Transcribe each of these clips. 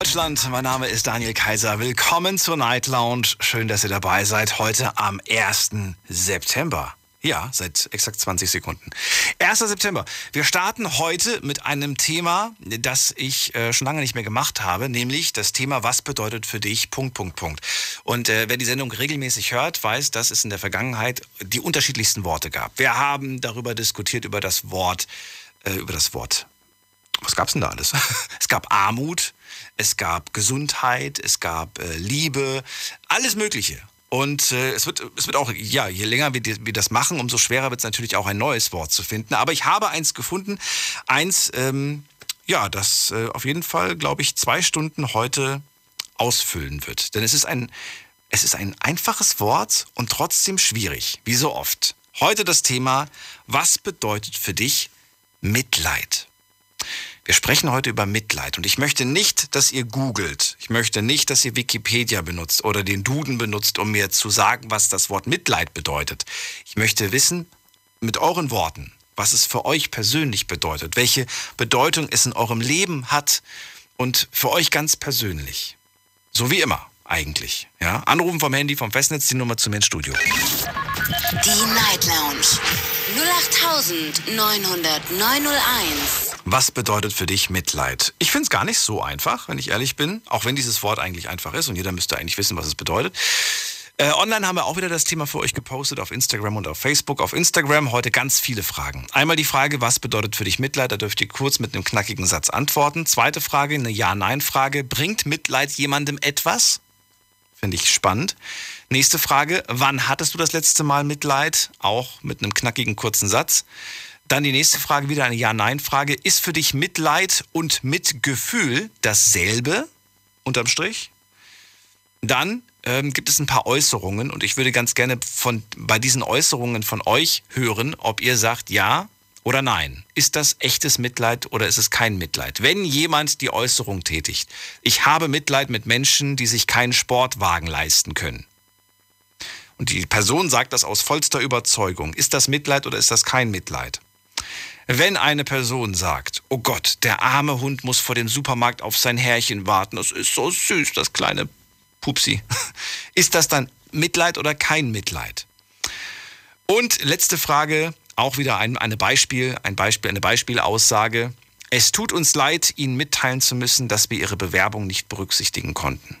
Deutschland, mein Name ist Daniel Kaiser. Willkommen zur Night Lounge. Schön, dass ihr dabei seid. Heute am 1. September. Ja, seit exakt 20 Sekunden. 1. September. Wir starten heute mit einem Thema, das ich äh, schon lange nicht mehr gemacht habe, nämlich das Thema, was bedeutet für dich Punkt, Punkt, Punkt. Und äh, wer die Sendung regelmäßig hört, weiß, dass es in der Vergangenheit die unterschiedlichsten Worte gab. Wir haben darüber diskutiert, über das Wort, äh, über das Wort. Was gab's denn da alles? Es gab Armut, es gab Gesundheit, es gab äh, Liebe, alles Mögliche. Und äh, es, wird, es wird auch, ja, je länger wir, wir das machen, umso schwerer wird es natürlich auch ein neues Wort zu finden. Aber ich habe eins gefunden, eins, ähm, ja, das äh, auf jeden Fall, glaube ich, zwei Stunden heute ausfüllen wird. Denn es ist ein, es ist ein einfaches Wort und trotzdem schwierig, wie so oft. Heute das Thema, was bedeutet für dich Mitleid? Wir sprechen heute über Mitleid und ich möchte nicht, dass ihr googelt. Ich möchte nicht, dass ihr Wikipedia benutzt oder den Duden benutzt, um mir zu sagen, was das Wort Mitleid bedeutet. Ich möchte wissen, mit euren Worten, was es für euch persönlich bedeutet, welche Bedeutung es in eurem Leben hat und für euch ganz persönlich. So wie immer eigentlich. Ja? Anrufen vom Handy, vom Festnetz, die Nummer zum Studio. Die Night Lounge 0890901. Was bedeutet für dich Mitleid? Ich finde es gar nicht so einfach, wenn ich ehrlich bin, auch wenn dieses Wort eigentlich einfach ist und jeder müsste eigentlich wissen, was es bedeutet. Äh, online haben wir auch wieder das Thema für euch gepostet auf Instagram und auf Facebook. Auf Instagram heute ganz viele Fragen. Einmal die Frage, was bedeutet für dich Mitleid? Da dürft ihr kurz mit einem knackigen Satz antworten. Zweite Frage, eine Ja-Nein-Frage. Bringt Mitleid jemandem etwas? Finde ich spannend. Nächste Frage, wann hattest du das letzte Mal Mitleid? Auch mit einem knackigen kurzen Satz. Dann die nächste Frage, wieder eine Ja-Nein-Frage. Ist für dich Mitleid und Mitgefühl dasselbe? Unterm Strich. Dann ähm, gibt es ein paar Äußerungen und ich würde ganz gerne von, bei diesen Äußerungen von euch hören, ob ihr sagt ja oder nein. Ist das echtes Mitleid oder ist es kein Mitleid? Wenn jemand die Äußerung tätigt, ich habe Mitleid mit Menschen, die sich keinen Sportwagen leisten können. Und die Person sagt das aus vollster Überzeugung. Ist das Mitleid oder ist das kein Mitleid? Wenn eine Person sagt, oh Gott, der arme Hund muss vor dem Supermarkt auf sein Herrchen warten, das ist so süß, das kleine Pupsi, ist das dann Mitleid oder kein Mitleid? Und letzte Frage, auch wieder ein, eine Beispiel, ein Beispiel, eine Beispielaussage. Es tut uns leid, Ihnen mitteilen zu müssen, dass wir Ihre Bewerbung nicht berücksichtigen konnten.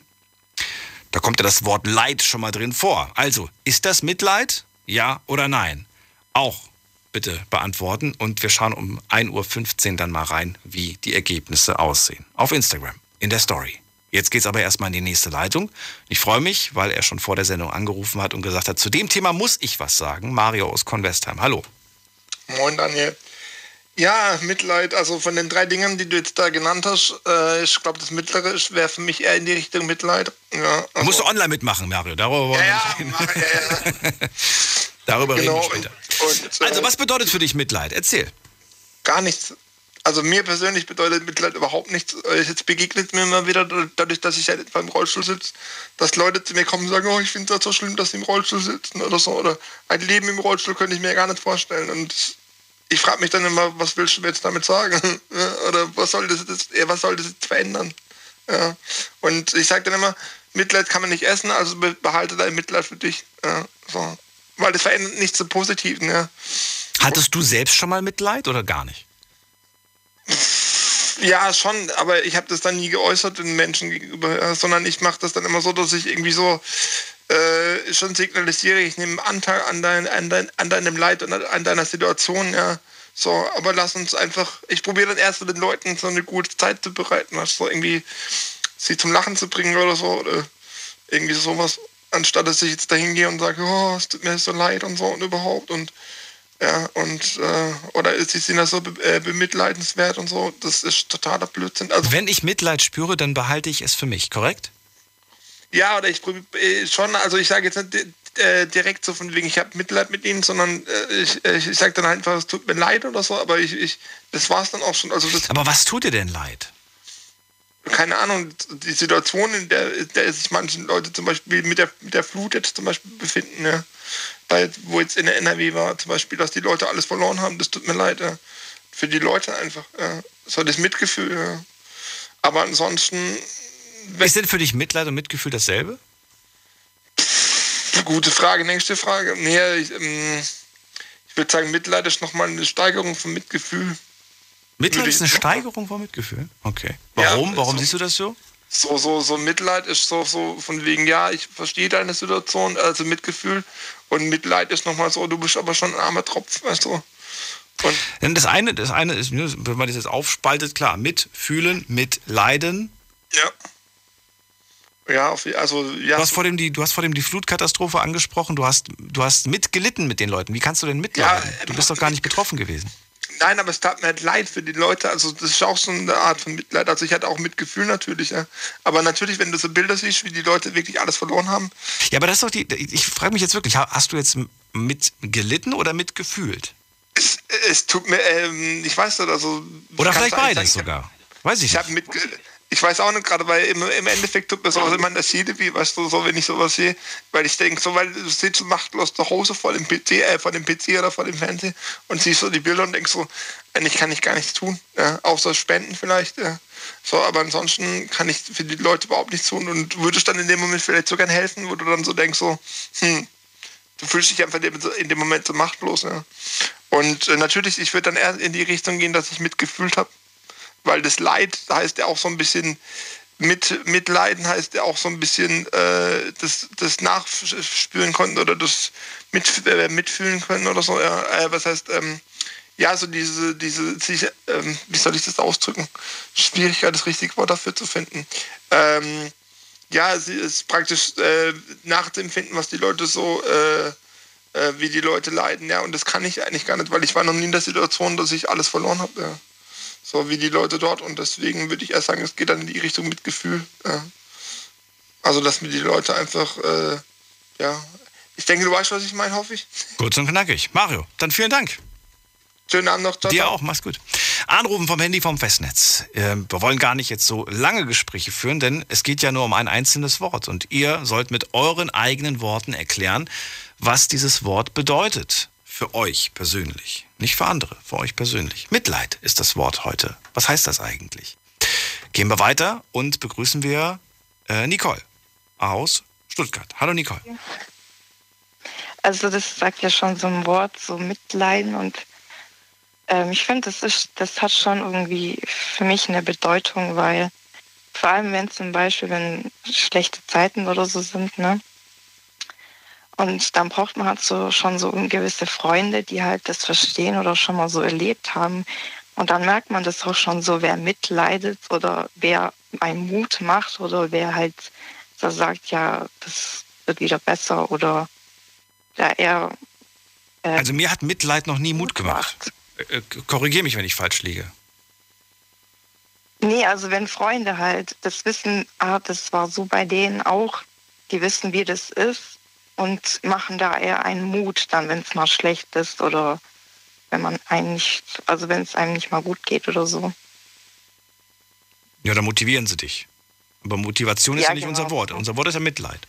Da kommt ja das Wort Leid schon mal drin vor. Also, ist das Mitleid? Ja oder nein? Auch bitte beantworten und wir schauen um 1.15 Uhr dann mal rein, wie die Ergebnisse aussehen. Auf Instagram, in der Story. Jetzt geht's aber erstmal in die nächste Leitung. Ich freue mich, weil er schon vor der Sendung angerufen hat und gesagt hat, zu dem Thema muss ich was sagen. Mario aus Convestheim. Hallo. Moin Daniel. Ja, Mitleid, also von den drei Dingen, die du jetzt da genannt hast, äh, ich glaube, das Mittlere wäre für mich eher in die Richtung Mitleid. Ja, also, musst du online mitmachen, Mario. Darüber wollen ja, wir ja, ja, ja. Darüber genau, reden wir später. Und, und, also, was bedeutet für dich Mitleid? Erzähl. Gar nichts. Also mir persönlich bedeutet Mitleid überhaupt nichts. Jetzt begegnet mir immer wieder, dadurch, dass ich halt etwa im Rollstuhl sitze, dass Leute zu mir kommen und sagen, oh, ich finde das so schlimm, dass sie im Rollstuhl sitzen oder so. Oder ein Leben im Rollstuhl könnte ich mir gar nicht vorstellen. Und ich frage mich dann immer, was willst du mir jetzt damit sagen? oder was soll das jetzt, was soll das jetzt verändern? Ja. Und ich sage dann immer, Mitleid kann man nicht essen, also behalte dein Mitleid für dich. Ja. So weil das verändert nichts zum Positiven. Ja. Hattest du selbst schon mal Mitleid oder gar nicht? Ja, schon, aber ich habe das dann nie geäußert den Menschen gegenüber, sondern ich mache das dann immer so, dass ich irgendwie so äh, schon signalisiere, ich nehme Anteil an, dein, an, dein, an deinem Leid und an deiner Situation, ja. So, aber lass uns einfach, ich probiere dann erst mit den Leuten so eine gute Zeit zu bereiten, so irgendwie sie zum Lachen zu bringen oder so, oder irgendwie sowas anstatt dass ich jetzt dahin gehe und sage, oh, es tut mir so leid und so und überhaupt und ja, und äh, oder ist die Szene so be äh, bemitleidenswert und so, das ist totaler Blödsinn. Also, Wenn ich Mitleid spüre, dann behalte ich es für mich, korrekt? Ja, oder ich äh, schon, also ich sage jetzt nicht äh, direkt so von wegen, ich habe Mitleid mit ihnen, sondern äh, ich, äh, ich sage dann einfach, es tut mir leid oder so, aber ich, ich das war es dann auch schon. Also aber was tut dir denn leid? Keine Ahnung, die Situation, in der, in der sich manche Leute zum Beispiel mit der, mit der Flut jetzt zum Beispiel befinden, ja. Weil, wo jetzt in der NRW war, zum Beispiel, dass die Leute alles verloren haben, das tut mir leid, ja. Für die Leute einfach, ja. So das Mitgefühl, ja. Aber ansonsten. Ist denn für dich Mitleid und Mitgefühl dasselbe? Gute Frage, nächste Frage. Nee, ich, ähm, ich würde sagen, Mitleid ist nochmal eine Steigerung von Mitgefühl. Mitleid ist eine Steigerung von Mitgefühl? Okay. Warum? Ja, Warum so, siehst du das so? So, so, so Mitleid ist so, so von wegen, ja, ich verstehe deine Situation, also Mitgefühl. Und Mitleid ist nochmal so, du bist aber schon ein armer Tropf, weißt du. Und das eine, das eine ist, wenn man das jetzt aufspaltet, klar, mitfühlen, mitleiden. Ja. Ja, also ja. Du hast vor dem die, du hast vor dem die Flutkatastrophe angesprochen. Du hast, du hast mitgelitten mit den Leuten. Wie kannst du denn mitleiden? Ja, du bist doch gar nicht betroffen gewesen. Nein, aber es tat mir halt leid für die Leute. Also das ist auch so eine Art von Mitleid. Also ich hatte auch Mitgefühl natürlich. Ja. Aber natürlich, wenn du so Bilder siehst, wie die Leute wirklich alles verloren haben. Ja, aber das ist doch die. Ich frage mich jetzt wirklich, hast du jetzt mit gelitten oder mitgefühlt? Es, es tut mir, ähm, ich weiß nicht, also. Oder vielleicht beides sogar. Weiß ich, ich nicht. Mit, ich weiß auch nicht gerade, weil im, im Endeffekt tut mir sowas immer in der Seele wie, weißt du, so, wenn ich sowas sehe, weil ich denke, so, weil du sitzt machtlos zu Hause vor dem PC, äh, vor dem PC oder vor dem Fernseher und siehst so die Bilder und denkst so, eigentlich kann ich gar nichts tun, ja, außer spenden vielleicht, ja. So, aber ansonsten kann ich für die Leute überhaupt nichts tun und würdest dann in dem Moment vielleicht sogar helfen, wo du dann so denkst, so, hm, du fühlst dich einfach in dem Moment so machtlos, ja. Und äh, natürlich, ich würde dann eher in die Richtung gehen, dass ich mitgefühlt habe weil das Leid heißt ja auch so ein bisschen, mit, mitleiden heißt ja auch so ein bisschen äh, das, das nachspüren können oder das mit, äh, mitfühlen können oder so. Ja, äh, was heißt, ähm, ja, so diese, diese, ähm, wie soll ich das ausdrücken? Schwierigkeit, das richtige Wort dafür zu finden. Ähm, ja, es ist praktisch äh, nachzuempfinden, was die Leute so, äh, äh, wie die Leute leiden, ja, und das kann ich eigentlich gar nicht, weil ich war noch nie in der Situation, dass ich alles verloren habe. Ja so wie die Leute dort. Und deswegen würde ich erst sagen, es geht dann in die Richtung mit Gefühl. Ja. Also, dass mir die Leute einfach, äh, ja, ich denke, du weißt, was ich meine, hoffe ich. Kurz und knackig. Mario, dann vielen Dank. Schönen Abend noch. Ciao, Dir auch, mach's gut. Anrufen vom Handy vom Festnetz. Ähm, wir wollen gar nicht jetzt so lange Gespräche führen, denn es geht ja nur um ein einzelnes Wort. Und ihr sollt mit euren eigenen Worten erklären, was dieses Wort bedeutet. Für euch persönlich. Nicht für andere, für euch persönlich. Mitleid ist das Wort heute. Was heißt das eigentlich? Gehen wir weiter und begrüßen wir äh, Nicole aus Stuttgart. Hallo Nicole. Also das sagt ja schon so ein Wort, so Mitleiden und ähm, ich finde, das das hat schon irgendwie für mich eine Bedeutung, weil vor allem wenn zum Beispiel, wenn schlechte Zeiten oder so sind, ne, und dann braucht man halt so schon so gewisse Freunde, die halt das verstehen oder schon mal so erlebt haben. Und dann merkt man das auch schon so, wer mitleidet oder wer einen Mut macht oder wer halt so sagt, ja, das wird wieder besser oder ja, eher. Äh, also mir hat Mitleid noch nie Mut gemacht. gemacht. Äh, äh, Korrigiere mich, wenn ich falsch liege. Nee, also wenn Freunde halt das wissen, ah, das war so bei denen auch, die wissen, wie das ist und machen da eher einen Mut dann, wenn es mal schlecht ist oder wenn man einen nicht, also wenn es einem nicht mal gut geht oder so. Ja, dann motivieren sie dich. Aber Motivation ist ja, ja nicht genau. unser Wort. Unser Wort ist ja Mitleid.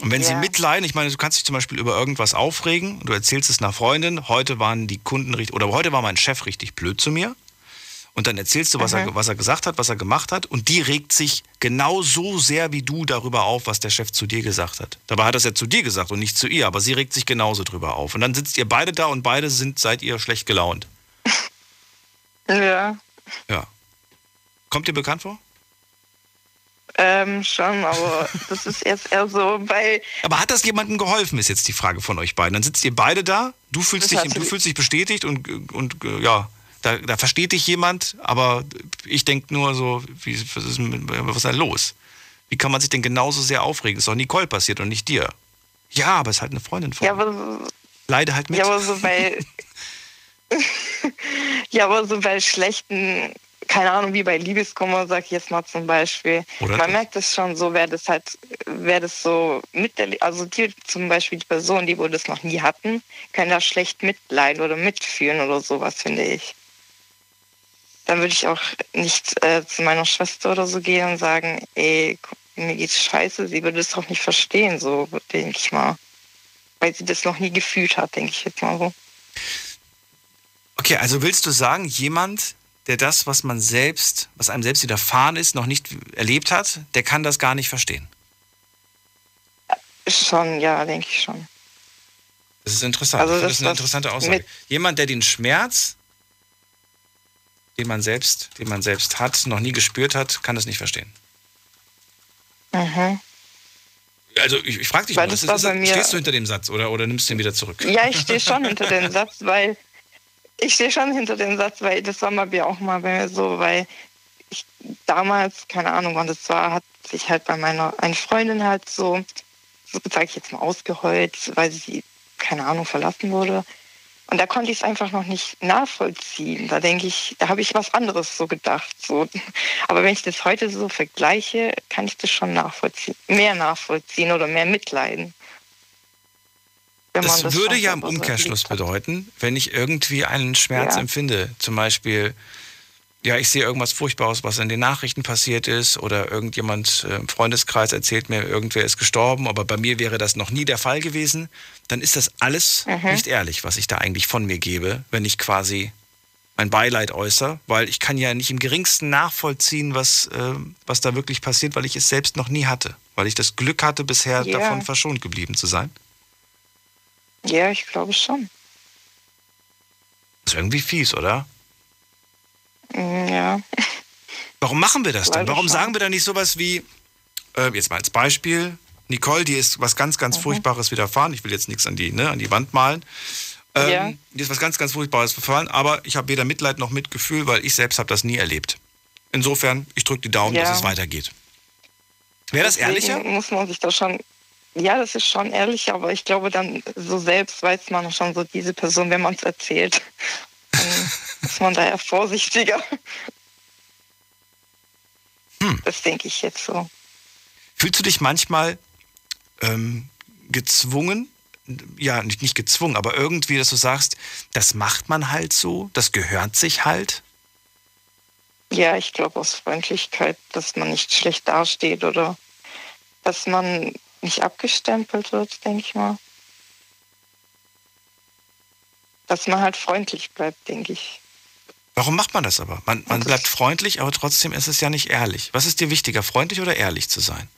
Und wenn ja. sie mitleiden, ich meine, du kannst dich zum Beispiel über irgendwas aufregen, du erzählst es einer Freundin, heute waren die Kunden richtig, oder heute war mein Chef richtig blöd zu mir und dann erzählst du, was, mhm. er, was er gesagt hat, was er gemacht hat und die regt sich genau so sehr wie du darüber auf, was der Chef zu dir gesagt hat. Dabei hat er es ja zu dir gesagt und nicht zu ihr, aber sie regt sich genauso drüber auf. Und dann sitzt ihr beide da und beide sind, seid ihr schlecht gelaunt. Ja. Ja. Kommt dir bekannt vor? Ähm, schon, aber das ist jetzt eher so bei. Aber hat das jemandem geholfen, ist jetzt die Frage von euch beiden. Dann sitzt ihr beide da, du fühlst, dich, du fühlst dich bestätigt und, und ja, da, da versteht dich jemand, aber ich denke nur so, wie, was, ist, was ist da los? Wie kann man sich denn genauso sehr aufregen? ist doch Nicole passiert und nicht dir. Ja, aber es ist halt eine Freundin von ja, aber, Leide halt mit. Ja, aber so bei, ja, aber so bei schlechten, keine Ahnung, wie bei Liebeskummer, sag ich jetzt mal zum Beispiel. Oder man merkt es schon so, wer das halt, wer das so miterlebt, also die, zum Beispiel die Personen, die wo das noch nie hatten, können da schlecht mitleiden oder mitfühlen oder sowas, finde ich dann würde ich auch nicht äh, zu meiner Schwester oder so gehen und sagen, ey, mir geht's scheiße, sie würde es doch nicht verstehen, so denke ich mal. Weil sie das noch nie gefühlt hat, denke ich jetzt mal so. Okay, also willst du sagen, jemand, der das, was man selbst, was einem selbst widerfahren ist, noch nicht erlebt hat, der kann das gar nicht verstehen. Schon, ja, denke ich schon. Das ist interessant. Also das, das ist eine interessante Aussage. Jemand, der den Schmerz, den man selbst, den man selbst hat, noch nie gespürt hat, kann das nicht verstehen. Mhm. Also ich, ich frage dich weil mal, ist, ist, stehst du hinter dem Satz oder, oder nimmst du ihn wieder zurück? Ja, ich stehe schon hinter dem Satz, weil ich stehe schon hinter dem Satz, weil das war mal auch mal bei mir so, weil ich damals, keine Ahnung wann das war, hat sich halt bei meiner eine Freundin halt so, so sage ich jetzt mal, ausgeheult, weil sie, keine Ahnung, verlassen wurde. Und da konnte ich es einfach noch nicht nachvollziehen. Da denke ich, da habe ich was anderes so gedacht. So. Aber wenn ich das heute so vergleiche, kann ich das schon nachvollziehen, mehr nachvollziehen oder mehr mitleiden. Das, das, würde ja im Umkehrschluss bedeuten, wenn ich irgendwie einen Schmerz ja. empfinde, zum Beispiel, ja, ich sehe irgendwas Furchtbares, was in den Nachrichten passiert ist, oder irgendjemand äh, im Freundeskreis erzählt mir, irgendwer ist gestorben, aber bei mir wäre das noch nie der Fall gewesen, dann ist das alles mhm. nicht ehrlich, was ich da eigentlich von mir gebe, wenn ich quasi mein Beileid äußere, weil ich kann ja nicht im geringsten nachvollziehen, was, äh, was da wirklich passiert, weil ich es selbst noch nie hatte, weil ich das Glück hatte, bisher ja. davon verschont geblieben zu sein. Ja, ich glaube schon. Das ist irgendwie fies, oder? Mm, ja. Warum machen wir das denn? Warum sagen wir dann nicht sowas wie, äh, jetzt mal als Beispiel, Nicole, die ist was ganz, ganz mhm. Furchtbares widerfahren. Ich will jetzt nichts an die, ne, an die Wand malen. Ähm, ja. Die ist was ganz, ganz Furchtbares widerfahren, aber ich habe weder Mitleid noch Mitgefühl, weil ich selbst habe das nie erlebt. Insofern, ich drücke die Daumen, ja. dass es weitergeht. Wäre das ehrlicher? muss man sich da schon ja, das ist schon ehrlich, aber ich glaube, dann so selbst weiß man schon so diese Person, wenn man es erzählt. Ist man da eher vorsichtiger. Hm. Das denke ich jetzt so. Fühlst du dich manchmal ähm, gezwungen, ja, nicht, nicht gezwungen, aber irgendwie, dass du sagst, das macht man halt so, das gehört sich halt? Ja, ich glaube aus Freundlichkeit, dass man nicht schlecht dasteht oder dass man nicht abgestempelt wird, denke ich mal. Dass man halt freundlich bleibt, denke ich. Warum macht man das aber? Man, man bleibt freundlich, aber trotzdem ist es ja nicht ehrlich. Was ist dir wichtiger, freundlich oder ehrlich zu sein?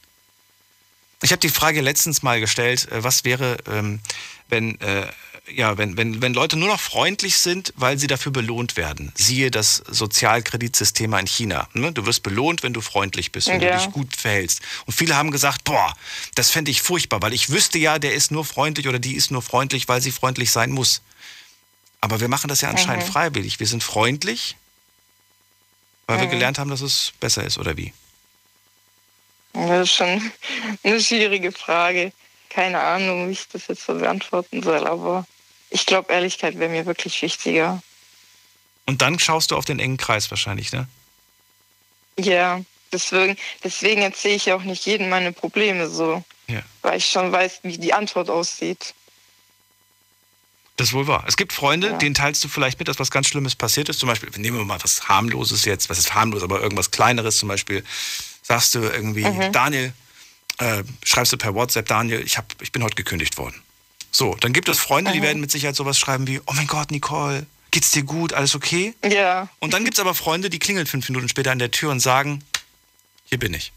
Ich habe die Frage letztens mal gestellt, äh, was wäre, ähm, wenn äh, ja, wenn, wenn, wenn Leute nur noch freundlich sind, weil sie dafür belohnt werden. Siehe das Sozialkreditsystem in China. Ne? Du wirst belohnt, wenn du freundlich bist, wenn ja. du dich gut verhältst. Und viele haben gesagt, boah, das fände ich furchtbar, weil ich wüsste ja, der ist nur freundlich oder die ist nur freundlich, weil sie freundlich sein muss. Aber wir machen das ja anscheinend mhm. freiwillig. Wir sind freundlich, weil mhm. wir gelernt haben, dass es besser ist, oder wie? Das ist schon eine schwierige Frage. Keine Ahnung, wie ich das jetzt so beantworten soll, aber ich glaube, Ehrlichkeit wäre mir wirklich wichtiger. Und dann schaust du auf den engen Kreis wahrscheinlich, ne? Ja, deswegen, deswegen erzähle ich auch nicht jedem meine Probleme so. Ja. Weil ich schon weiß, wie die Antwort aussieht. Das ist wohl wahr. Es gibt Freunde, ja. denen teilst du vielleicht mit, dass was ganz Schlimmes passiert ist. Zum Beispiel, nehmen wir mal was harmloses jetzt, was ist harmlos, aber irgendwas kleineres. Zum Beispiel sagst du irgendwie, mhm. Daniel, äh, schreibst du per WhatsApp, Daniel, ich, hab, ich bin heute gekündigt worden. So, dann gibt es Freunde, die werden mit Sicherheit sowas schreiben wie, oh mein Gott, Nicole, geht's dir gut, alles okay? Ja. Und dann gibt es aber Freunde, die klingeln fünf Minuten später an der Tür und sagen, hier bin ich.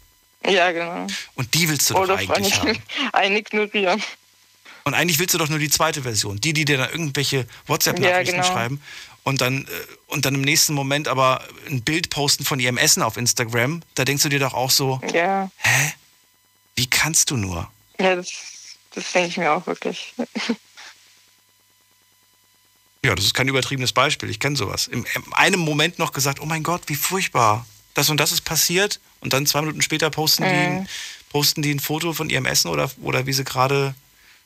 Ja, genau. Und die willst du Oder doch eigentlich haben. Einen ignorieren. Und eigentlich willst du doch nur die zweite Version. Die, die dir dann irgendwelche WhatsApp-Nachrichten ja, genau. schreiben und dann, äh, und dann im nächsten Moment aber ein Bild posten von ihrem Essen auf Instagram. Da denkst du dir doch auch so, ja. hä? Wie kannst du nur? Ja, das das denke ich mir auch wirklich. Ja, das ist kein übertriebenes Beispiel. Ich kenne sowas. In einem Moment noch gesagt, oh mein Gott, wie furchtbar. Das und das ist passiert. Und dann zwei Minuten später posten, mhm. die, posten die ein Foto von ihrem Essen oder, oder wie sie gerade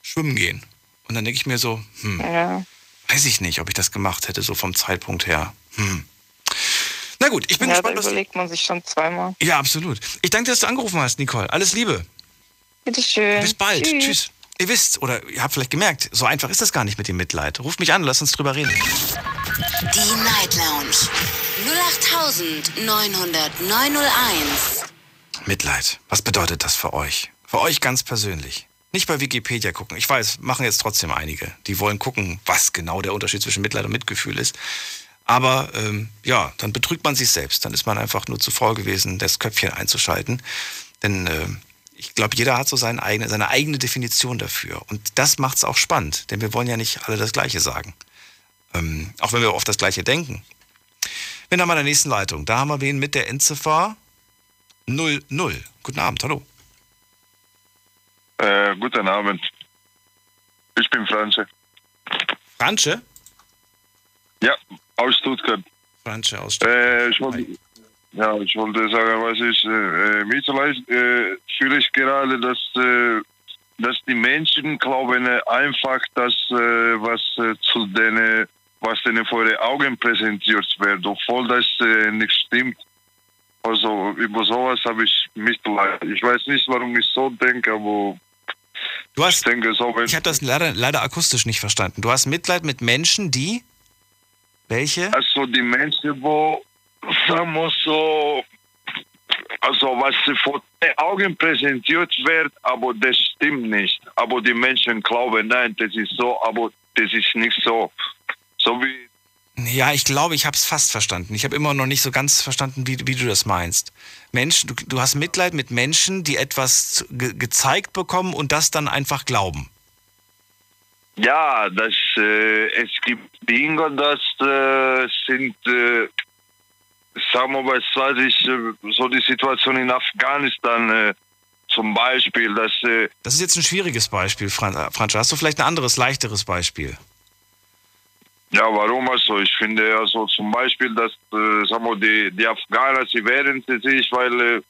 schwimmen gehen. Und dann denke ich mir so, hm, ja. weiß ich nicht, ob ich das gemacht hätte, so vom Zeitpunkt her. Hm. Na gut, ich bin ja, gespannt. Da überlegt man sich schon zweimal. Ja, absolut. Ich danke dir, dass du angerufen hast, Nicole. Alles Liebe. Bitteschön. Bis bald. Tschüss. Tschüss. Ihr wisst, oder ihr habt vielleicht gemerkt, so einfach ist das gar nicht mit dem Mitleid. Ruft mich an, lasst uns drüber reden. Die Night Lounge 0890901. Mitleid. Was bedeutet das für euch? Für euch ganz persönlich. Nicht bei Wikipedia gucken. Ich weiß, machen jetzt trotzdem einige. Die wollen gucken, was genau der Unterschied zwischen Mitleid und Mitgefühl ist. Aber ähm, ja, dann betrügt man sich selbst. Dann ist man einfach nur zu faul gewesen, das Köpfchen einzuschalten. Denn äh, ich glaube, jeder hat so seine eigene, seine eigene Definition dafür. Und das macht es auch spannend, denn wir wollen ja nicht alle das Gleiche sagen. Ähm, auch wenn wir oft das Gleiche denken. Wir haben an der nächsten Leitung. Da haben wir wen mit der Endziffer 00. Guten Abend, hallo. Äh, guten Abend. Ich bin Franze. Franze? Ja, aus Stuttgart. Franze aus Stuttgart. Äh, ich, wollte, ja, ich wollte sagen, was ist, äh, mir vielleicht äh, fühle ich gerade, dass, äh, dass die Menschen glauben äh, einfach, dass äh, was äh, zu denen, was denen vor den Augen präsentiert wird, obwohl das äh, nicht stimmt. Also über sowas habe ich Mitleid. Ich weiß nicht, warum ich so denke, aber Du hast, ich denke so, ich habe das leider, leider akustisch nicht verstanden. Du hast Mitleid mit Menschen, die welche? also die Menschen, wo sagen wir so, also was vor den Augen präsentiert wird, aber das stimmt nicht. Aber die Menschen glauben, nein, das ist so, aber das ist nicht so. So wie Ja, ich glaube, ich habe es fast verstanden. Ich habe immer noch nicht so ganz verstanden, wie, wie du das meinst. Mensch, du, du hast Mitleid mit Menschen, die etwas ge gezeigt bekommen und das dann einfach glauben. Ja, das, äh, es gibt Dinge, das äh, sind, äh, sagen wir mal, was weiß ich, äh, so die Situation in Afghanistan äh, zum Beispiel, dass, äh, Das ist jetzt ein schwieriges Beispiel, Fran Franz. Hast du vielleicht ein anderes, leichteres Beispiel? Ja, warum also? Ich finde also zum Beispiel, dass, äh, sagen wir, die, die Afghaner, sie wehren sie sich, weil äh,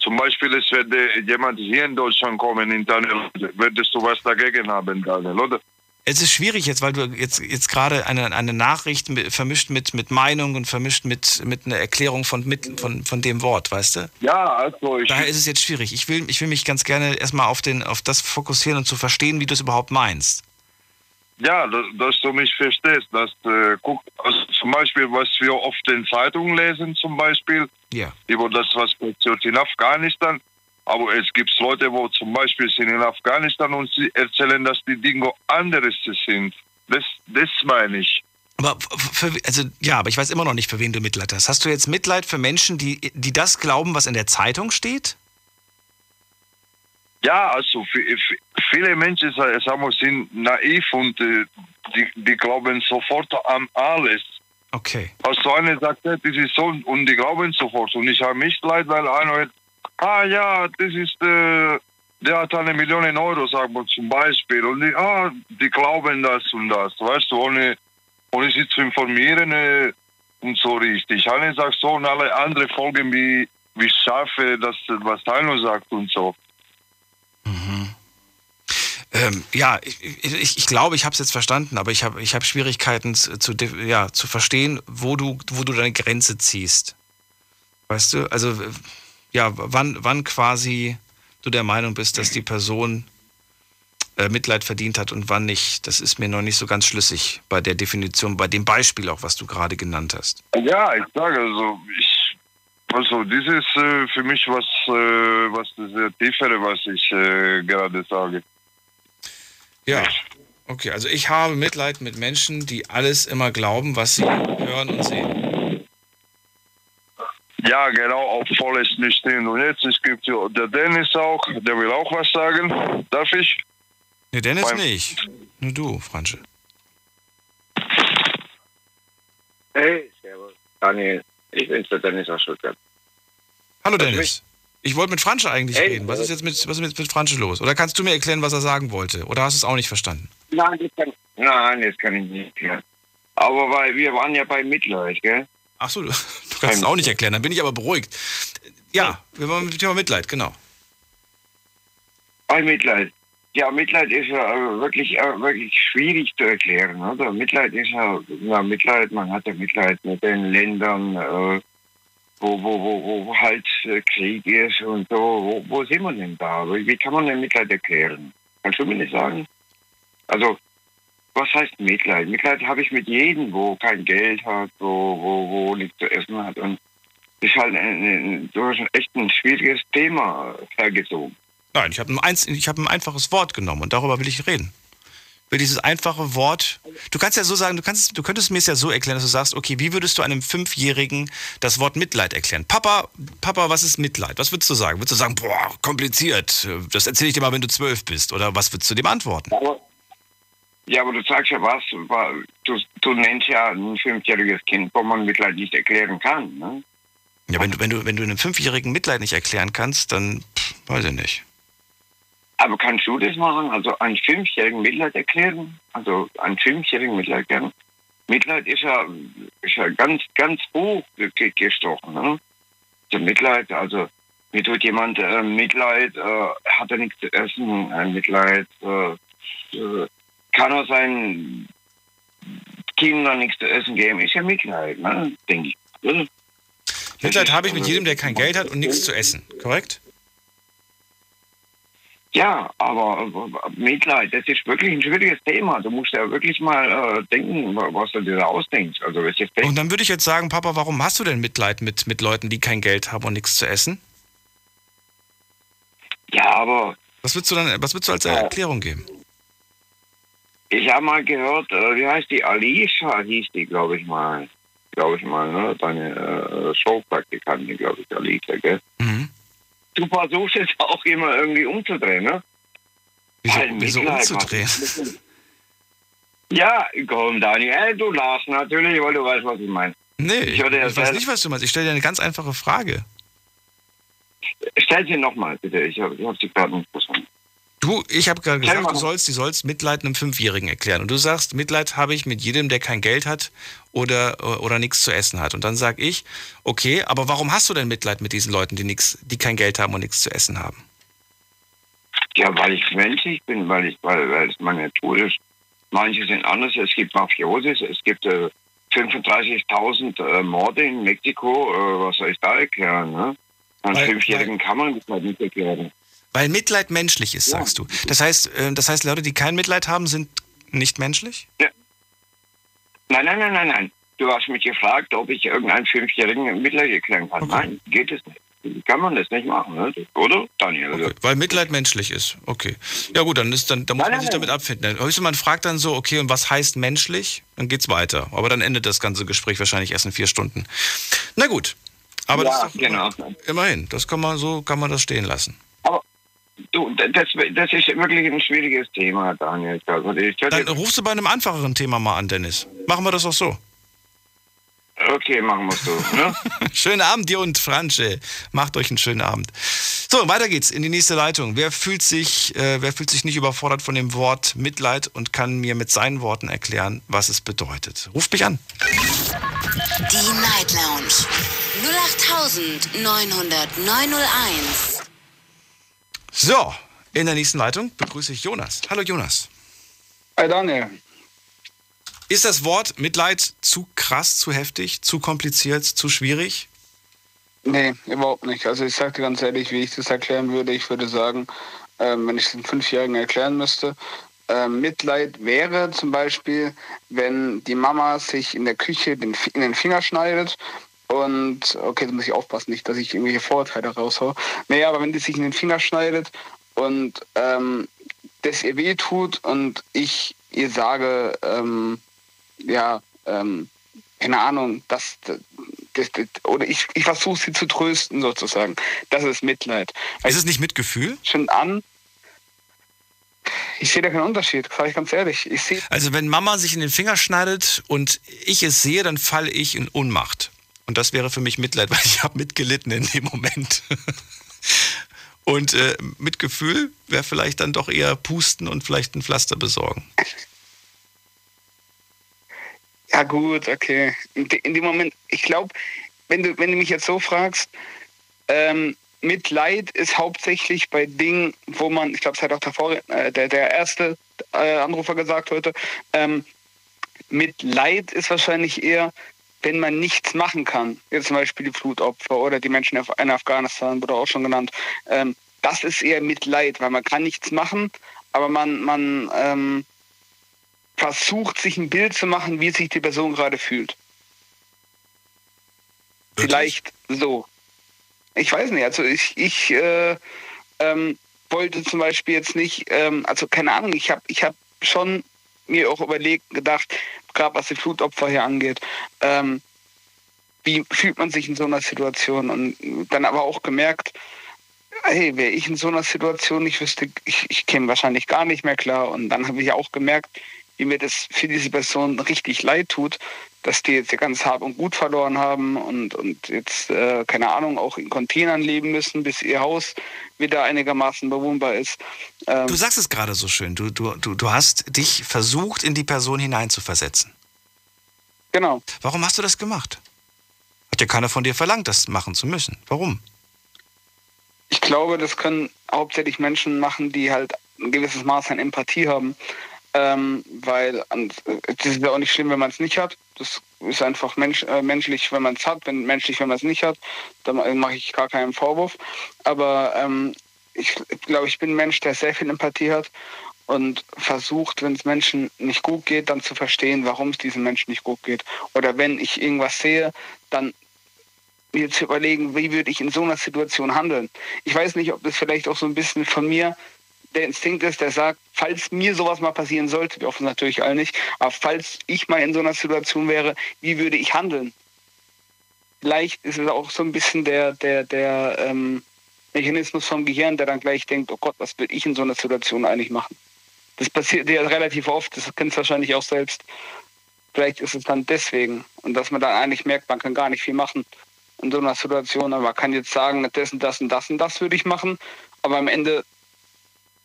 zum Beispiel es würde jemand hier in Deutschland kommen, in Daniel, würdest du was dagegen haben, Daniel, oder? Es ist schwierig jetzt, weil du jetzt, jetzt gerade eine, eine Nachricht mi- vermischt mit, mit Meinung und vermischt mit, mit einer Erklärung von, mit, von, von dem Wort, weißt du? Ja, also ich, Daher ist es jetzt schwierig. Ich will, ich will mich ganz gerne erstmal auf, den, auf das fokussieren und zu verstehen, wie du es überhaupt meinst. Ja, dass, du mich verstehst. Dass, äh, guck, also zum Beispiel, was wir oft in Zeitungen lesen, zum Beispiel, Ja. über das, was passiert in Afghanistan. Aber es gibt Leute, wo zum Beispiel sind in Afghanistan und sie erzählen, dass die Dinge anderes sind. Das, das meine ich. Aber für, also, ja, aber ich weiß immer noch nicht, für wen du Mitleid hast. Hast du jetzt Mitleid für Menschen, die, die das glauben, was in der Zeitung steht? Ja, also vi- vi- viele Menschen sa- sagen wir, sind naiv und äh, die, die glauben sofort an alles. Okay. Also einer sagt, das ist so und die glauben sofort. Und ich habe mich leid, weil einer hat, ah ja, das ist, äh, der hat eine Million Euro, sagen wir zum Beispiel. Und die, ah, die glauben das und das, weißt du, ohne, ohne sie zu informieren äh, und so richtig. Einer sagt so und alle andere folgen wie, wie Schafe, das, was einer sagt und so. Ähm, ja, ich, ich, glaube, ich habe es jetzt verstanden, aber ich habe ich hab Schwierigkeiten zu, ja, zu verstehen, wo du, wo du deine Grenze ziehst. Weißt du? Also, äh, ja, wann, wann quasi du der Meinung bist, dass die Person äh, Mitleid verdient hat und wann nicht. Das ist mir noch nicht so ganz schlüssig bei der Definition, bei dem Beispiel auch, was du gerade genannt hast. Ja, ich sage also, ich, also das ist äh, für mich was, äh, was das tiefere, was ich äh, gerade sage. Ja. Okay, also ich habe Mitleid mit Menschen, die alles immer glauben, was sie hören und sehen. Ja, genau, obwohl es nicht stimmt. Und jetzt es gibt ja der Dennis auch, der will auch was sagen. Darf ich? Nee, Dennis Beim- nicht. Nur du, Franche. Hey, servus. Daniel, ich bin's, der Dennis aus Stuttgart. Hallo Dennis. Ich wollte mit Franche eigentlich Hey, reden. Was ist jetzt mit, was ist jetzt mit Franche los? Oder kannst du mir erklären, was er sagen wollte? Oder hast du es auch nicht verstanden? Nein, das kann, nein, das kann ich nicht klären. Aber weil wir waren ja bei Mitleid, gell? Ach so, du, du kannst es auch nicht erklären. Dann bin ich aber beruhigt. Ja, wir waren mit dem Thema Mitleid, genau. Bei Mitleid. Ja, Mitleid ist ja äh, wirklich, äh, wirklich schwierig zu erklären, oder? Mitleid ist ja, ja Mitleid, man hat ja Mitleid mit den Ländern, äh, wo, wo, wo, wo halt äh, Krieg ist und so. Wo, wo sind wir denn da? Wie kann man denn Mitleid erklären? Kannst du mir nicht sagen? Also, was heißt Mitleid? Mitleid habe ich mit jedem, wo kein Geld hat, wo, wo, wo nichts zu essen hat. Und ist halt ein, ein, ein echt ein schwieriges Thema hergezogen. Nein, ich habe ein, hab ein einfaches Wort genommen und darüber will ich reden. Will dieses einfache Wort. Du kannst ja so sagen, du kannst, du könntest mir es ja so erklären, dass du sagst, okay, wie würdest du einem Fünfjährigen das Wort Mitleid erklären? Papa, Papa, was ist Mitleid? Was würdest du sagen? Würdest du sagen, boah, kompliziert. Das erzähle ich dir mal, wenn du zwölf bist. Oder was würdest du dem antworten? Ja, aber du sagst ja was, du, du nennst ja ein fünfjähriges Kind, wo man Mitleid nicht erklären kann. Ne? Ja, wenn du, wenn du, wenn du einem Fünfjährigen Mitleid nicht erklären kannst, dann pff, weiß ich nicht. Aber kannst du das machen? Also einen Fünfjährigen Mitleid erklären? Also einen Fünfjährigen Mitleid erklären? Mitleid ist ja, ist ja ganz, ganz hoch gestochen. Ne? Also Mitleid, also mir tut jemand äh, Mitleid, äh, hat er nichts zu essen, ein Mitleid, äh, äh kann er seinen Kindern nichts zu essen geben, ist ja Mitleid, ne? denke ich. Also, Mitleid habe ich mit jedem, der kein Geld hat und nichts zu essen, korrekt? Ja, aber Mitleid, das ist wirklich ein schwieriges Thema. Du musst ja wirklich mal äh, denken, was du dir da ausdenkst. Also, und dann würde ich jetzt sagen, Papa, warum hast du denn Mitleid mit, mit Leuten, die kein Geld haben und nichts zu essen? Ja, aber. Was würdest du dann, was würdest du als äh, Erklärung geben? Ich habe mal gehört, äh, wie heißt die? Alicia hieß die, glaube ich mal glaube ich mal, ne? deine äh, Showpraktikantin, glaube ich, Alita, gell? Mhm. Du versuchst es auch immer irgendwie umzudrehen, ne? Wieso, wieso umzudrehen? Ja, komm, Daniel, du lachst natürlich, weil du weißt, was ich meine. Nee, ich, ich weiß nicht, was du meinst. Ich stelle dir eine ganz einfache Frage. Stell sie nochmal, bitte. Ich habe hab sie gerade nicht verstanden. Du, ich habe gerade gesagt, du sollst, du sollst Mitleid einem Fünfjährigen erklären. Und du sagst, Mitleid habe ich mit jedem, der kein Geld hat oder, oder nichts zu essen hat. Und dann sage ich, okay, aber warum hast du denn Mitleid mit diesen Leuten, die, nix, die kein Geld haben und nichts zu essen haben? Ja, weil ich menschlich bin, weil, ich, weil, weil es meine Natur ist. Manche sind anders. Es gibt Mafiosis, es gibt äh, 35.000 äh, Morde in Mexiko. Äh, was soll ich da erklären? Ne? Einem Fünfjährigen kann man Mitleid nicht erklären. Weil Mitleid menschlich ist, sagst ja. du. Das heißt, äh, das heißt, Leute, die kein Mitleid haben, sind nicht menschlich? Ja. Nein, nein, nein, nein, nein. Du hast mich gefragt, ob ich irgendeinen Fünfjährigen Mitleid erklären kann. Okay. Nein, geht es nicht. Kann man das nicht machen, ne? oder, Daniel? Okay. Weil Mitleid menschlich ist. Okay. Ja gut, dann, ist, dann, dann muss nein, man sich nein. damit abfinden. Höchstens man fragt dann so, okay, und was heißt menschlich? Dann geht's weiter. Aber dann endet das ganze Gespräch wahrscheinlich erst in vier Stunden. Na gut. Aber ja, das ist doch, genau. immerhin, das kann man so kann man das stehen lassen. Du, das, das ist wirklich ein schwieriges Thema, Daniel. Also Dann rufst du bei einem einfacheren Thema mal an, Dennis. Machen wir das auch so. Okay, machen wir es so. Ne? schönen Abend dir und Franche. Macht euch einen schönen Abend. So, weiter geht's in die nächste Leitung. Wer fühlt sich, äh, wer fühlt sich nicht überfordert von dem Wort Mitleid und kann mir mit seinen Worten erklären, was es bedeutet? Ruft mich an. Die Night Lounge 0890901. So, in der nächsten Leitung begrüße ich Jonas. Hallo Jonas. Hi Daniel. Ist das Wort Mitleid zu krass, zu heftig, zu kompliziert, zu schwierig? Nee, überhaupt nicht. Also ich sage dir ganz ehrlich, wie ich das erklären würde. Ich würde sagen, ähm, wenn ich es den Fünfjährigen erklären müsste, ähm, Mitleid wäre zum Beispiel, wenn die Mama sich in der Küche den, in den Finger schneidet und okay, da muss ich aufpassen, nicht, dass ich irgendwelche Vorurteile raushaue. Nee, aber wenn die sich in den Finger schneidet und ähm, das ihr weh tut und ich ihr sage, ähm, ja, ähm, keine Ahnung, das, das, das oder ich, ich versuche sie zu trösten sozusagen. Das ist Mitleid. Ist es nicht Mitgefühl? Schon an. Ich sehe da keinen Unterschied, sage ich ganz ehrlich. Ich also wenn Mama sich in den Finger schneidet und ich es sehe, dann falle ich in Ohnmacht. Und das wäre für mich Mitleid, weil ich habe mitgelitten in dem Moment. Und äh, Mitgefühl wäre vielleicht dann doch eher pusten und vielleicht ein Pflaster besorgen. Ja gut, okay. In, dem Moment, ich glaube, wenn du, wenn du mich jetzt so fragst, ähm, Mitleid ist hauptsächlich bei Dingen, wo man, ich glaube, es hat auch davor, äh, der, der erste äh, Anrufer gesagt heute, ähm, Mitleid ist wahrscheinlich eher, wenn man nichts machen kann, jetzt zum Beispiel die Flutopfer oder die Menschen in Afghanistan, wurde auch schon genannt, ähm, das ist eher Mitleid, weil man kann nichts machen, aber man, man ähm, versucht, sich ein Bild zu machen, wie sich die Person gerade fühlt. Vielleicht so. Ich weiß nicht, also ich, ich äh, ähm, wollte zum Beispiel jetzt nicht, ähm, also keine Ahnung, ich habe ich hab schon mir auch überlegt, gedacht, gerade was die Flutopfer hier angeht, ähm, wie fühlt man sich in so einer Situation? Und dann aber auch gemerkt, hey, wäre ich in so einer Situation, ich wüsste, ich, ich käme wahrscheinlich gar nicht mehr klar. Und dann habe ich auch gemerkt, wie mir das für diese Person richtig leid tut, dass die jetzt ihr ganz Hab und Gut verloren haben und, und jetzt, äh, keine Ahnung, auch in Containern leben müssen, bis ihr Haus wieder einigermaßen bewohnbar ist. Ähm, du sagst es gerade so schön, du, du, du, du hast dich versucht, in die Person hineinzuversetzen. Genau. Warum hast du das gemacht? Hat ja keiner von dir verlangt, das machen zu müssen. Warum? Ich glaube, das können hauptsächlich Menschen machen, die halt ein gewisses Maß an Empathie haben. Ähm, weil es ist ja auch nicht schlimm, wenn man es nicht hat. Das ist einfach mensch, äh, menschlich, wenn man es hat, wenn menschlich, wenn man es nicht hat. Dann mache ich gar keinen Vorwurf. Aber ähm, ich glaube, ich bin ein Mensch, der sehr viel Empathie hat und versucht, wenn es Menschen nicht gut geht, dann zu verstehen, warum es diesen Menschen nicht gut geht. Oder wenn ich irgendwas sehe, dann mir zu überlegen, wie würde ich in so einer Situation handeln. Ich weiß nicht, ob das vielleicht auch so ein bisschen von mir der Instinkt ist, der sagt, falls mir sowas mal passieren sollte, wir hoffen natürlich alle nicht, aber falls ich mal in so einer Situation wäre, wie würde ich handeln? Vielleicht ist es auch so ein bisschen der, der, der ähm, Mechanismus vom Gehirn, der dann gleich denkt, oh Gott, was würde ich in so einer Situation eigentlich machen? Das passiert ja relativ oft, das kennst du wahrscheinlich auch selbst. Vielleicht ist es dann deswegen. Und dass man dann eigentlich merkt, man kann gar nicht viel machen in so einer Situation, aber man kann jetzt sagen, das und das und das und das würde ich machen, aber am Ende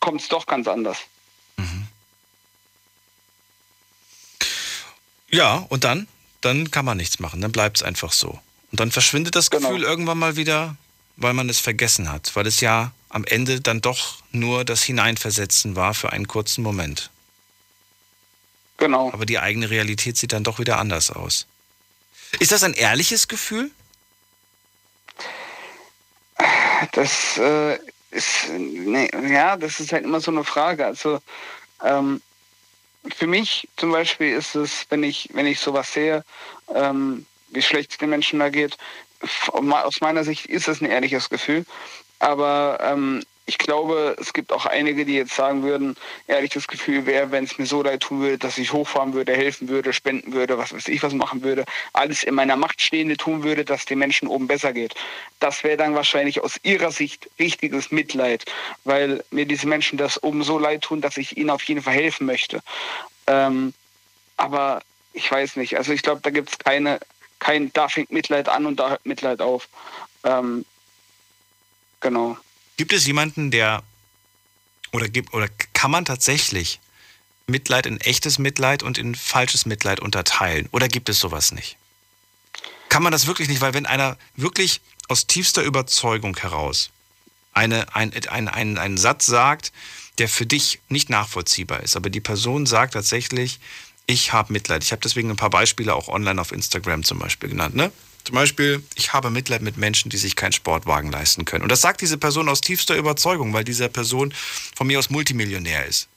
kommt es doch ganz anders. Mhm. Ja, und dann? Dann kann man nichts machen, dann bleibt es einfach so. Und dann verschwindet das genau. Gefühl irgendwann mal wieder, weil man es vergessen hat, weil es ja am Ende dann doch nur das Hineinversetzen war für einen kurzen Moment. Genau. Aber die eigene Realität sieht dann doch wieder anders aus. Ist das ein ehrliches Gefühl? Das äh, ist, nee, ja, das ist halt immer so eine Frage. Also ähm, für mich zum Beispiel ist es, wenn ich, wenn ich sowas sehe, ähm, wie schlecht es den Menschen da geht, aus meiner Sicht ist es ein ehrliches Gefühl. Aber ähm, ich glaube, es gibt auch einige, die jetzt sagen würden, ehrlich das Gefühl wäre, wenn es mir so leid tun würde, dass ich hochfahren würde, helfen würde, spenden würde, was weiß ich was machen würde, alles in meiner Macht Stehende tun würde, dass den Menschen oben besser geht. Das wäre dann wahrscheinlich aus ihrer Sicht richtiges Mitleid, weil mir diese Menschen das oben so leid tun, dass ich ihnen auf jeden Fall helfen möchte. Ähm, aber ich weiß nicht, also ich glaube, da gibt es keine, kein, da fängt Mitleid an und da hört Mitleid auf. Ähm, genau. Gibt es jemanden, der oder gibt oder kann man tatsächlich Mitleid in echtes Mitleid und in falsches Mitleid unterteilen? Oder gibt es sowas nicht? Kann man das wirklich nicht, weil wenn einer wirklich aus tiefster Überzeugung heraus eine, ein, ein, ein, einen Satz sagt, der für dich nicht nachvollziehbar ist, aber die Person sagt tatsächlich, ich habe Mitleid. Ich habe deswegen ein paar Beispiele auch online auf Instagram zum Beispiel genannt. Ne? Zum Beispiel, ich habe Mitleid mit Menschen, die sich keinen Sportwagen leisten können. Und das sagt diese Person aus tiefster Überzeugung, weil diese Person von mir aus Multimillionär ist.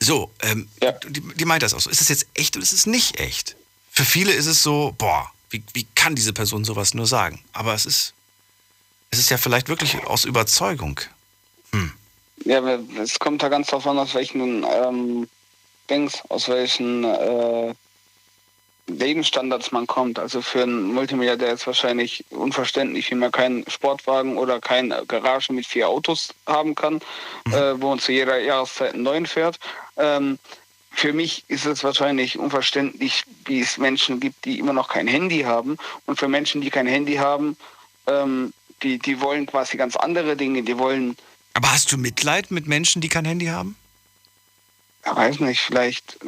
So, ähm, ja. die, die, meint das auch so. Ist es jetzt echt oder ist es nicht echt? Für viele ist es so, boah, wie, wie kann diese Person sowas nur sagen? Aber es ist, es ist ja vielleicht wirklich aus Überzeugung. Hm. Ja, es kommt da ganz drauf an, aus welchen ähm, Dings, aus welchen äh, Lebensstandards man kommt. Also für einen Multimilliardär ist wahrscheinlich unverständlich, wie man keinen Sportwagen oder keine Garage mit vier Autos haben kann, mhm. äh, wo man zu jeder Jahreszeit einen neuen fährt. Ähm, für mich ist es wahrscheinlich unverständlich, wie es Menschen gibt, die immer noch kein Handy haben. Und für Menschen, die kein Handy haben, ähm, die, die wollen quasi ganz andere Dinge. Die wollen. Aber hast du Mitleid mit Menschen, die kein Handy haben? Weiß nicht, vielleicht,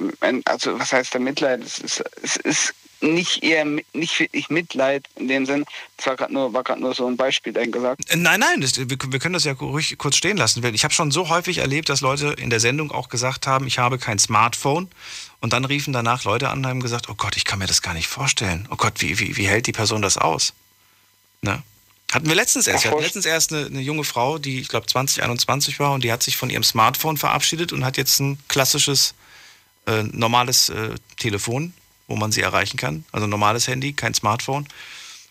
also was heißt der Mitleid? Es ist, es ist nicht eher nicht wirklich Mitleid in dem Sinn. Das war gerade nur, nur so ein Beispiel, gesagt. Äh, nein, nein, das, wir, wir, können das ja ruhig kurz stehen lassen. Ich habe schon so häufig erlebt, dass Leute in der Sendung auch gesagt haben, ich habe kein Smartphone. Und dann riefen danach Leute an und haben gesagt, oh Gott, ich kann mir das gar nicht vorstellen. Oh Gott, wie, wie, wie hält die Person das aus? Ne? Hatten wir letztens erst. Wir hatten letztens erst eine, eine junge Frau, die, ich glaube, 20, 21 war und die hat sich von ihrem Smartphone verabschiedet und hat jetzt ein klassisches, äh, normales äh, Telefon, wo man sie erreichen kann. Also ein normales Handy, kein Smartphone.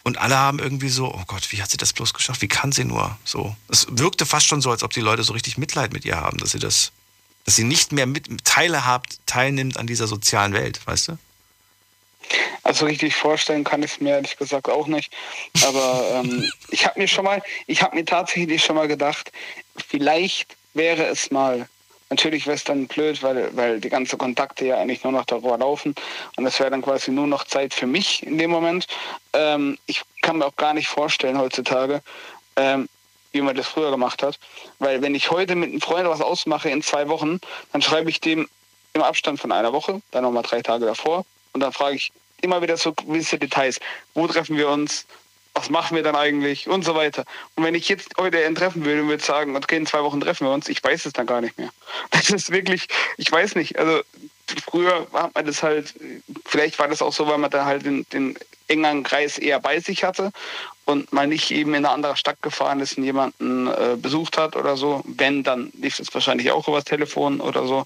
Und alle haben irgendwie so, oh Gott, wie hat sie das bloß geschafft? Wie kann sie nur so? Es wirkte fast schon so, als ob die Leute so richtig Mitleid mit ihr haben, dass sie das Dass sie nicht mehr mit teilhabt, teilnimmt an dieser sozialen Welt, weißt du? Also richtig vorstellen kann ich es mir ehrlich gesagt auch nicht. Aber ähm, ich habe mir schon mal, ich habe mir tatsächlich schon mal gedacht, vielleicht wäre es mal. Natürlich wäre es dann blöd, weil, weil die ganzen Kontakte ja eigentlich nur noch darüber laufen. Und es wäre dann quasi nur noch Zeit für mich in dem Moment. Ähm, ich kann mir auch gar nicht vorstellen heutzutage, ähm, wie man das früher gemacht hat. Weil wenn ich heute mit einem Freund was ausmache in zwei Wochen, dann schreibe ich dem im Abstand von einer Woche, dann nochmal drei Tage davor. Und dann frage ich immer wieder so gewisse Details. Wo treffen wir uns? Was machen wir dann eigentlich? Und so weiter. Und wenn ich jetzt heute einen treffen würde und würde sagen, okay, in zwei Wochen treffen wir uns, ich weiß es dann gar nicht mehr. Das ist wirklich, ich weiß nicht. Also früher hat man das halt, vielleicht war das auch so, weil man da halt den, den engeren Kreis eher bei sich hatte und mal nicht eben in eine andere Stadt gefahren ist und jemanden äh, besucht hat oder so. Wenn, dann lief es wahrscheinlich auch über das Telefon oder so.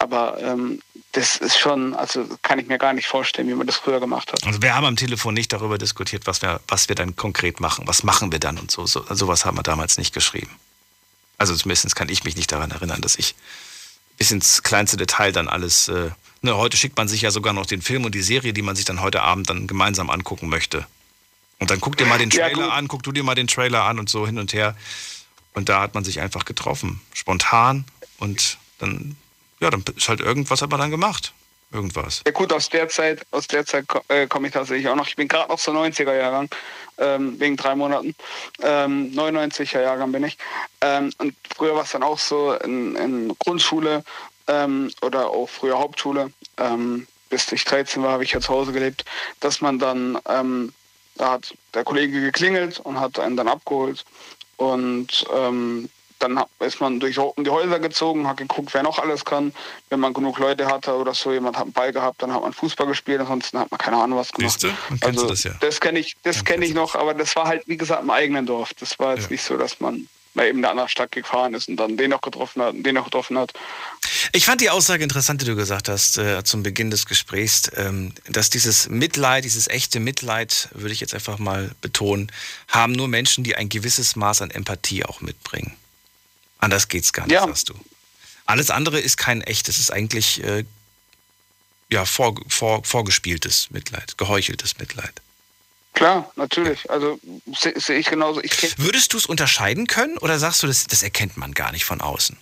Aber ähm, das ist schon, also kann ich mir gar nicht vorstellen, wie man das früher gemacht hat. Also wir haben am Telefon nicht darüber diskutiert, was wir, was wir dann konkret machen. Was machen wir dann und so. so sowas haben wir damals nicht geschrieben. Also zumindest kann ich mich nicht daran erinnern, dass ich bis ins kleinste Detail dann alles. Äh, ne, heute schickt man sich ja sogar noch den Film und die Serie, die man sich dann heute Abend dann gemeinsam angucken möchte. Und dann guck dir mal den Trailer ja, an, guck du dir mal den Trailer an und so hin und her. Und da hat man sich einfach getroffen. Spontan. Und dann ja, dann ist halt irgendwas hat man dann gemacht. Irgendwas. Ja gut, aus der Zeit, aus der Zeit äh, komme ich tatsächlich auch noch. Ich bin gerade noch so 90er Jahrgang, ähm, wegen drei Monaten. Ähm, 99er Jahrgang bin ich. Ähm, und früher war es dann auch so in, in Grundschule ähm, oder auch früher Hauptschule, ähm, bis ich 13 war, habe ich ja zu Hause gelebt, dass man dann, ähm, da hat der Kollege geklingelt und hat einen dann abgeholt. Und ähm, dann ist man durch die Häuser gezogen, hat geguckt, wer noch alles kann. Wenn man genug Leute hatte oder so, jemand hat einen Ball gehabt, dann hat man Fußball gespielt, ansonsten hat man keine Ahnung was gemacht. Siehste? Also, das ja. Das kenne ich, das kenne ich noch, aber das war halt, wie gesagt, im eigenen Dorf. Das war jetzt ja. nicht so, dass man mal eben in eine andere Stadt gefahren ist und dann den noch getroffen hat und den noch getroffen hat. Ich fand die Aussage interessant, die du gesagt hast äh, zum Beginn des Gesprächs, ähm, dass dieses Mitleid, dieses echte Mitleid, würde ich jetzt einfach mal betonen, haben nur Menschen, die ein gewisses Maß an Empathie auch mitbringen. Anders geht's gar nicht, ja. sagst du. Alles andere ist kein echtes, ist eigentlich äh, ja, vor, vor, vorgespieltes Mitleid, geheucheltes Mitleid. Klar, natürlich. Also sehe seh ich genauso. Ich Würdest du es unterscheiden können oder sagst du, das, das erkennt man gar nicht von außen?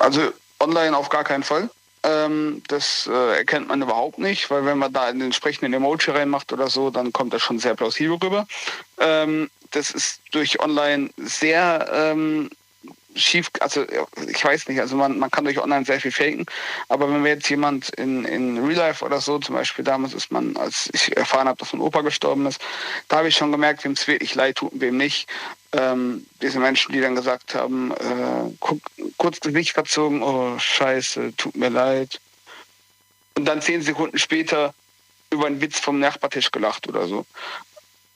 Also online auf gar keinen Fall. Ähm, das äh, erkennt man überhaupt nicht, weil wenn man da einen entsprechenden Emoji reinmacht oder so, dann kommt das schon sehr plausibel rüber. Ähm, das ist durch online sehr ähm, schief, also ich weiß nicht, also man, man kann durch online sehr viel faken, aber wenn wir jetzt jemand in, in Real Life oder so, zum Beispiel damals ist man, als ich erfahren habe, dass mein Opa gestorben ist, da habe ich schon gemerkt, wem es wirklich leid tut und wem nicht. Ähm, diese Menschen, die dann gesagt haben, äh, kurz Gesicht verzogen, oh scheiße, tut mir leid. Und dann zehn Sekunden später über einen Witz vom Nachbartisch gelacht oder so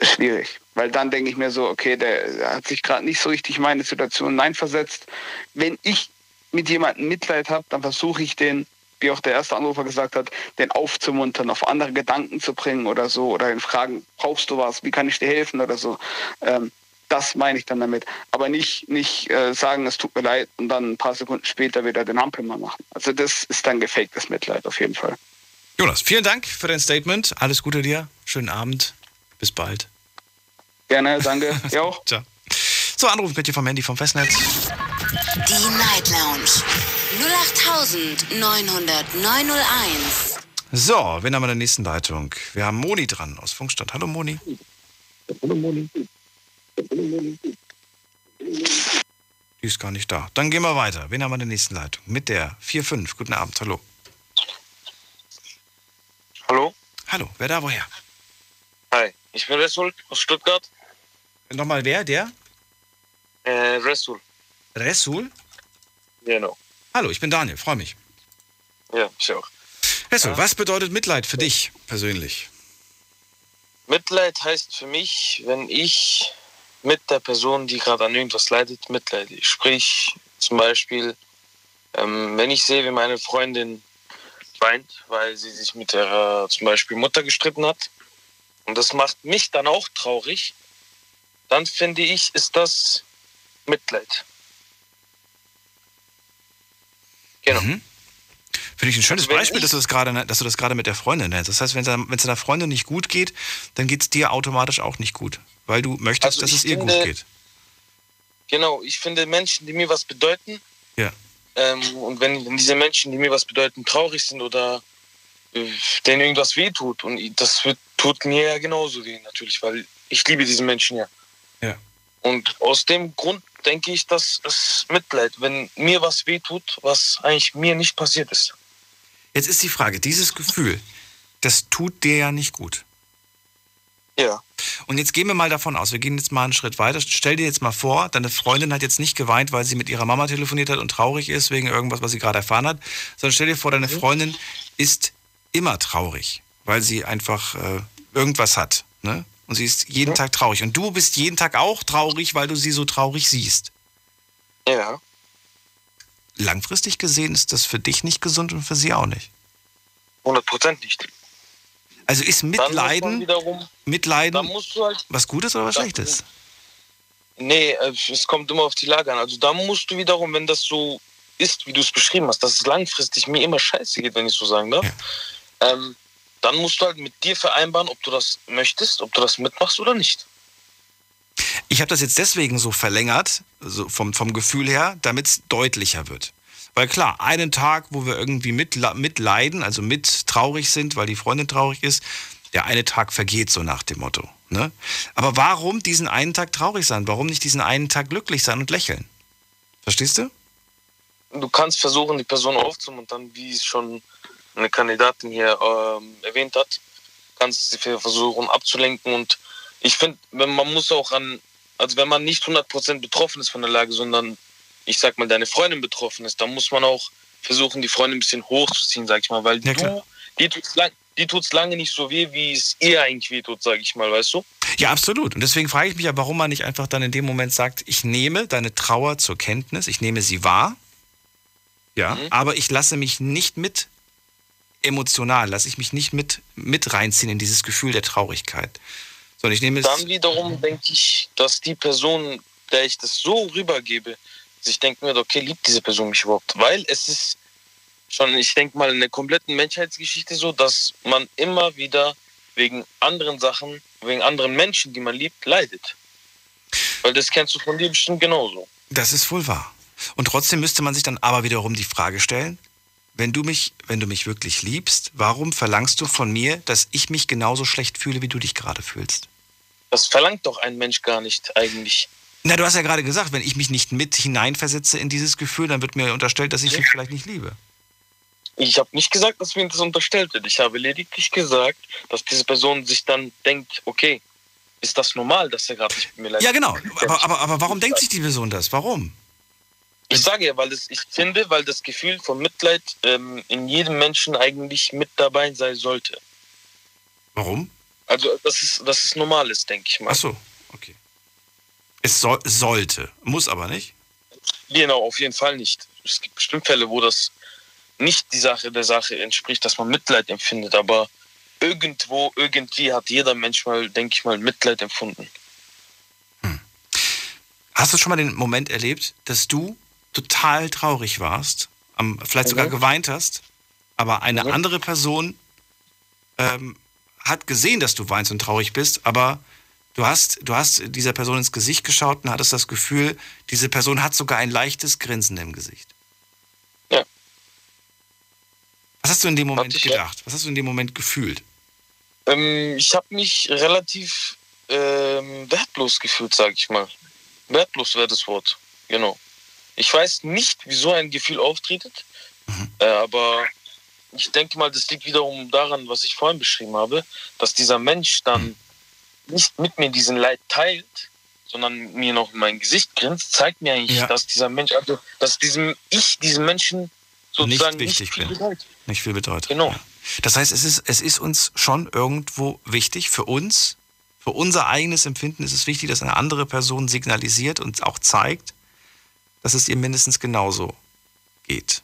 schwierig. Weil dann denke ich mir so, okay, der hat sich gerade nicht so richtig in meine Situation hineinversetzt. Wenn ich mit jemandem Mitleid habe, dann versuche ich den, wie auch der erste Anrufer gesagt hat, den aufzumuntern, auf andere Gedanken zu bringen oder so, oder ihn fragen, brauchst du was, wie kann ich dir helfen oder so. Ähm, das meine ich dann damit. Aber nicht, nicht äh, sagen, es tut mir leid und dann ein paar Sekunden später wieder den Hampelmann machen. Also das ist dann gefaktes Mitleid auf jeden Fall. Jonas, vielen Dank für dein Statement. Alles Gute dir. Schönen Abend. Bis bald. Gerne, danke. Ja auch. Ciao. So, Anruf bitte vom Handy vom Festnetz. Die Night Lounge 0890901. So, wen haben wir in der nächsten Leitung? Wir haben Moni dran aus Funkstadt. Hallo Moni. Hallo Moni. Die ist gar nicht da. Dann gehen wir weiter. Wen haben wir in der nächsten Leitung? Mit der 4-5. Guten Abend. Hallo. Hallo. Hallo. Wer da woher? Hi, ich bin Resul aus Stuttgart. Nochmal wer, der? Äh, Resul. Resul? Genau. Hallo, ich bin Daniel, freue mich. Ja, ich auch. Resul, ja. was bedeutet Mitleid für dich persönlich? Mitleid heißt für mich, wenn ich mit der Person, die gerade an irgendwas leidet, mitleide. Sprich, zum Beispiel, ähm, wenn ich sehe, wie meine Freundin weint, weil sie sich mit ihrer zum Beispiel Mutter gestritten hat, und das macht mich dann auch traurig, dann finde ich, ist das Mitleid. Genau. Mhm. Finde ich ein schönes Also Beispiel, dass du das gerade, dass du das gerade mit der Freundin nennst. Das heißt, wenn es deiner Freundin nicht gut geht, dann geht es dir automatisch auch nicht gut, weil du möchtest, Also dass es ihr gut finde- geht. Genau, ich finde Menschen, die mir was bedeuten, Ja. ähm, und wenn, wenn diese Menschen, die mir was bedeuten, traurig sind oder äh, denen irgendwas wehtut, und das wird, tut mir ja genauso weh natürlich, weil ich liebe diese Menschen ja. Ja. Und aus dem Grund denke ich, dass es Mitleid, wenn mir was wehtut, was eigentlich mir nicht passiert ist. Jetzt ist die Frage, dieses Gefühl, das tut dir ja nicht gut. Ja. Und jetzt gehen wir mal davon aus, wir gehen jetzt mal einen Schritt weiter. Stell dir jetzt mal vor, deine Freundin hat jetzt nicht geweint, weil sie mit ihrer Mama telefoniert hat und traurig ist wegen irgendwas, was sie gerade erfahren hat, sondern stell dir vor, deine Freundin ist immer traurig, weil sie einfach äh, irgendwas hat. Ne? Und sie ist jeden Tag traurig. Und du bist jeden Tag auch traurig, weil du sie so traurig siehst. Ja. Langfristig gesehen ist das für dich nicht gesund und für sie auch nicht. 100 Prozent nicht. Also ist Mitleiden, wiederum, Mitleiden halt was Gutes oder was Schlechtes? Nee, äh, es kommt immer auf die Lage an. Also da musst du wiederum, wenn das so ist, wie du es beschrieben hast, dass es langfristig mir immer scheiße geht, wenn ich so sagen darf, ähm, dann musst du halt mit dir vereinbaren, ob du das möchtest, ob du das mitmachst oder nicht. Ich habe das jetzt deswegen so verlängert, so vom, vom Gefühl her, damit es deutlicher wird. Weil klar, einen Tag, wo wir irgendwie mitla- mitleiden, also mit traurig sind, weil die Freundin traurig ist, der eine Tag vergeht so nach dem Motto. Ne? Aber warum diesen einen Tag traurig sein? Warum nicht diesen einen Tag glücklich sein und lächeln? Verstehst du? Du kannst versuchen, die Person aufzumuntern, wie es schon eine Kandidatin hier ähm, erwähnt hat, kannst du versuchen abzulenken und ich finde, wenn man muss auch an, also wenn man nicht 100% betroffen ist von der Lage, sondern ich sag mal, deine Freundin betroffen ist, dann muss man auch versuchen, die Freundin ein bisschen hochzuziehen, sag ich mal, weil Ja, du, die tut's, lang, die tut's lange nicht so weh, wie es ihr eigentlich weh tut, sag ich mal, weißt du? Ja, absolut. Und deswegen frage ich mich ja, warum man nicht einfach dann in dem Moment sagt, ich nehme deine Trauer zur Kenntnis, ich nehme sie wahr, ja, Mhm. aber ich lasse mich nicht mit emotional, lasse ich mich nicht mit, mit reinziehen in dieses Gefühl der Traurigkeit. Sondern ich nehme es. Dann wiederum denke ich, dass die Person, der ich das so rübergebe, sich denken wird, okay, liebt diese Person mich überhaupt? Weil es ist schon, ich denke mal, in der kompletten Menschheitsgeschichte so, dass man immer wieder wegen anderen Sachen, wegen anderen Menschen, die man liebt, leidet. Weil das kennst du von dir bestimmt genauso. Das ist wohl wahr. Und trotzdem müsste man sich dann aber wiederum die Frage stellen, wenn du mich, wenn du mich wirklich liebst, warum verlangst du von mir, dass ich mich genauso schlecht fühle, wie du dich gerade fühlst? Das verlangt doch ein Mensch gar nicht eigentlich. Na, du hast ja gerade gesagt, wenn ich mich nicht mit hineinversetze in dieses Gefühl, dann wird mir unterstellt, dass ich dich vielleicht nicht liebe. Ich habe nicht gesagt, dass mir das unterstellt wird. Ich habe lediglich gesagt, dass diese Person sich dann denkt, okay, ist das normal, dass er gerade nicht mit mir leidet? Ja, genau. Aber, aber, aber warum denkt sich die Person das? Warum? Ich sage ja, weil das, ich finde, weil das Gefühl von Mitleid ähm, in jedem Menschen eigentlich mit dabei sein sollte. Warum? Also das ist, das ist normal ist, denke ich mal. Ach so, okay. Es soll, sollte, muss aber nicht. Genau, auf jeden Fall nicht. Es gibt bestimmt Fälle, wo das nicht die Sache der Sache entspricht, dass man Mitleid empfindet, aber irgendwo, irgendwie hat jeder Mensch mal, denke ich mal, Mitleid empfunden. Hast du schon mal den Moment erlebt, dass du total traurig warst, am, vielleicht sogar Mhm. geweint hast, aber eine Mhm. andere Person ähm, hat gesehen, dass du weinst und traurig bist, aber du hast, du hast dieser Person ins Gesicht geschaut und hattest das Gefühl, diese Person hat sogar ein leichtes Grinsen im Gesicht. Ja. Was hast du in dem Moment ich, ja. gedacht? Was hast du in dem Moment gefühlt? Ähm, ich habe mich relativ ähm, wertlos gefühlt, sage ich mal. Wertlos wäre das Wort, genau. Ich weiß nicht, wieso ein Gefühl auftretet, äh, aber ich denke mal, das liegt wiederum daran, was ich vorhin beschrieben habe, dass dieser Mensch dann nicht mit mir diesen Leid teilt, sondern mir noch in mein Gesicht grinst, zeigt mir eigentlich, Ja. dass dieser Mensch, also dass diesem ich diesem Menschen sozusagen wichtig nicht viel bin. bedeutet. Nicht viel bedeutet. Genau. Ja. Das heißt, es ist, es ist uns schon irgendwo wichtig, für uns, für unser eigenes Empfinden ist es wichtig, dass eine andere Person signalisiert und auch zeigt, dass es ihr mindestens genauso geht.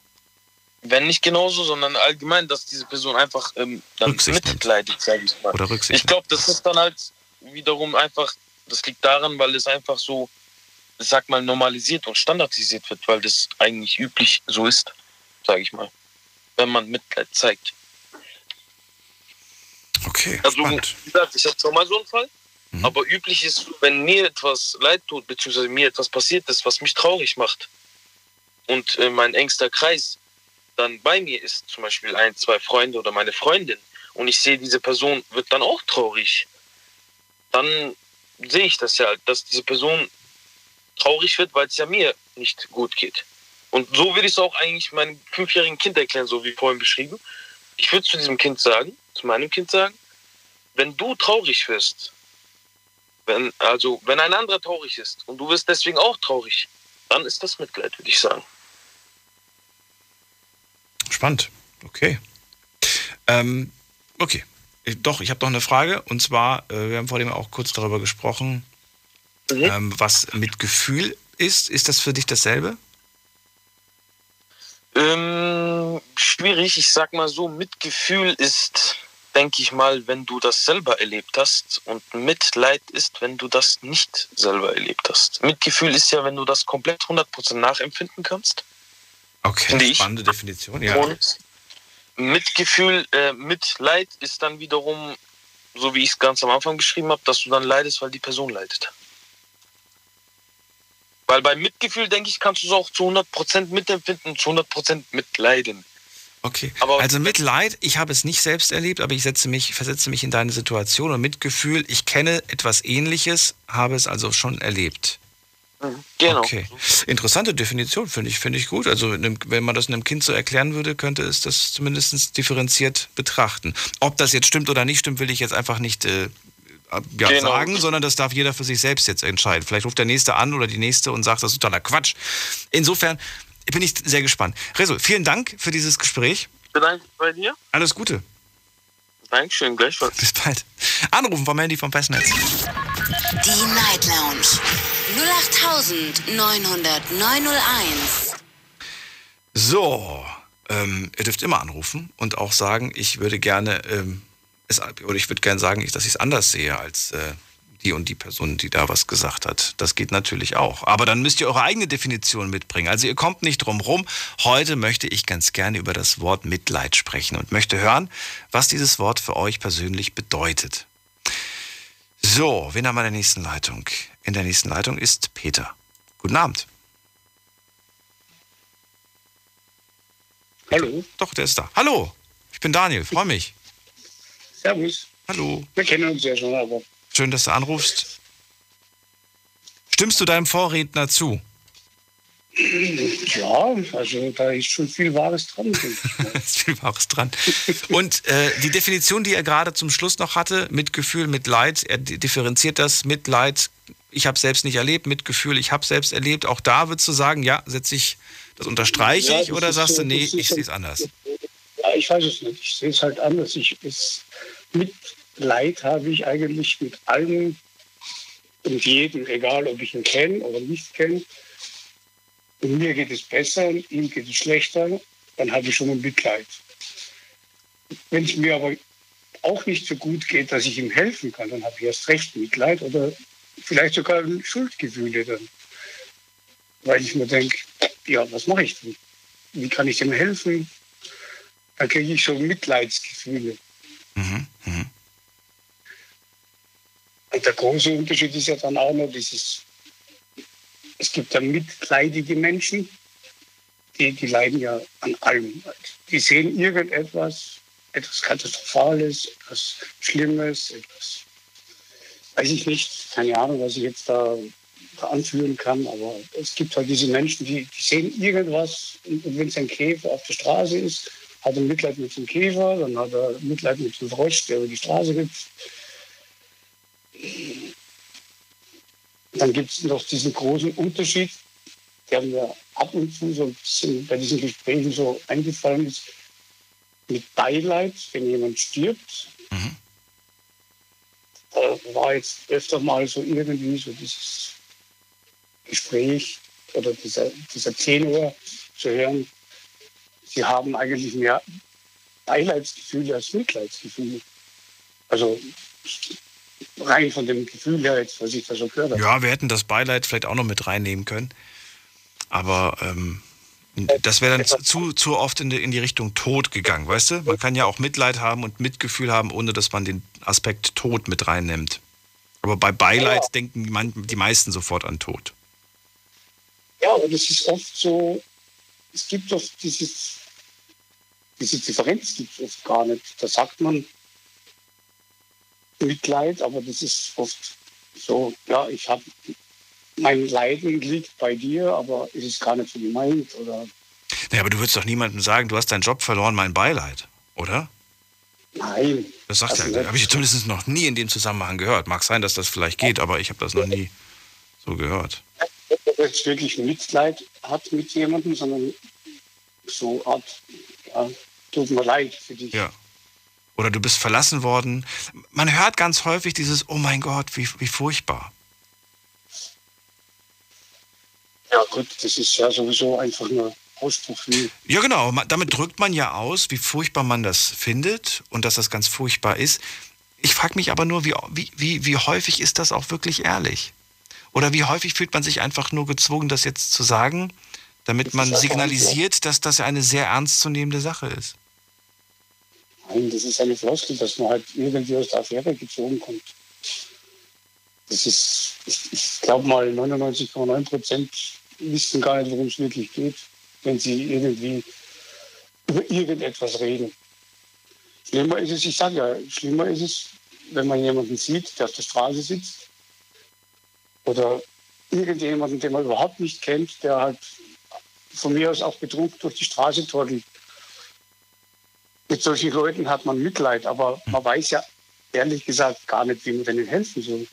wenn nicht genauso, sondern allgemein, dass diese Person einfach ähm, dann Rücksicht mitleidet, sage ich mal. Oder Rücksicht. Ich glaube, das ist dann halt wiederum einfach, das liegt daran, weil es einfach so, ich sag mal, normalisiert und standardisiert wird, weil das eigentlich üblich so ist. sage ich mal. Wenn man Mitleid zeigt. Okay, Also, spannend. wie gesagt, ich hatte schon mal so einen Fall. Mhm. Aber üblich ist, wenn mir etwas leid tut, beziehungsweise mir etwas passiert ist, was mich traurig macht und äh, mein engster Kreis dann bei mir ist, zum Beispiel ein, zwei Freunde oder meine Freundin, und ich sehe, diese Person wird dann auch traurig, dann sehe ich das ja, dass diese Person traurig wird, weil es ja mir nicht gut geht. Und so würde ich es auch eigentlich meinem fünfjährigen Kind erklären, so wie vorhin beschrieben. Ich würde zu diesem Kind sagen, zu meinem Kind sagen, wenn du traurig wirst, wenn, also wenn ein anderer traurig ist und du wirst deswegen auch traurig, dann ist das Mitleid, würde ich sagen. Spannend. Okay. Ähm, okay. Doch, ich habe noch eine Frage. Und zwar, äh, wir haben vorhin auch kurz darüber gesprochen, Mhm. ähm, was Mitgefühl ist. Ist das für dich dasselbe? Ähm, schwierig, ich sag mal so, Mitgefühl ist, denke ich mal, wenn du das selber erlebt hast und Mitleid ist, wenn du das nicht selber erlebt hast. Mitgefühl ist ja, wenn du das komplett 100% nachempfinden kannst. Okay, Finde ich. spannende Definition. Ja. Und Mitgefühl, äh, Mitleid ist dann wiederum, so wie ich es ganz am Anfang beschrieben habe, dass du dann leidest, weil die Person leidet. Weil bei Mitgefühl, denke ich, kannst du es auch zu 100% mitempfinden, zu 100% mitleiden. Okay. Aber- also Mitleid, ich habe es nicht selbst erlebt, aber ich setze mich, versetze mich in deine Situation und Mitgefühl, ich kenne etwas ähnliches, habe es also schon erlebt. Genau. Okay. Interessante Definition, finde ich, finde ich gut. Also wenn man das einem Kind so erklären würde, könnte es das zumindest differenziert betrachten. Ob das jetzt stimmt oder nicht stimmt, will ich jetzt einfach nicht äh, ja, Genau. sagen, sondern das darf jeder für sich selbst jetzt entscheiden. Vielleicht ruft der Nächste an oder die Nächste und sagt, das ist totaler Quatsch. Insofern bin ich sehr gespannt. Resul, vielen Dank für dieses Gespräch. Bedanke mich bei dir. Alles Gute. Dankeschön, gleichfalls. Bis bald. Anrufen vom Handy vom Festnetz. Die Night Lounge 0890901. So, ähm, ihr dürft immer anrufen und auch sagen, ich würde gerne, ähm, es, oder ich würde gerne sagen, ich- dass ich es anders sehe als äh, die und die Person, die da was gesagt hat. Das geht natürlich auch. Aber dann müsst ihr eure eigene Definition mitbringen. Also ihr kommt nicht drum rum. Heute möchte ich ganz gerne über das Wort Mitleid sprechen und möchte hören, was dieses Wort für euch persönlich bedeutet. So, wen haben wir in der nächsten Leitung? In der nächsten Leitung ist Peter. Guten Abend. Hallo, Doch, der ist da. Hallo, ich bin Daniel, freue mich. Servus. Hallo, Wir kennen uns ja schon, aber schön, dass du anrufst. Stimmst du deinem Vorredner zu? ja, also da ist schon viel Wahres dran. ist viel Wahres dran. Und äh, die Definition, die er gerade zum Schluss noch hatte, Mitgefühl, Mitleid, er di- differenziert das, Mitleid, ich habe selbst nicht erlebt, Mitgefühl, ich habe selbst erlebt. Auch da würdest du sagen, ja, setze ich, das unterstreiche Ja, ich, das oder sagst so- du, nee, ich sehe es anders? Ja, ich weiß es nicht. Ich sehe es halt anders. Ich, es, mit Leid habe ich eigentlich mit allem und jedem, egal ob ich ihn kenne oder nicht kenne. Und mir geht es besser und ihm geht es schlechter, dann habe ich schon ein Mitleid. Wenn es mir aber auch nicht so gut geht, dass ich ihm helfen kann, dann habe ich erst recht Mitleid oder vielleicht sogar Schuldgefühle dann. Weil ich mir denke, ja, was mache ich denn? Wie kann ich dem helfen? Da kriege ich so Mitleidsgefühle. Mhm, mhm. Und der große Unterschied ist ja dann auch noch dieses, es gibt ja mitleidige Menschen, die, die leiden ja an allem. Die sehen irgendetwas, etwas Katastrophales, etwas Schlimmes, etwas, weiß ich nicht, keine Ahnung, was ich jetzt da, da anführen kann, aber es gibt halt diese Menschen, die, die sehen irgendwas und, und wenn es ein Käfer auf der Straße ist, hat er Mitleid mit dem Käfer, dann hat er Mitleid mit dem Frosch, der über die Straße hüpft. Dann gibt es noch diesen großen Unterschied, der mir ab und zu so ein bisschen bei diesen Gesprächen so eingefallen ist, mit Beileid, wenn jemand stirbt. Mhm. Da war jetzt öfter mal so irgendwie so dieses Gespräch oder dieser, dieser Tenor zu hören, sie haben eigentlich mehr Beileidsgefühle als Mitleidsgefühle. Also rein von dem Gefühl her, jetzt, was ich da so gehört habe. Ja, wir hätten das Beileid vielleicht auch noch mit reinnehmen können. Aber ähm, Das wäre dann zu, zu oft in die, in die Richtung Tod gegangen, weißt du? Man kann ja auch Mitleid haben und Mitgefühl haben, ohne dass man den Aspekt Tod mit reinnimmt. Aber bei Beileid ja. denken die, meisten sofort an Tod. Ja, und es ist oft so, es gibt doch dieses, diese Differenz gibt es oft gar nicht. Da sagt man Mitleid, aber das ist oft so, ja, ich habe mein Leiden liegt bei dir, aber ist es gar nicht so gemeint, oder? Naja, aber du würdest doch niemandem sagen, du hast deinen Job verloren, mein Beileid, oder? Nein. Das sagt also ja, habe ich zumindest noch nie in dem Zusammenhang gehört. Mag sein, dass das vielleicht geht, aber ich habe das noch nie so gehört. Er jetzt wirklich Mitleid hat mit jemandem, sondern so Art, ja, tut mir leid für dich. Ja. Oder du bist verlassen worden. Man hört ganz häufig dieses, oh mein Gott, wie, wie furchtbar. Ja gut, das ist ja sowieso einfach nur Ausdruck für. Ja genau, damit drückt man ja aus, wie furchtbar man das findet und dass das ganz furchtbar ist. Ich frage mich aber nur, wie, wie, wie häufig ist das auch wirklich ehrlich? Oder wie häufig fühlt man sich einfach nur gezwungen, das jetzt zu sagen, damit man signalisiert, dass das eine sehr ernstzunehmende Sache ist? Nein, das ist eine Floskel, dass man halt irgendwie aus der Affäre gezogen kommt. Das ist, ich, ich glaube mal, 99,9 Prozent wissen gar nicht, worum es wirklich geht, wenn sie irgendwie über irgendetwas reden. Schlimmer ist es, ich sage ja, schlimmer ist es, wenn man jemanden sieht, der auf der Straße sitzt oder irgendjemanden, den man überhaupt nicht kennt, der halt von mir aus auch betrunken durch die Straße torkelt. Mit solchen Leuten hat man Mitleid, aber man weiß ja ehrlich gesagt gar nicht, wie man denen helfen soll.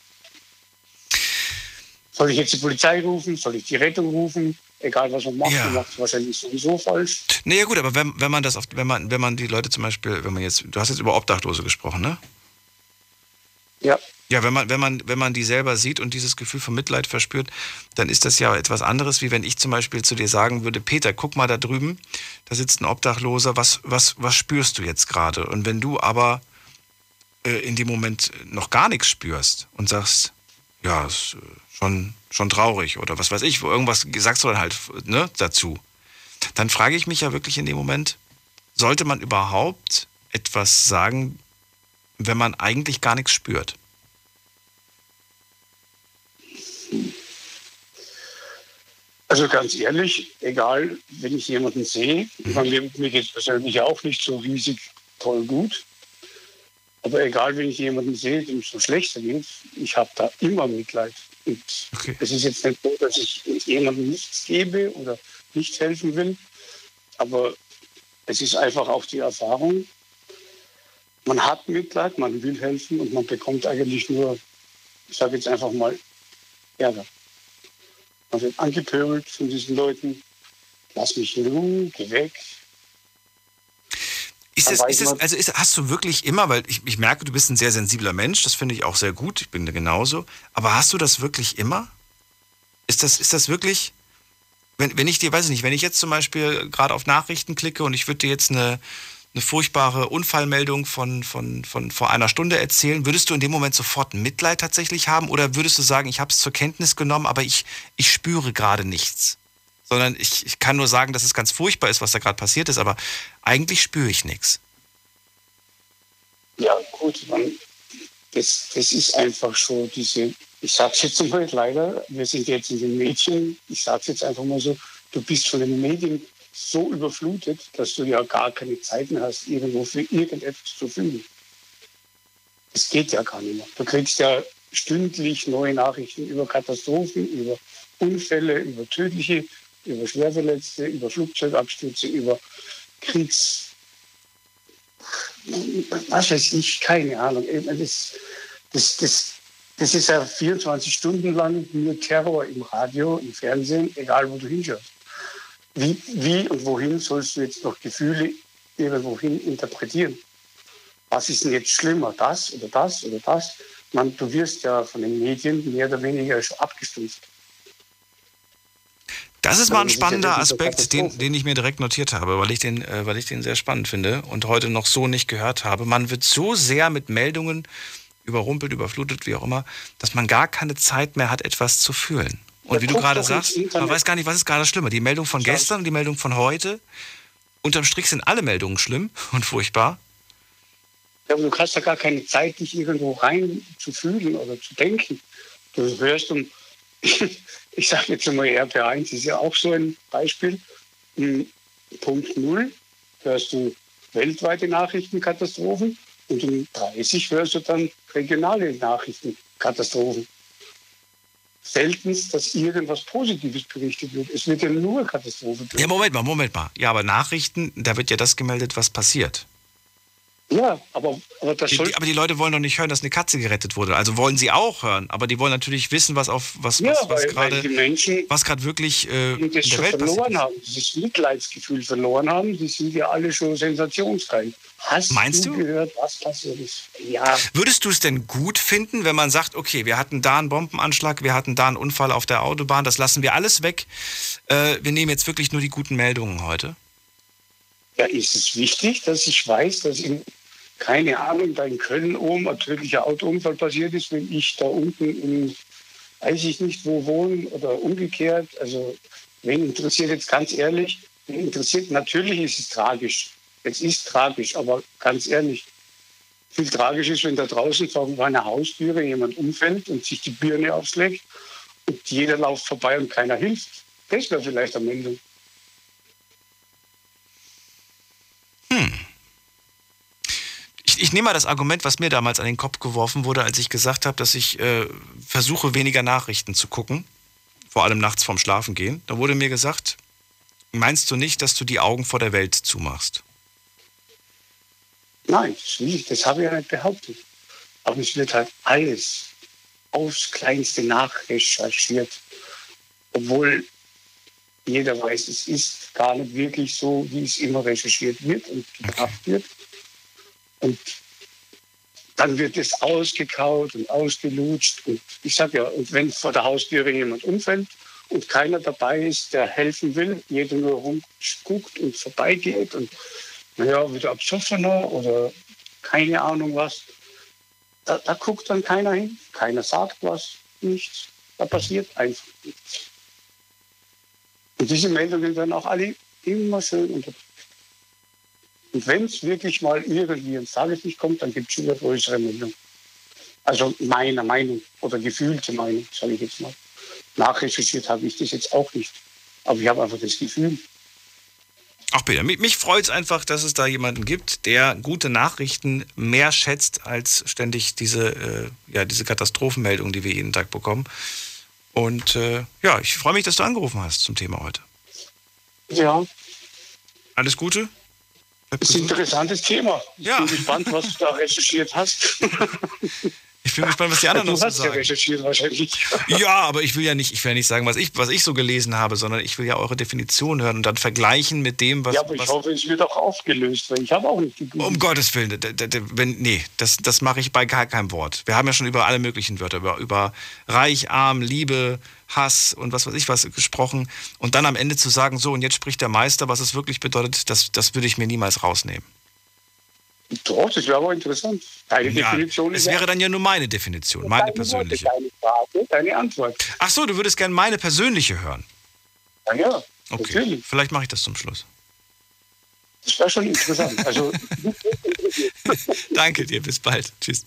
Soll ich jetzt die Polizei rufen? Soll ich die Rettung rufen? Egal was man macht, ja. man macht es wahrscheinlich sowieso falsch. Naja gut, aber wenn, wenn man das oft, wenn man, wenn man die Leute zum Beispiel, wenn man jetzt, du hast jetzt über Obdachlose gesprochen, ne? Ja. Ja, wenn man, wenn man, wenn man die selber sieht und dieses Gefühl von Mitleid verspürt, dann ist das ja etwas anderes, wie wenn ich zum Beispiel zu dir sagen würde, Peter, guck mal da drüben, da sitzt ein Obdachloser, was, was, was spürst du jetzt gerade? Und wenn du aber äh, in dem Moment noch gar nichts spürst und sagst, ja, ist äh, schon, schon traurig oder was weiß ich, wo irgendwas sagst du dann halt ne, dazu, dann frage ich mich ja wirklich in dem Moment, sollte man überhaupt etwas sagen, wenn man eigentlich gar nichts spürt? Also ganz ehrlich, egal, wenn ich jemanden sehe, mhm. mir, mir geht es persönlich auch nicht so riesig toll gut, aber egal, wenn ich jemanden sehe, dem es so schlechter geht, ich habe da immer Mitleid. Und okay. es ist jetzt nicht so, dass ich jemandem nichts gebe oder nicht helfen will, aber es ist einfach auch die Erfahrung, man hat Mitleid, man will helfen und man bekommt eigentlich nur, ich sage jetzt einfach mal, Ärger. Man wird angepöbelt von diesen Leuten. Lass mich in Ruhe, geh weg. Ist es, ist es, also ist, hast du wirklich immer, weil ich, ich merke, du bist ein sehr sensibler Mensch, das finde ich auch sehr gut, ich bin genauso, aber hast du das wirklich immer? Ist das, ist das wirklich, wenn, wenn ich dir, weiß ich nicht, wenn ich jetzt zum Beispiel gerade auf Nachrichten klicke und ich würde dir jetzt eine, eine furchtbare Unfallmeldung von, von, von vor einer Stunde erzählen, würdest du in dem Moment sofort Mitleid tatsächlich haben oder würdest du sagen, ich habe es zur Kenntnis genommen, aber ich, ich spüre gerade nichts? Sondern ich, ich kann nur sagen, dass es ganz furchtbar ist, was da gerade passiert ist, aber eigentlich spüre ich nichts. Ja, gut, man, das, das ist einfach so diese, ich sage es jetzt mal leider, wir sind jetzt in den Medien, ich sage es jetzt einfach mal so, du bist von den Medien so überflutet, dass du ja gar keine Zeit mehr hast, irgendwo für irgendetwas zu fühlen. Es geht ja gar nicht mehr. Du kriegst ja stündlich neue Nachrichten über Katastrophen, über Unfälle, über tödliche, über Schwerverletzte, über Flugzeugabstürze, über Kriegs... Was weiß ich, keine Ahnung. Das, das, das, das ist ja 24 Stunden lang nur Terror im Radio, im Fernsehen, egal wo du hinschaust wie, wie und wohin sollst du jetzt noch Gefühle irgendwohin interpretieren? Was ist denn jetzt schlimmer, das oder das oder das? Man, du wirst ja von den Medien mehr oder weniger schon abgestumpft. Das ist mal ein spannender Aspekt, den, den ich mir direkt notiert habe, weil ich, den, äh, weil ich den sehr spannend finde und heute noch so nicht gehört habe. Man wird so sehr mit Meldungen überrumpelt, überflutet, wie auch immer, dass man gar keine Zeit mehr hat, etwas zu fühlen. Und wie du gerade sagst, man weiß gar nicht, was ist gerade schlimmer. Die Meldung von gestern und die Meldung von heute. Unterm Strich sind alle Meldungen schlimm und furchtbar. Ja, aber du hast ja gar keine Zeit, dich irgendwo rein zu fühlen oder zu denken. Du hörst um, ich sage jetzt mal, RP1 ist ja auch so ein Beispiel. In Punkt 0 hörst du weltweite Nachrichtenkatastrophen und um 30 hörst du dann regionale Nachrichtenkatastrophen. Seltenst, dass irgendwas Positives berichtet wird. Es wird ja nur Katastrophe berichtet. Ja, Moment mal, Moment mal. Ja, aber Nachrichten, da wird ja das gemeldet, was passiert. Ja, aber, aber das Die, soll. die, aber die Leute wollen doch nicht hören, dass eine Katze gerettet wurde. Also wollen sie auch hören, aber die wollen natürlich wissen, was auf was, ja, was, was gerade was gerade wirklich äh, in der Welt passiert. verloren haben, dieses Mitleidsgefühl verloren haben, die sind ja alle schon sensationsgeil. Hast Meinst du? gehört, was passiert ist? Ja, Würdest du es denn gut finden, wenn man sagt, okay, wir hatten da einen Bombenanschlag, wir hatten da einen Unfall auf der Autobahn, das lassen wir alles weg. Äh, wir nehmen jetzt wirklich nur die guten Meldungen heute. ja, ist es wichtig, dass ich weiß, dass in, keine Ahnung, da in Köln oben ein tödlicher Autounfall passiert ist, wenn ich da unten in, weiß ich nicht wo wohne oder umgekehrt. Also, wen interessiert jetzt ganz ehrlich? Wen interessiert, natürlich ist es tragisch. Es ist tragisch, aber ganz ehrlich, viel tragisch ist, wenn da draußen vor meiner Haustüre jemand umfällt und sich die Birne aufschlägt und jeder läuft vorbei und keiner hilft. Das wäre vielleicht am Ende. Ich, ich nehme mal das Argument, was mir damals an den Kopf geworfen wurde, als ich gesagt habe, dass ich äh, versuche, weniger Nachrichten zu gucken, vor allem nachts vorm Schlafengehen. Da wurde mir gesagt, meinst du nicht, dass du die Augen vor der Welt zumachst? Nein, das, habe ich ja nicht behauptet. Aber es wird halt alles aufs Kleinste nachrecherchiert. Obwohl jeder weiß, es ist gar nicht wirklich so, wie es immer recherchiert wird und gebracht wird. Und dann wird es ausgekaut und ausgelutscht. Und ich sage ja, und wenn vor der Haustüre jemand umfällt und keiner dabei ist, der helfen will, jeder nur rumguckt und vorbeigeht und naja, wieder absoffener oder keine Ahnung was, da, da guckt dann keiner hin, keiner sagt was, nichts. Da passiert einfach nichts. Und diese Meldungen werden auch alle immer schön unterdrückt. Und wenn es wirklich mal irgendwie ins Tageslicht kommt, dann gibt es eine größere Meldung. Also meiner Meinung oder gefühlte Meinung, sage ich jetzt mal. Nachrecherchiert habe ich das jetzt auch nicht. Aber ich habe einfach das Gefühl. Auch Peter, mich, mich freut es einfach, dass es da jemanden gibt, der gute Nachrichten mehr schätzt als ständig diese, äh, ja, diese Katastrophenmeldungen, die wir jeden Tag bekommen. Und äh, ja, ich freue mich, dass du angerufen hast zum Thema heute. Ja, Alles Gute? Das ist ein interessantes Thema. Ich Ja. bin gespannt, was du da recherchiert hast. Ich bin gespannt, was die anderen du noch so hast ja sagen. recherchiert wahrscheinlich. Ja, aber ich will ja nicht, ich will ja nicht sagen, was ich, was ich so gelesen habe, sondern ich will ja eure Definition hören und dann vergleichen mit dem, was. ja, aber ich was hoffe, es wird auch aufgelöst, weil ich habe auch nicht gegoogelt. um Gottes Willen, wenn, nee, das, das mache ich bei gar keinem Wort. Wir haben ja schon über alle möglichen Wörter, über, über Reich, Arm, Liebe, Hass und was weiß ich was gesprochen. Und dann am Ende zu sagen, so, und jetzt spricht der Meister, was es wirklich bedeutet, das, das würde ich mir niemals rausnehmen. Doch, das wäre aber interessant. Deine Ja, Definition es ist wäre dann ja nur meine Definition, meine deine persönliche. Worte, Deine Frage, deine Antwort. Ach so, du würdest gerne meine persönliche hören. Ja, ja, Okay, natürlich. vielleicht mache ich das zum Schluss. Das wäre schon interessant. Also, Danke dir, bis bald. Tschüss.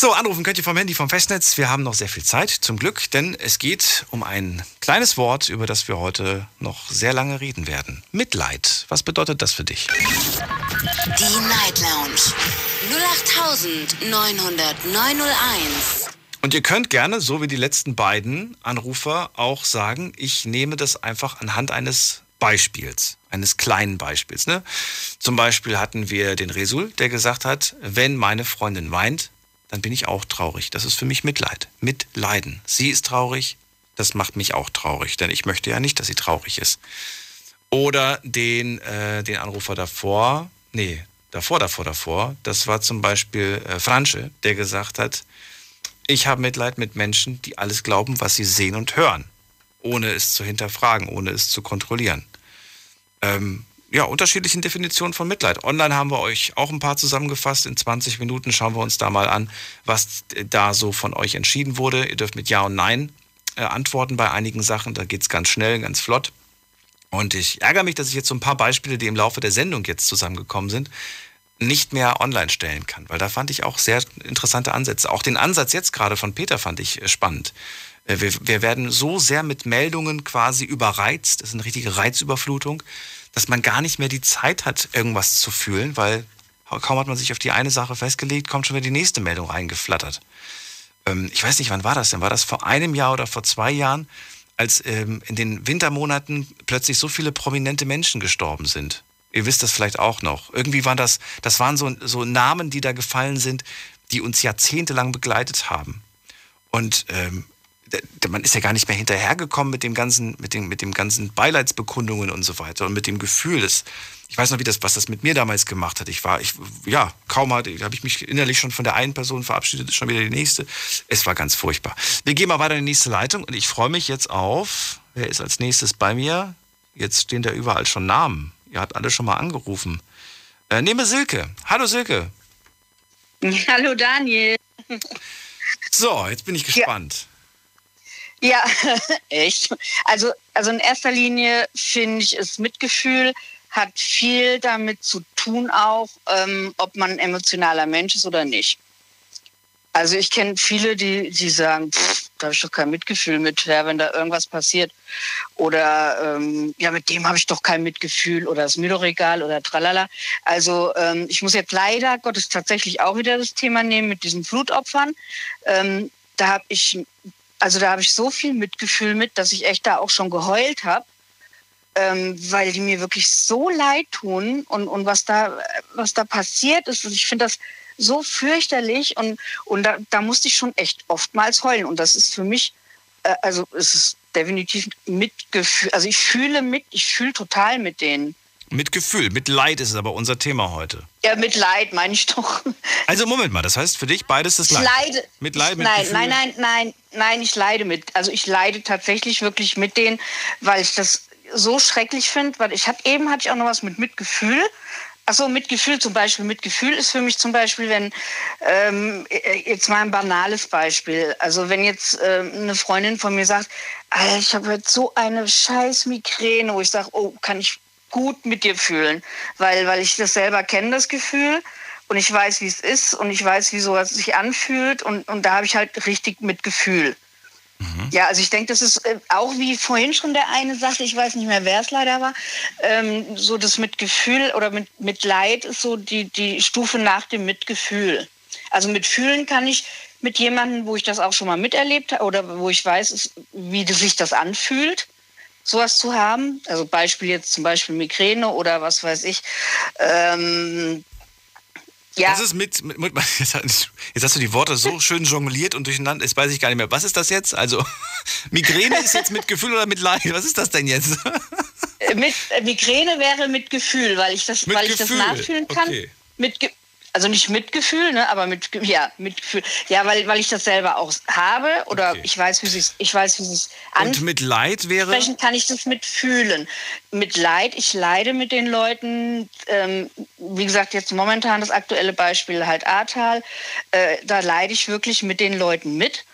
So, anrufen könnt ihr vom Handy vom Festnetz. Wir haben noch sehr viel Zeit, zum Glück, denn es geht um ein kleines Wort, über das wir heute noch sehr lange reden werden. Mitleid. Was bedeutet das für dich? Die Night Lounge 08901. Und ihr könnt gerne, so wie die letzten beiden Anrufer, auch sagen, ich nehme das einfach anhand eines Beispiels, eines kleinen Beispiels. Ne? Zum Beispiel hatten wir den Resul, der gesagt hat, wenn meine Freundin weint, dann bin ich auch traurig. Das ist für mich Mitleid. Mitleiden. Sie ist traurig, das macht mich auch traurig, denn ich möchte ja nicht, dass sie traurig ist. Oder den, äh, den Anrufer davor, nee, davor, davor, davor, das war zum Beispiel äh, Fransche, der gesagt hat, ich habe Mitleid mit Menschen, die alles glauben, was sie sehen und hören, ohne es zu hinterfragen, ohne es zu kontrollieren. Ähm, ja, unterschiedlichen Definitionen von Mitleid. Online haben wir euch auch ein paar zusammengefasst. In 20 Minuten schauen wir uns da mal an, was da so von euch entschieden wurde. Ihr dürft mit Ja und Nein äh, antworten bei einigen Sachen. Da geht es ganz schnell, ganz flott. Und ich ärgere mich, dass ich jetzt so ein paar Beispiele, die im Laufe der Sendung jetzt zusammengekommen sind, nicht mehr online stellen kann. Weil da fand ich auch sehr interessante Ansätze. Auch den Ansatz jetzt gerade von Peter fand ich äh, spannend. Äh, wir, wir werden so sehr mit Meldungen quasi überreizt, das ist eine richtige Reizüberflutung, dass man gar nicht mehr die Zeit hat, irgendwas zu fühlen, weil kaum hat man sich auf die eine Sache festgelegt, kommt schon wieder die nächste Meldung reingeflattert. Ähm, ich weiß nicht, wann war das denn? War das vor einem Jahr oder vor zwei Jahren, als ähm, in den Wintermonaten plötzlich so viele prominente Menschen gestorben sind? Ihr wisst das vielleicht auch noch. Irgendwie waren das, das waren so, so Namen, die da gefallen sind, die uns jahrzehntelang begleitet haben. Und ähm, man ist ja gar nicht mehr hinterhergekommen mit dem ganzen, mit dem, mit dem ganzen Beileidsbekundungen und so weiter und mit dem Gefühl, dass, ich weiß noch, wie das, was das mit mir damals gemacht hat. Ich war, ich, ja, kaum hatte, habe ich mich innerlich schon von der einen Person verabschiedet, schon wieder die nächste. Es war ganz furchtbar. Wir gehen mal weiter in die nächste Leitung und ich freue mich jetzt auf, wer ist als nächstes bei mir? Jetzt stehen da überall schon Namen. Ihr habt alle schon mal angerufen. Äh, nehme Silke. Hallo Silke. Hallo Daniel. So, jetzt bin ich gespannt. Ja, echt. Also, also in erster Linie finde ich es Mitgefühl hat viel damit zu tun auch, ähm, ob man ein emotionaler Mensch ist oder nicht. Also ich kenne viele, die, die sagen, pff, da habe ich doch kein Mitgefühl mit, ja, wenn da irgendwas passiert. Oder ähm, ja, mit dem habe ich doch kein Mitgefühl oder ist mir doch egal oder tralala. Also ähm, ich muss jetzt leider Gottes tatsächlich auch wieder das Thema nehmen mit diesen Flutopfern. Ähm, da habe ich also da habe ich so viel Mitgefühl mit, dass ich echt da auch schon geheult habe, ähm, weil die mir wirklich so leid tun und, und was da was da passiert ist. Ich finde das so fürchterlich und und da, da musste ich schon echt oftmals heulen und das ist für mich äh, also es ist definitiv Mitgefühl. Also ich fühle mit, ich fühle total mit denen. Mit Gefühl, mit Leid ist es aber unser Thema heute. Ja, mit Leid meine ich doch. Also Moment mal, das heißt für dich beides das Leid. Ich leide. Mit Leid, mit nein, Gefühl. nein, nein, nein, nein, ich leide mit. Also ich leide tatsächlich wirklich mit denen, weil ich das so schrecklich finde, weil ich hatte eben hatte ich auch noch was mit Mitgefühl. Achso, Mitgefühl zum Beispiel. Mitgefühl ist für mich zum Beispiel, wenn, ähm, jetzt mal ein banales Beispiel. Also wenn jetzt ähm, eine Freundin von mir sagt, ich habe jetzt so eine scheiß Migräne, wo ich sage, oh, kann ich gut mit dir fühlen, weil, weil ich das selber kenne, das Gefühl. Und ich weiß, wie es ist und ich weiß, wie sowas sich anfühlt. Und, und da habe ich halt richtig Mitgefühl. Mhm. Ja, also ich denke, das ist äh, auch wie vorhin schon der eine sagte, ich weiß nicht mehr, wer es leider war, ähm, so das Mitgefühl oder mit, mit Leid ist so die, die Stufe nach dem Mitgefühl. Also mitfühlen kann ich mit jemandem, wo ich das auch schon mal miterlebt habe oder wo ich weiß, wie sich das anfühlt sowas zu haben. Also Beispiel jetzt zum Beispiel Migräne oder was weiß ich. Ähm, ja. Das ist mit, mit, mit jetzt, hast du die Worte so schön jongliert und durcheinander, jetzt weiß ich gar nicht mehr. Was ist das jetzt? Also Migräne ist jetzt mit Gefühl oder mit Leid? Was ist das denn jetzt? mit, äh, Migräne wäre mit Gefühl, weil ich das, weil ich das nachfühlen kann. Okay. Mit, also nicht Mitgefühl, ne, aber mit ja Mitgefühl. Ja, weil, weil ich das selber auch habe oder okay. ich weiß, wie es ich weiß, wie es Und mit Leid wäre Sprechen kann ich das mitfühlen. Mit Leid, ich leide mit den Leuten. Ähm, wie gesagt, jetzt momentan das aktuelle Beispiel halt Ahrtal. Äh, da leide ich wirklich mit den Leuten mit.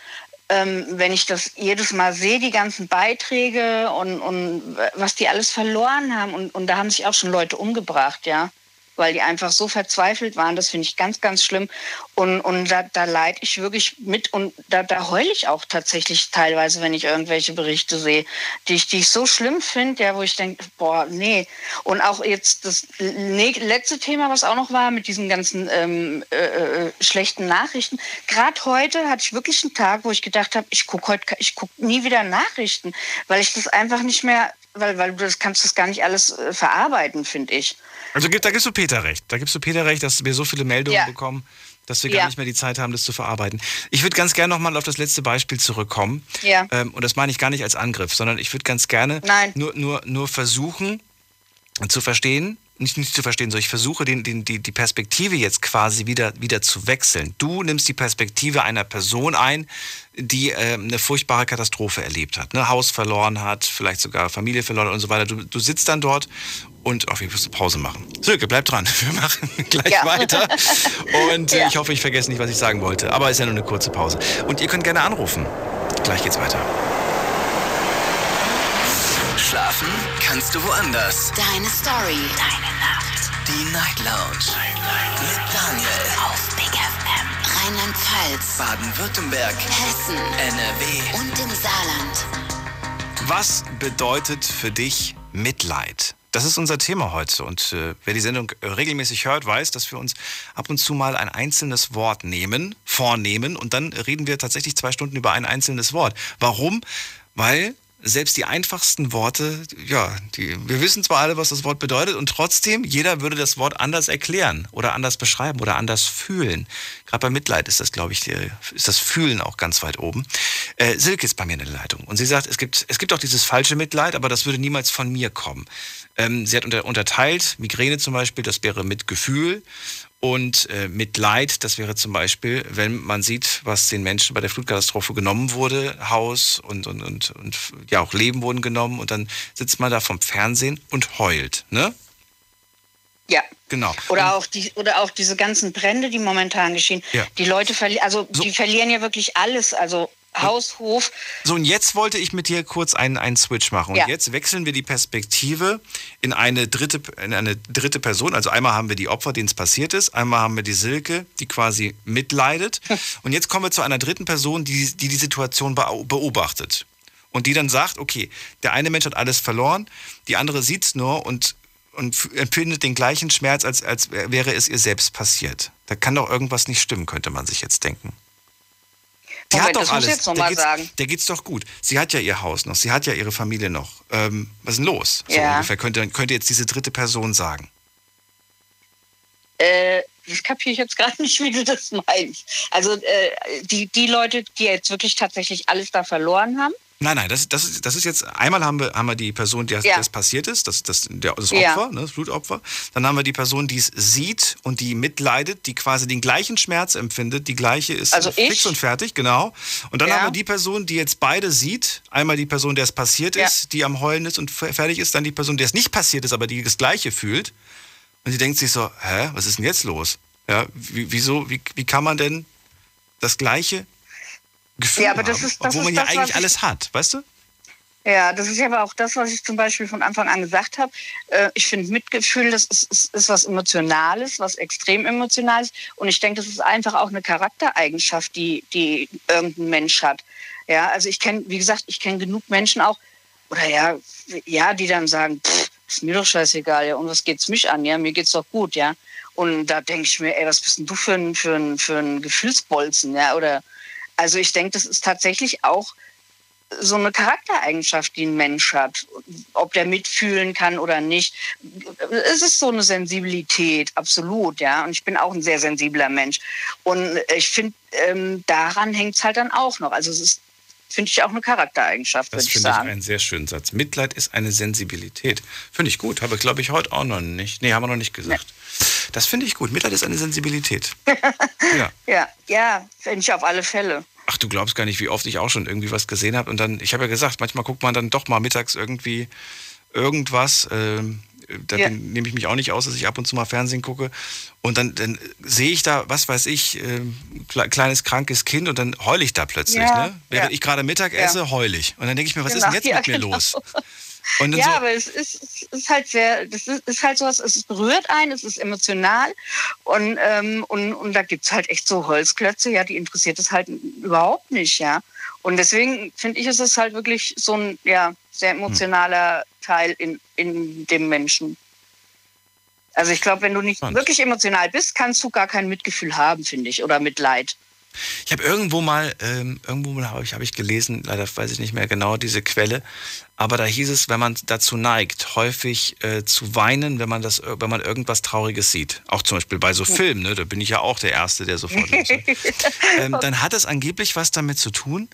Ähm, wenn ich das jedes Mal sehe, die ganzen Beiträge und, und was die alles verloren haben und, und da haben sich auch schon Leute umgebracht, ja weil die einfach so verzweifelt waren. Das finde ich ganz, ganz schlimm. Und, und da, da leide ich wirklich mit und da, da heule ich auch tatsächlich teilweise, wenn ich irgendwelche Berichte sehe, die ich, die ich so schlimm finde, ja, wo ich denke, boah, nee. Und auch jetzt das letzte Thema, was auch noch war, mit diesen ganzen ähm, äh, äh, schlechten Nachrichten. Gerade heute hatte ich wirklich einen Tag, wo ich gedacht habe, ich gucke heute, ich gucke nie wieder Nachrichten, weil ich das einfach nicht mehr weil, weil du das kannst das gar nicht alles äh, verarbeiten, finde ich. Also da gibst du Peter recht. Da gibst du Peter recht, dass wir so viele Meldungen ja. bekommen, dass wir gar ja. nicht mehr die Zeit haben, das zu verarbeiten. Ich würde ganz gerne nochmal auf das letzte Beispiel zurückkommen. Ja. Ähm, und das meine ich gar nicht als Angriff, sondern ich würde ganz gerne Nein. Nur, nur, nur versuchen zu verstehen, nicht, nicht zu verstehen, sondern ich versuche den, den, die, die Perspektive jetzt quasi wieder, wieder zu wechseln. Du nimmst die Perspektive einer Person ein, die äh, eine furchtbare Katastrophe erlebt hat, ne? Haus verloren hat, vielleicht sogar Familie verloren und so weiter. Du, du sitzt dann dort und auf jeden Fall Pause machen. Silke, bleib dran. Wir machen gleich ja. weiter. Und äh, ja. ich hoffe, ich vergesse nicht, was ich sagen wollte. Aber es ist ja nur eine kurze Pause. Und ihr könnt gerne anrufen. Gleich geht's weiter. Schlafen kannst du woanders. Deine Story. Deine Nacht. Die Night Lounge. Mit Daniel. Auf Big FM. Rheinland-Pfalz. Baden-Württemberg. Hessen. NRW. Und im Saarland. Was bedeutet für dich Mitleid? Das ist unser Thema heute. Und äh, wer die Sendung regelmäßig hört, weiß, dass wir uns ab und zu mal ein einzelnes Wort nehmen, vornehmen und dann reden wir tatsächlich zwei Stunden über ein einzelnes Wort. Warum? Weil selbst die einfachsten Worte, ja, die, wir wissen zwar alle, was das Wort bedeutet und trotzdem, jeder würde das Wort anders erklären oder anders beschreiben oder anders fühlen. Gerade bei Mitleid ist das, glaube ich, ist das Fühlen auch ganz weit oben. Äh, Silke ist bei mir in der Leitung und sie sagt, es gibt, es gibt auch dieses falsche Mitleid, aber das würde niemals von mir kommen. Ähm, sie hat unter, unterteilt, Migräne zum Beispiel, das wäre Mitgefühl und äh, Mitleid, das wäre zum Beispiel, wenn man sieht, was den Menschen bei der Flutkatastrophe genommen wurde, Haus und, und, und, und ja auch Leben wurden genommen und dann sitzt man da vom Fernsehen und heult, ne? Ja. Genau. Oder auch, die, oder auch diese ganzen Brände, die momentan geschehen. Ja. Die Leute verlieren, also So. die verlieren ja wirklich alles. Also Haus, Hof. So, und jetzt wollte ich mit dir kurz einen, einen Switch machen. Und Ja. jetzt wechseln wir die Perspektive in eine, dritte, in eine dritte Person. Also einmal haben wir die Opfer, denen es passiert ist. Einmal haben wir die Silke, die quasi mitleidet. Und jetzt kommen wir zu einer dritten Person, die die, die Situation beobachtet. Und die dann sagt, okay, der eine Mensch hat alles verloren, die andere sieht es nur und, und empfindet den gleichen Schmerz, als, als wäre es ihr selbst passiert. Da kann doch irgendwas nicht stimmen, könnte man sich jetzt denken. Die Moment, hat doch muss alles. noch der, geht's, sagen. der geht's doch gut. Sie hat ja ihr Haus noch, sie hat ja ihre Familie noch. Ähm, was ist denn los? So Ja. ungefähr könnte, könnte jetzt diese dritte Person sagen. Äh, das kapiere ich jetzt gerade nicht, wie du das meinst. Also äh, die, die Leute, die jetzt wirklich tatsächlich alles da verloren haben. Nein, nein, das, das, ist, das ist jetzt, einmal haben wir, haben wir die Person, der Ja. das passiert ist, das, das, der, das Ja. Opfer, ne, das Blutopfer. Dann haben wir die Person, die es sieht und die mitleidet, die quasi den gleichen Schmerz empfindet, die gleiche ist Also fix und fertig, genau. Und dann Ja. haben wir die Person, die jetzt beide sieht, einmal die Person, der es passiert Ja. ist, die am Heulen ist und fer- fertig ist, dann die Person, der es nicht passiert ist, aber die das Gleiche fühlt. Und die denkt sich so, hä, was ist denn jetzt los? Ja, wie, wieso, wie, wie kann man denn das Gleiche Gefühl Ja, aber das haben, ist- das obwohl man ja eigentlich ich- alles hat, weißt du? Ja, das ist ja aber auch das, was ich zum Beispiel von Anfang an gesagt habe. Äh, ich finde, Mitgefühl, das ist, ist, ist was Emotionales, was extrem Emotionales. Und ich denke, das ist einfach auch eine Charaktereigenschaft, die, die irgendein Mensch hat. Ja, also ich kenne, wie gesagt, ich kenne genug Menschen auch, oder ja, ja, die dann sagen, pff, ist mir doch scheißegal, ja, und was geht's mich an, ja, mir geht's doch gut, ja. Und da denke ich mir, ey, was bist denn du für ein, für ein, für ein Gefühlsbolzen, ja, oder, also ich denke, das ist tatsächlich auch so eine Charaktereigenschaft, die ein Mensch hat. Ob der mitfühlen kann oder nicht. Es ist so eine Sensibilität, absolut, ja. Und ich bin auch ein sehr sensibler Mensch. Und ich finde, ähm, daran hängt es halt dann auch noch. Also es ist, finde ich, auch eine Charaktereigenschaft, Das würde ich finde ich sagen. einen sehr schönen Satz. Mitleid ist eine Sensibilität. Finde ich gut. Habe, glaube ich, heute auch noch nicht. Nee, haben wir noch nicht gesagt. Das finde ich gut. Mitleid ist eine Sensibilität. ja. Ja, ja, finde ich auf alle Fälle. Ach, du glaubst gar nicht, wie oft ich auch schon irgendwie was gesehen habe. Und dann, ich habe ja gesagt, manchmal guckt man dann doch mal mittags irgendwie irgendwas. Ähm, da Ja. nehme ich mich auch nicht aus, dass ich ab und zu mal Fernsehen gucke. Und dann, dann sehe ich da, was weiß ich, kle- kleines krankes Kind und dann heule ich da plötzlich. Ja, Ne? Während ja. ich gerade Mittag esse, heule ich. Und dann denke ich mir, was Genau, ist denn jetzt mit mir genau. los? Ja, so, aber es ist, es ist halt sehr, das ist, ist halt sowas, es berührt einen, es ist emotional und, ähm, und, und da gibt's halt echt so Holzklötze, ja, die interessiert es halt überhaupt nicht, ja. Und deswegen finde ich, ist es halt wirklich so ein ja, sehr emotionaler Teil in, in dem Menschen. Also ich glaube, wenn du nicht Spannend. wirklich emotional bist, kannst du gar kein Mitgefühl haben, finde ich, oder Mitleid. Ich habe irgendwo mal, ähm, irgendwo mal habe ich, hab ich gelesen, leider weiß ich nicht mehr genau diese Quelle, aber da hieß es, wenn man dazu neigt, häufig äh, zu weinen, wenn man das, wenn man irgendwas Trauriges sieht, auch zum Beispiel bei so Filmen, ne, da bin ich ja auch der Erste, der sofort ähm, dann hat es angeblich was damit zu tun,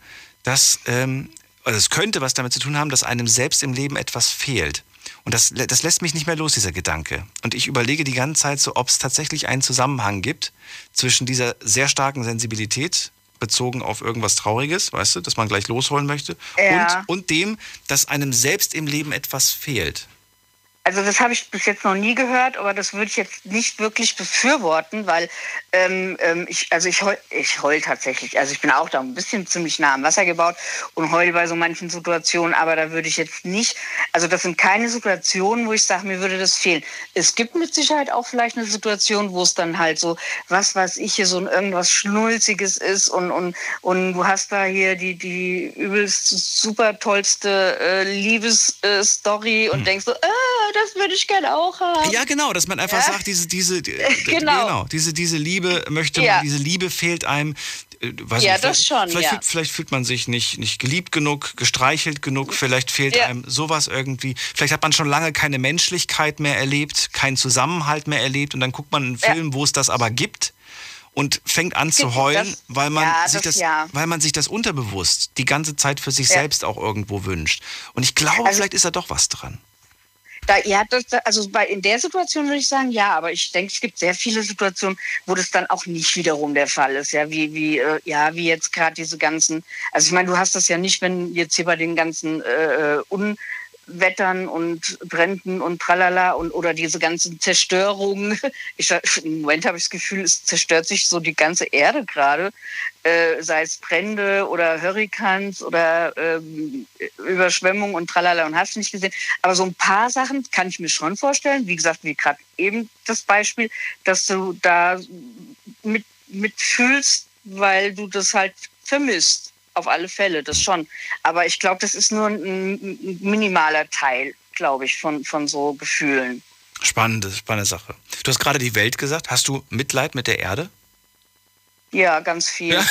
dass, ähm, also es könnte was damit zu tun haben, dass einem selbst im Leben etwas fehlt. Und das, das lässt mich nicht mehr los, dieser Gedanke. Und ich überlege die ganze Zeit so, ob es tatsächlich einen Zusammenhang gibt zwischen dieser sehr starken Sensibilität bezogen auf irgendwas Trauriges, weißt du, dass man gleich losholen möchte, Ja. und, und dem, dass einem selbst im Leben etwas fehlt. Also das habe ich bis jetzt noch nie gehört, aber das würde ich jetzt nicht wirklich befürworten, weil ähm, ähm, ich, also ich heul, ich heul tatsächlich. Also ich bin auch da ein bisschen ziemlich nah am Wasser gebaut und heul bei so manchen Situationen, aber da würde ich jetzt nicht, also das sind keine Situationen, wo ich sage, mir würde das fehlen. Es gibt mit Sicherheit auch vielleicht eine Situation, wo es dann halt so, was weiß ich, hier so ein irgendwas Schnulziges ist und, und, und du hast da hier die, die übelst super tollste äh, Liebesstory äh, und hm. denkst so, äh, das würde ich gerne auch haben. Ja, genau, dass man einfach ja? sagt, diese, diese, genau. genau. diese, diese Liebe möchte ja. man, diese Liebe fehlt einem. Äh, weiß ja, nicht, das schon. Vielleicht, ja. fühlt, vielleicht fühlt man sich nicht, nicht geliebt genug, gestreichelt genug, vielleicht fehlt einem sowas irgendwie. Vielleicht hat man schon lange keine Menschlichkeit mehr erlebt, keinen Zusammenhalt mehr erlebt und dann guckt man einen Film, wo es das aber gibt und fängt an zu heulen, das, weil man ja, sich das, das ja. weil man sich das unterbewusst die ganze Zeit für sich ja. selbst auch irgendwo wünscht. Und ich glaube, also, vielleicht ist da doch was dran. Da, ja, das, also bei, in der Situation würde ich sagen, ja, aber ich denke, es gibt sehr viele Situationen, wo das dann auch nicht wiederum der Fall ist. Ja, wie, wie, äh, ja, wie jetzt gerade diese ganzen, also ich meine, du hast das ja nicht, wenn jetzt hier bei den ganzen äh, äh un, Wettern und Bränden und tralala und oder diese ganzen Zerstörungen. Ich, Im Moment habe ich das Gefühl, es zerstört sich so die ganze Erde gerade, äh, sei es Brände oder Hurrikans oder ähm, Überschwemmungen und tralala und hast nicht gesehen. Aber so ein paar Sachen kann ich mir schon vorstellen. Wie gesagt, wie gerade eben das Beispiel, dass du da mit, mitfühlst, weil du das halt vermisst auf alle Fälle, das schon. Aber ich glaube, das ist nur ein, minimaler Teil, glaube ich, von, von so Gefühlen. Spannende, spannende Sache. Du hast gerade die Welt gesagt. Hast du Mitleid mit der Erde? Ja, ganz viel. Ja.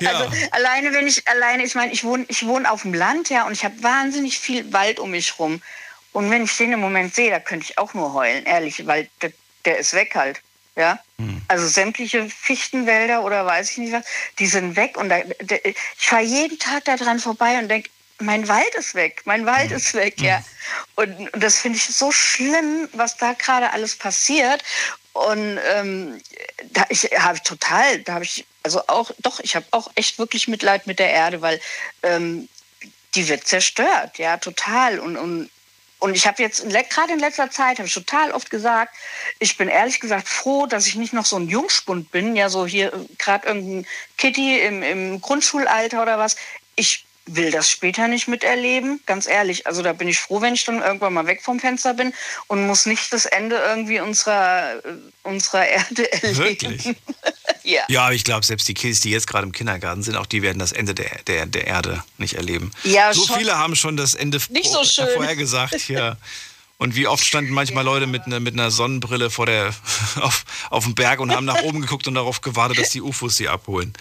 ja. Also alleine, wenn ich alleine, ich meine, ich wohne, ich wohne auf dem Land, ja, und ich habe wahnsinnig viel Wald um mich rum. Und wenn ich den im Moment sehe, da könnte ich auch nur heulen, ehrlich, weil der, der ist weg halt. Ja, hm. also sämtliche Fichtenwälder oder weiß ich nicht was, die sind weg und da, ich fahre jeden Tag da dran vorbei und denke, mein Wald ist weg, mein Wald hm. ist weg, ja. Hm. Und, und das finde ich so schlimm, was da gerade alles passiert. Und ähm, da habe ich total, da habe ich also auch, doch, ich habe auch echt wirklich Mitleid mit der Erde, weil ähm, die wird zerstört, ja, total. Und, und und ich habe jetzt gerade in letzter Zeit habe ich total oft gesagt, ich bin ehrlich gesagt froh, dass ich nicht noch so ein Jungspund bin, ja so hier äh, gerade irgendein Kitty im, im Grundschulalter oder was. Ich will das später nicht miterleben, ganz ehrlich. Also da bin ich froh, wenn ich dann irgendwann mal weg vom Fenster bin und muss nicht das Ende irgendwie unserer, äh, unserer Erde erleben. Wirklich? ja. Ja, aber ich glaube, selbst die Kids, die jetzt gerade im Kindergarten sind, auch die werden das Ende der, der, der Erde nicht erleben. Ja, so schon. viele haben schon das Ende nicht so schön. vorher gesagt. Ja. Und wie oft standen manchmal Leute mit, ne, mit einer Sonnenbrille vor der, auf, auf dem Berg und haben nach oben geguckt und darauf gewartet, dass die UFOs sie abholen.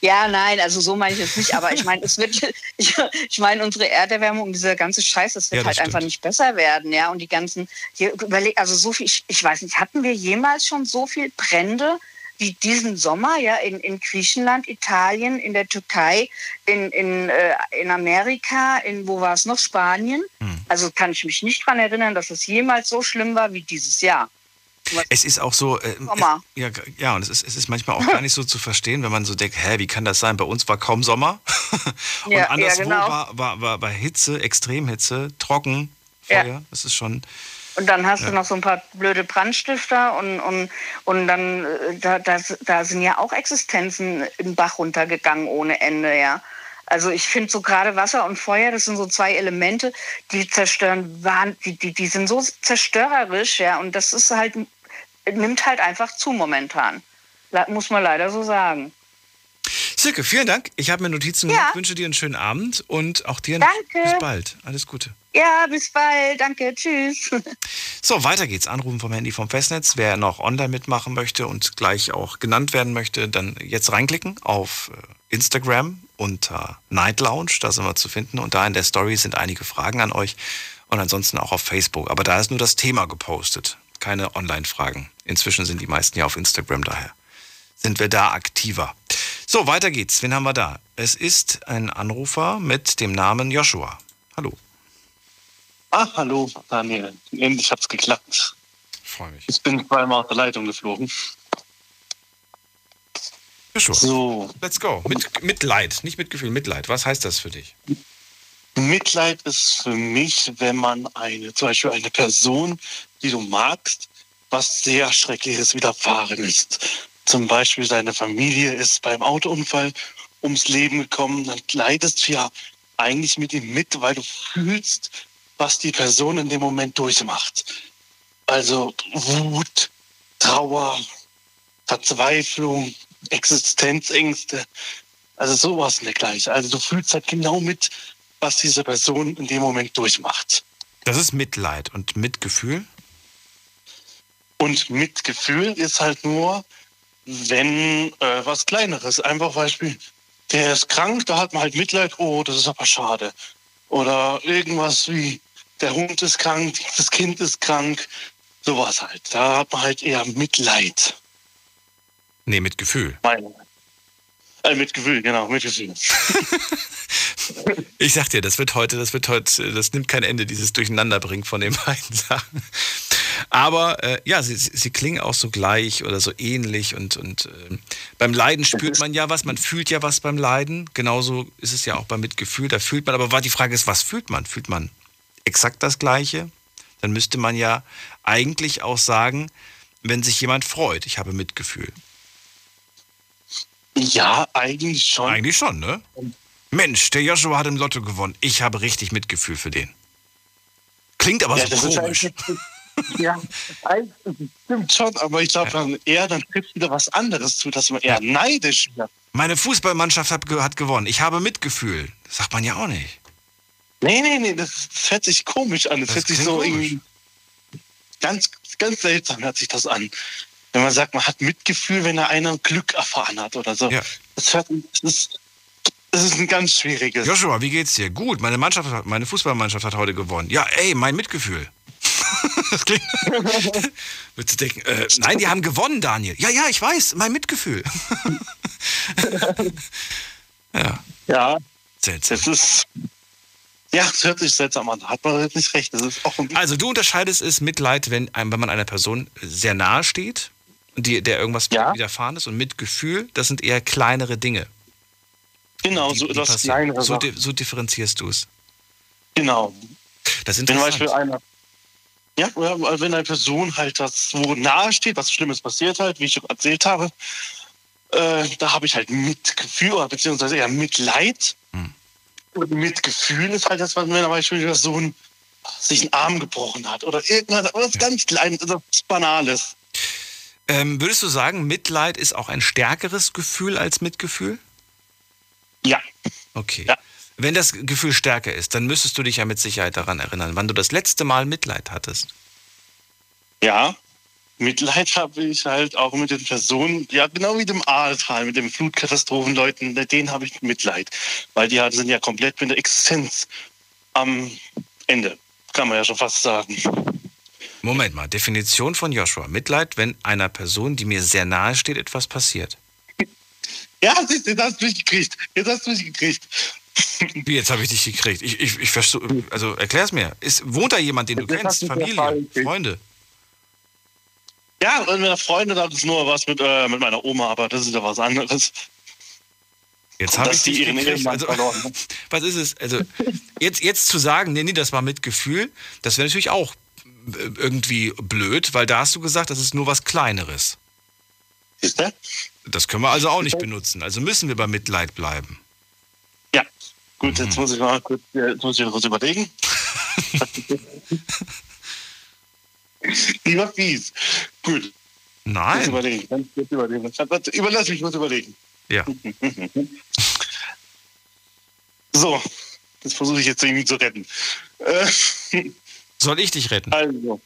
Ja, nein, also so meine ich es nicht. Aber ich meine, es wird, ich, ich meine, unsere Erderwärmung, dieser ganze Scheiß, das wird ja, das halt stimmt. einfach nicht besser werden, ja. Und die ganzen, hier überleg, also so viel, ich, ich weiß nicht, hatten wir jemals schon so viel Brände wie diesen Sommer, ja, in, in Griechenland, Italien, in der Türkei, in, in, äh, in Amerika, in wo war es noch, Spanien? Hm. Also kann ich mich nicht daran erinnern, dass es jemals so schlimm war wie dieses Jahr. Es ist auch so, äh, Sommer. Es, ja, ja, und es ist, es ist manchmal auch gar nicht so zu verstehen, wenn man so denkt, hä, wie kann das sein? Bei uns war kaum Sommer. und ja, anderswo ja, genau. war, war, war, war Hitze, Extremhitze, trocken, Feuer. Ja. Das ist schon. Und dann hast ja. du noch so ein paar blöde Brandstifter und, und, und dann, äh, da, da, da sind ja auch Existenzen in Bach runtergegangen ohne Ende, ja. Also ich finde so gerade Wasser und Feuer, das sind so zwei Elemente, die zerstören, die, die, die sind so zerstörerisch, ja. Und das ist halt nimmt halt einfach zu momentan. Muss man leider so sagen. Silke, vielen Dank. Ich habe mir Notizen ja. gemacht. Ich wünsche dir einen schönen Abend und auch dir Danke. bis bald. Alles Gute. Ja, bis bald. Danke. Tschüss. So, weiter geht's. Anrufen vom Handy vom Festnetz. Wer noch online mitmachen möchte und gleich auch genannt werden möchte, dann jetzt reinklicken auf äh, Instagram unter Night Lounge. Da sind wir zu finden. Und da in der Story sind einige Fragen an euch. Und ansonsten auch auf Facebook. Aber da ist nur das Thema gepostet keine Online-Fragen. Inzwischen sind die meisten ja auf Instagram, daher sind wir da aktiver. So, weiter geht's. Wen haben wir da? Es ist ein Anrufer mit dem Namen Joshua. Hallo. Ah, hallo, Daniel. Endlich hat's geklappt. Freue mich. Ich bin zweimal aus der Leitung geflogen. Joshua. So. Let's go. Mit Mitleid, nicht Mitgefühl, Mitleid. Was heißt das für dich? Mitleid ist für mich, wenn man eine, zum Beispiel eine Person, die du magst, was sehr Schreckliches widerfahren ist. Zum Beispiel seine Familie ist beim Autounfall ums Leben gekommen, dann leidest du ja eigentlich mit ihm mit, weil du fühlst, was die Person in dem Moment durchmacht. Also Wut, Trauer, Verzweiflung, Existenzängste, also sowas in der gleiche. Also du fühlst halt genau mit, was diese Person in dem Moment durchmacht. Das ist Mitleid und Mitgefühl? Und Mitgefühl ist halt nur, wenn äh, was Kleineres. Einfach Beispiel, der ist krank, da hat man halt Mitleid, oh, das ist aber schade. Oder irgendwas wie, der Hund ist krank, das Kind ist krank. Sowas halt. Da hat man halt eher Mitleid. Nee, Mitgefühl. Meine. Äh, Mitgefühl, genau, Mitgefühl. Ich sag dir, das wird heute, das wird heute, das nimmt kein Ende, dieses Durcheinanderbringen von den beiden Sachen. Aber äh, ja, sie, sie klingen auch so gleich oder so ähnlich und, und äh, beim Leiden spürt man ja was, man fühlt ja was beim Leiden. Genauso ist es ja auch beim Mitgefühl, da fühlt man, aber die Frage ist, was fühlt man? Fühlt man exakt das Gleiche? Dann müsste man ja eigentlich auch sagen, wenn sich jemand freut, ich habe Mitgefühl. Ja, eigentlich schon. Eigentlich schon, ne? Mensch, der Joshua hat im Lotto gewonnen. Ich habe richtig Mitgefühl für den. Klingt aber Ja, so das ist komisch. eigentlich- Ja, stimmt schon, aber ich glaube dann eher, dann trifft wieder was anderes zu, dass man eher neidisch wird. Meine Fußballmannschaft hat, ge- hat gewonnen. Ich habe Mitgefühl. Das sagt man ja auch nicht. Nee, nee, nee, das, hört sich komisch an. Das, Das hört sich so komisch. irgendwie ganz, ganz seltsam hört sich das an. Wenn man sagt, man hat Mitgefühl, wenn er einer Glück erfahren hat oder so. Das, hört, das, ist, das ist ein ganz schwieriges. Joshua, wie geht's dir? Gut, meine Mannschaft meine Fußballmannschaft hat heute gewonnen. Ja, ey, mein Mitgefühl. das klingt. Würdest du denken, äh, nein, die haben gewonnen, Daniel. Ja, ja, ich weiß, mein Mitgefühl. ja. Ja. Seltsam. Das ist. Ja, es hört sich seltsam an. Hat man nicht recht. Das ist auch Also du unterscheidest es Mitleid, wenn, einem, wenn man einer Person sehr nahe steht, die, der irgendwas widerfahren ist, und Mitgefühl, das sind eher kleinere Dinge. Genau, die, so etwas kleinere so, di so differenzierst du es. Genau. Das ist Wenn zum interessant. Beispiel einer. Ja, oder wenn eine Person halt das wo nahe steht, was Schlimmes passiert halt, wie ich schon erzählt habe, äh, da habe ich halt Mitgefühl oder beziehungsweise eher Mitleid. Hm. Und Mitgefühl ist halt das, was wenn zum Beispiel Sohn sich einen Arm gebrochen hat oder irgendwas was ganz Kleines, oder was Banales. Ähm, würdest du sagen, Mitleid ist auch ein stärkeres Gefühl als Mitgefühl? Ja. Okay. Wenn das Gefühl stärker ist, dann müsstest du dich ja mit Sicherheit daran erinnern, wann du das letzte Mal Mitleid hattest. Ja, Mitleid habe ich halt auch mit den Personen, ja genau wie dem Ahrtal, mit den Flutkatastrophenleuten, denen habe ich Mitleid. Weil die sind ja komplett mit der Existenz am Ende, kann man ja schon fast sagen. Moment mal, Definition von Joshua. Mitleid, wenn einer Person, die mir sehr nahe steht, etwas passiert. Ja, siehst du, jetzt hast du mich gekriegt. Jetzt hast du mich gekriegt. Wie, jetzt habe ich dich gekriegt. Ich, ich, ich verstehe, also erklär's mir. Ist, wohnt da jemand, den du Jetzt kennst? Familie. Freunde? Ja, und mit der Freundin, das ist nur was mit, äh, mit meiner Oma, aber das ist ja was anderes. Jetzt habe ich die dich ihren gekriegt. Ehemann Also, verloren was ist es? Also, jetzt, jetzt zu sagen, nee, nee, das war mit Gefühl, das wäre natürlich auch irgendwie blöd, weil da hast du gesagt, das ist nur was Kleineres. Ist der? Das können wir also auch nicht benutzen. Also müssen wir bei Mitleid bleiben. Ja, gut, jetzt muss ich mal kurz, äh, jetzt muss ich kurz überlegen. Lieber fies. Gut. Nein. Kurz überlegen. Ganz kurz überlegen. Überlass mich kurz überlegen. Ja. So, das versuche ich jetzt irgendwie zu retten. Äh, Soll ich dich retten? Also.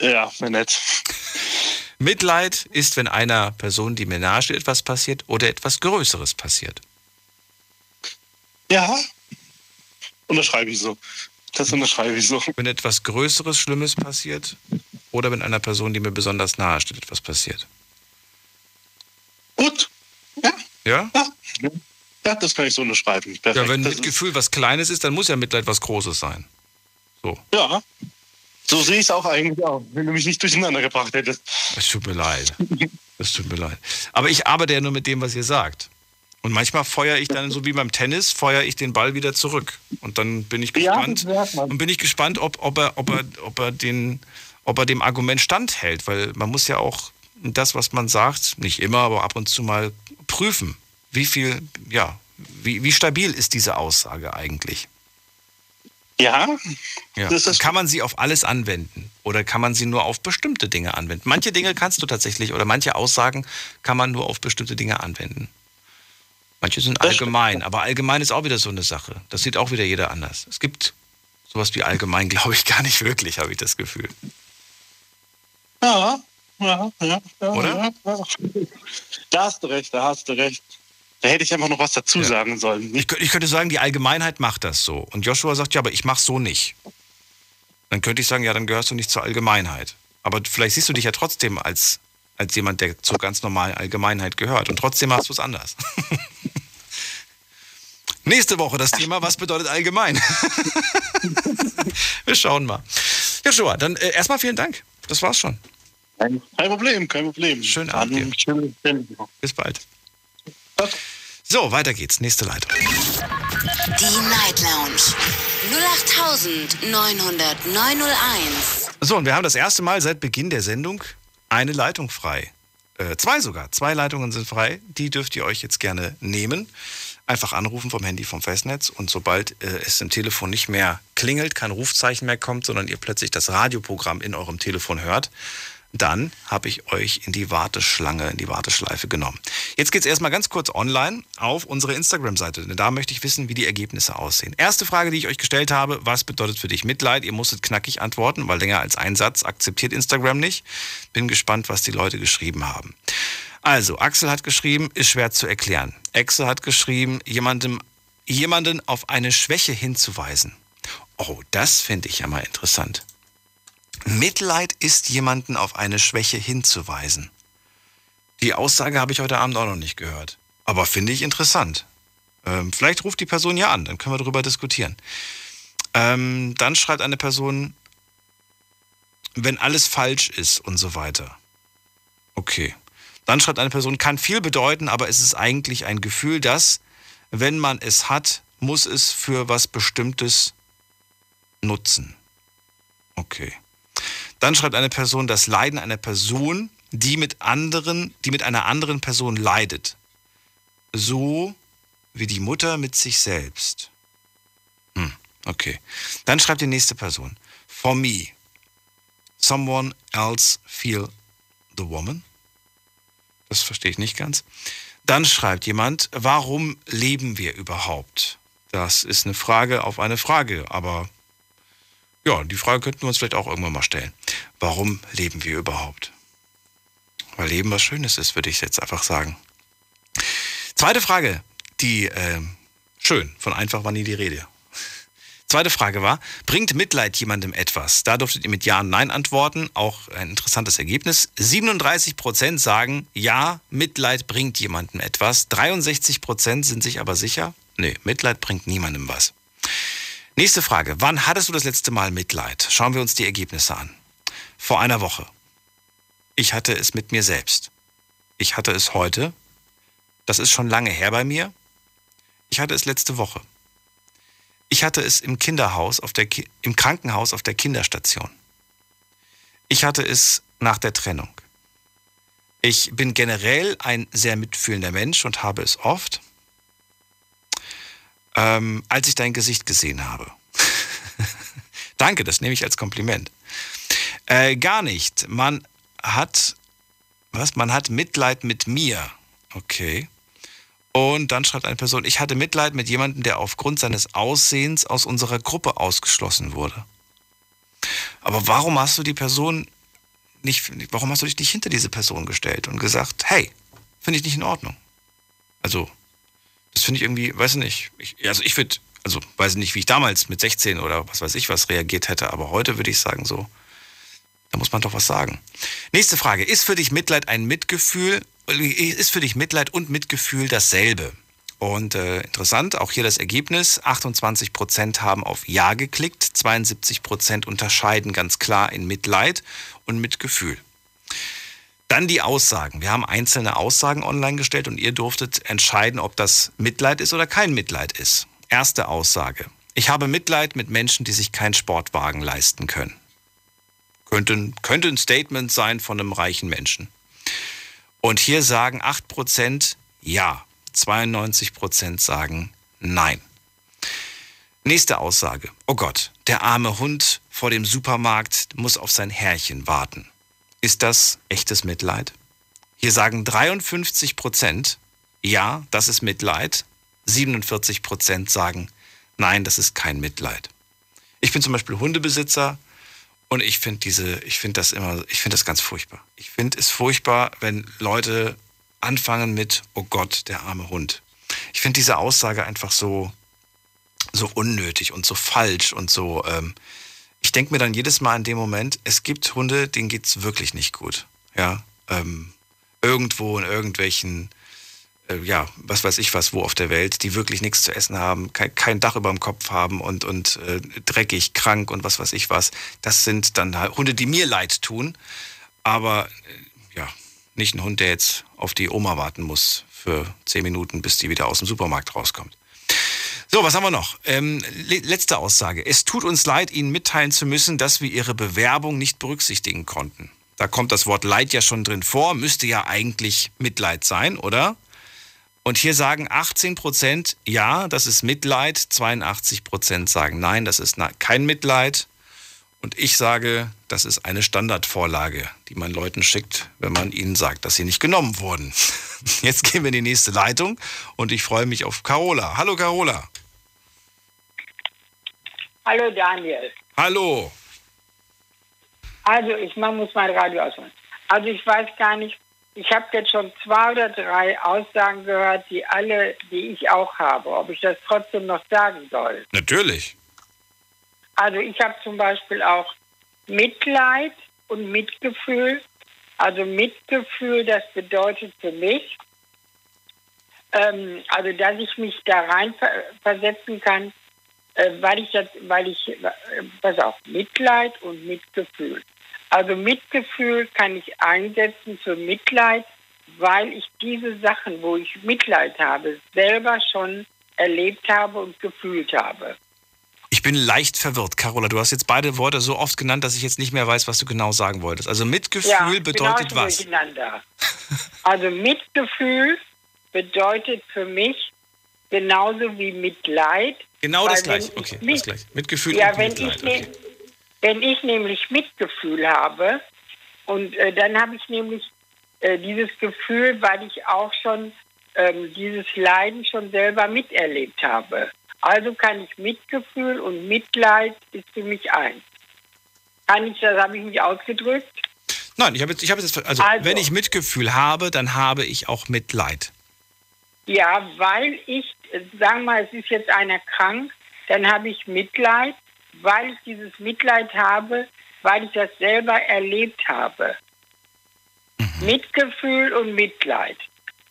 Ja, wäre nett. Mitleid ist, wenn einer Person, die mir nahesteht, etwas passiert oder etwas Größeres passiert. Ja. Unterschreibe ich so. Das unterschreibe ich so. Wenn etwas Größeres, Schlimmes passiert oder wenn einer Person, die mir besonders nahe steht, etwas passiert. Gut. Ja? Ja, das kann ich so unterschreiben. Perfekt. Ja, wenn das Mitgefühl was Kleines ist, dann muss ja Mitleid was Großes sein. So. Ja. So sehe ich es auch eigentlich auch, wenn du mich nicht durcheinander gebracht hättest. Es tut mir leid. Es tut mir leid. Aber ich arbeite ja nur mit dem, was ihr sagt. Und manchmal feuere ich dann, so wie beim Tennis, feuere ich den Ball wieder zurück. Und dann bin ich Ja, gespannt. man. und bin ich gespannt, ob, ob, er, ob, er, ob, er den, ob er dem Argument standhält. Weil man muss ja auch das, was man sagt, nicht immer, aber ab und zu mal prüfen. Wie viel, ja, wie, wie stabil ist diese Aussage eigentlich? Ja, Ja. Das kann man sie auf alles anwenden oder kann man sie nur auf bestimmte Dinge anwenden? Manche Dinge kannst du tatsächlich oder manche Aussagen kann man nur auf bestimmte Dinge anwenden. Manche sind allgemein, aber allgemein ist auch wieder so eine Sache. Das sieht auch wieder jeder anders. Es gibt sowas wie allgemein, glaube ich, gar nicht wirklich, habe ich das Gefühl. Ja, ja, ja. ja Oder? Ja, ja. Da hast du recht, da hast du recht. Da hätte ich einfach noch was dazu sagen sollen. Ich, kö- ich könnte sagen, die Allgemeinheit macht das so. Und Joshua sagt, ja, aber ich mache so nicht. Dann könnte ich sagen, ja, dann gehörst du nicht zur Allgemeinheit. Aber vielleicht siehst du dich ja trotzdem als, als jemand, der zur ganz normalen Allgemeinheit gehört. Und trotzdem machst du es anders. Nächste Woche das Thema, was bedeutet allgemein? Wir schauen mal. Joshua, dann äh, erstmal vielen Dank. Das war's schon. Kein Problem, kein Problem. Schönen Abend dir. Schönen Abend. Bis bald. So, weiter geht's. Nächste Leitung. Die Night Lounge 0890901. So, und wir haben das erste Mal seit Beginn der Sendung eine Leitung frei. Äh, zwei sogar. Zwei Leitungen sind frei. Die dürft ihr euch jetzt gerne nehmen. Einfach anrufen vom Handy vom Festnetz und sobald äh, es im Telefon nicht mehr klingelt, kein Rufzeichen mehr kommt, sondern ihr plötzlich das Radioprogramm in eurem Telefon hört, dann habe ich euch in die Warteschlange, in die Warteschleife genommen. Jetzt geht's erstmal ganz kurz online auf unsere Instagram-Seite, denn da möchte ich wissen, wie die Ergebnisse aussehen. Erste Frage, die ich euch gestellt habe, was bedeutet für dich Mitleid? Ihr musstet knackig antworten, weil länger als ein Satz akzeptiert Instagram nicht. Bin gespannt, was die Leute geschrieben haben. Also, Axel hat geschrieben, ist schwer zu erklären. Axel hat geschrieben, jemandem, jemanden auf eine Schwäche hinzuweisen. Oh, das finde ich ja mal interessant. Mitleid ist jemanden auf eine Schwäche hinzuweisen. Die Aussage habe ich heute Abend auch noch nicht gehört. Aber finde ich interessant. Ähm, vielleicht ruft die Person ja an, dann können wir darüber diskutieren. Ähm, dann schreibt eine Person, wenn alles falsch ist und so weiter. Okay. Dann schreibt eine Person, kann viel bedeuten, aber es ist eigentlich ein Gefühl, dass, wenn man es hat, muss es für was Bestimmtes nutzen. Okay. Dann schreibt eine Person, das Leiden einer Person, die mit anderen, die mit einer anderen Person leidet. So wie die Mutter mit sich selbst. Hm, okay. Dann schreibt die nächste Person. For me, someone else feel the woman. Das verstehe ich nicht ganz. Dann schreibt jemand, warum leben wir überhaupt? Das ist eine Frage auf eine Frage, aber ja, die Frage könnten wir uns vielleicht auch irgendwann mal stellen. Warum leben wir überhaupt? Weil Leben was Schönes ist, würde ich jetzt einfach sagen. Zweite Frage, die äh, schön, von einfach war nie die Rede. Zweite Frage war, bringt Mitleid jemandem etwas? Da durftet ihr mit Ja und Nein antworten. Auch ein interessantes Ergebnis. 37 Prozent sagen, ja, Mitleid bringt jemandem etwas. 63 Prozent sind sich aber sicher, nee, Mitleid bringt niemandem was. Nächste Frage. Wann hattest du das letzte Mal Mitleid? Schauen wir uns die Ergebnisse an. Vor einer Woche. Ich hatte es mit mir selbst. Ich hatte es heute. Das ist schon lange her bei mir. Ich hatte es letzte Woche. Ich hatte es im Kinderhaus, auf der Ki im Krankenhaus auf der Kinderstation. Ich hatte es nach der Trennung. Ich bin generell ein sehr mitfühlender Mensch und habe es oft, ähm, als ich dein Gesicht gesehen habe. Danke, das nehme ich als Kompliment. Äh, gar nicht. Man hat, was? Man hat Mitleid mit mir. Okay. Und dann schreibt eine Person, ich hatte Mitleid mit jemandem, der aufgrund seines Aussehens aus unserer Gruppe ausgeschlossen wurde. Aber warum hast du die Person nicht, warum hast du dich nicht hinter diese Person gestellt und gesagt, hey, finde ich nicht in Ordnung? Also, das finde ich irgendwie, weiß nicht, ich, also ich würde, also weiß nicht, wie ich damals mit 16 oder was weiß ich was reagiert hätte, aber heute würde ich sagen so, da muss man doch was sagen. Nächste Frage, ist für dich Mitleid ein Mitgefühl, ist für dich Mitleid und Mitgefühl dasselbe? Und äh, interessant, auch hier das Ergebnis. 28% haben auf Ja geklickt, 72% unterscheiden ganz klar in Mitleid und Mitgefühl. Dann die Aussagen. Wir haben einzelne Aussagen online gestellt und ihr durftet entscheiden, ob das Mitleid ist oder kein Mitleid ist. Erste Aussage. Ich habe Mitleid mit Menschen, die sich keinen Sportwagen leisten können. Könnte, könnte ein Statement sein von einem reichen Menschen. Und hier sagen 8% ja, 92% sagen nein. Nächste Aussage. Oh Gott, der arme Hund vor dem Supermarkt muss auf sein Herrchen warten. Ist das echtes Mitleid? Hier sagen 53 Prozent, ja, das ist Mitleid. 47 Prozent sagen, nein, das ist kein Mitleid. Ich bin zum Beispiel Hundebesitzer und ich finde diese, ich finde das immer, ich finde das ganz furchtbar. Ich finde es furchtbar, wenn Leute anfangen mit, oh Gott, der arme Hund. Ich finde diese Aussage einfach so, so unnötig und so falsch und so, ähm, ich denke mir dann jedes Mal in dem Moment, es gibt Hunde, denen geht's wirklich nicht gut. Ja, ähm, irgendwo in irgendwelchen, äh, ja, was weiß ich was, wo auf der Welt, die wirklich nichts zu essen haben, kein, kein Dach über dem Kopf haben und, und äh, dreckig, krank und was weiß ich was. Das sind dann halt Hunde, die mir leid tun. Aber äh, ja, nicht ein Hund, der jetzt auf die Oma warten muss für zehn Minuten, bis die wieder aus dem Supermarkt rauskommt. So, was haben wir noch? Ähm, letzte Aussage. Es tut uns leid, Ihnen mitteilen zu müssen, dass wir Ihre Bewerbung nicht berücksichtigen konnten. Da kommt das Wort Leid ja schon drin vor, müsste ja eigentlich Mitleid sein, oder? Und hier sagen 18 Prozent, ja, das ist Mitleid. 82 Prozent sagen, nein, das ist kein Mitleid. Und ich sage, das ist eine Standardvorlage, die man Leuten schickt, wenn man ihnen sagt, dass sie nicht genommen wurden. Jetzt gehen wir in die nächste Leitung und ich freue mich auf Carola. Hallo Carola. Hallo Daniel. Hallo. Also ich muss mein Radio ausmachen. Also ich weiß gar nicht, ich habe jetzt schon zwei oder drei Aussagen gehört, die alle, die ich auch habe, ob ich das trotzdem noch sagen soll. Natürlich. Also ich habe zum Beispiel auch Mitleid und Mitgefühl. Also Mitgefühl, das bedeutet für mich, ähm, also dass ich mich da rein versetzen kann, äh, weil ich das, weil ich, äh, pass auf, Mitleid und Mitgefühl. Also Mitgefühl kann ich einsetzen für Mitleid, weil ich diese Sachen, wo ich Mitleid habe, selber schon erlebt habe und gefühlt habe. Ich bin leicht verwirrt, Carola. Du hast jetzt beide Worte so oft genannt, dass ich jetzt nicht mehr weiß, was du genau sagen wolltest. Also Mitgefühl ja, bedeutet was? Durcheinander. also Mitgefühl bedeutet für mich genauso wie Mitleid Genau das gleiche. Okay, mit, das gleiche. Mitgefühl ja, und wenn Mitleid. Ich ne, Wenn ich nämlich Mitgefühl habe, und äh, dann habe ich nämlich äh, dieses Gefühl, weil ich auch schon ähm, dieses Leiden schon selber miterlebt habe. Also kann ich Mitgefühl und Mitleid ist für mich eins. Kann ich, das habe ich mich ausgedrückt? Nein, ich habe jetzt, ich habe jetzt, also, also wenn ich Mitgefühl habe, dann habe ich auch Mitleid. Ja, weil ich, sagen wir mal, es ist jetzt einer krank, dann habe ich Mitleid, weil ich dieses Mitleid habe, weil ich das selber erlebt habe. Mhm. Mitgefühl und Mitleid.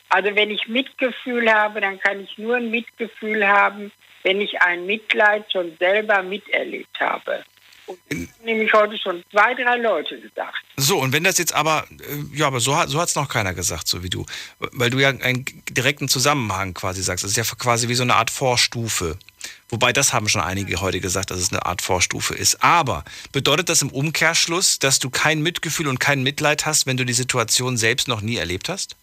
Also wenn ich Mitgefühl habe, dann kann ich nur ein Mitgefühl haben, wenn ich ein Mitleid schon selber miterlebt habe. Und nämlich heute schon zwei, drei Leute gesagt. So, und wenn das jetzt aber, äh, ja, aber so, so hat es noch keiner gesagt, so wie du. Weil du ja einen direkten Zusammenhang quasi sagst. Das ist ja quasi wie so eine Art Vorstufe. Wobei das haben schon einige heute gesagt, dass es eine Art Vorstufe ist. Aber bedeutet das im Umkehrschluss, dass du kein Mitgefühl und kein Mitleid hast, wenn du die Situation selbst noch nie erlebt hast?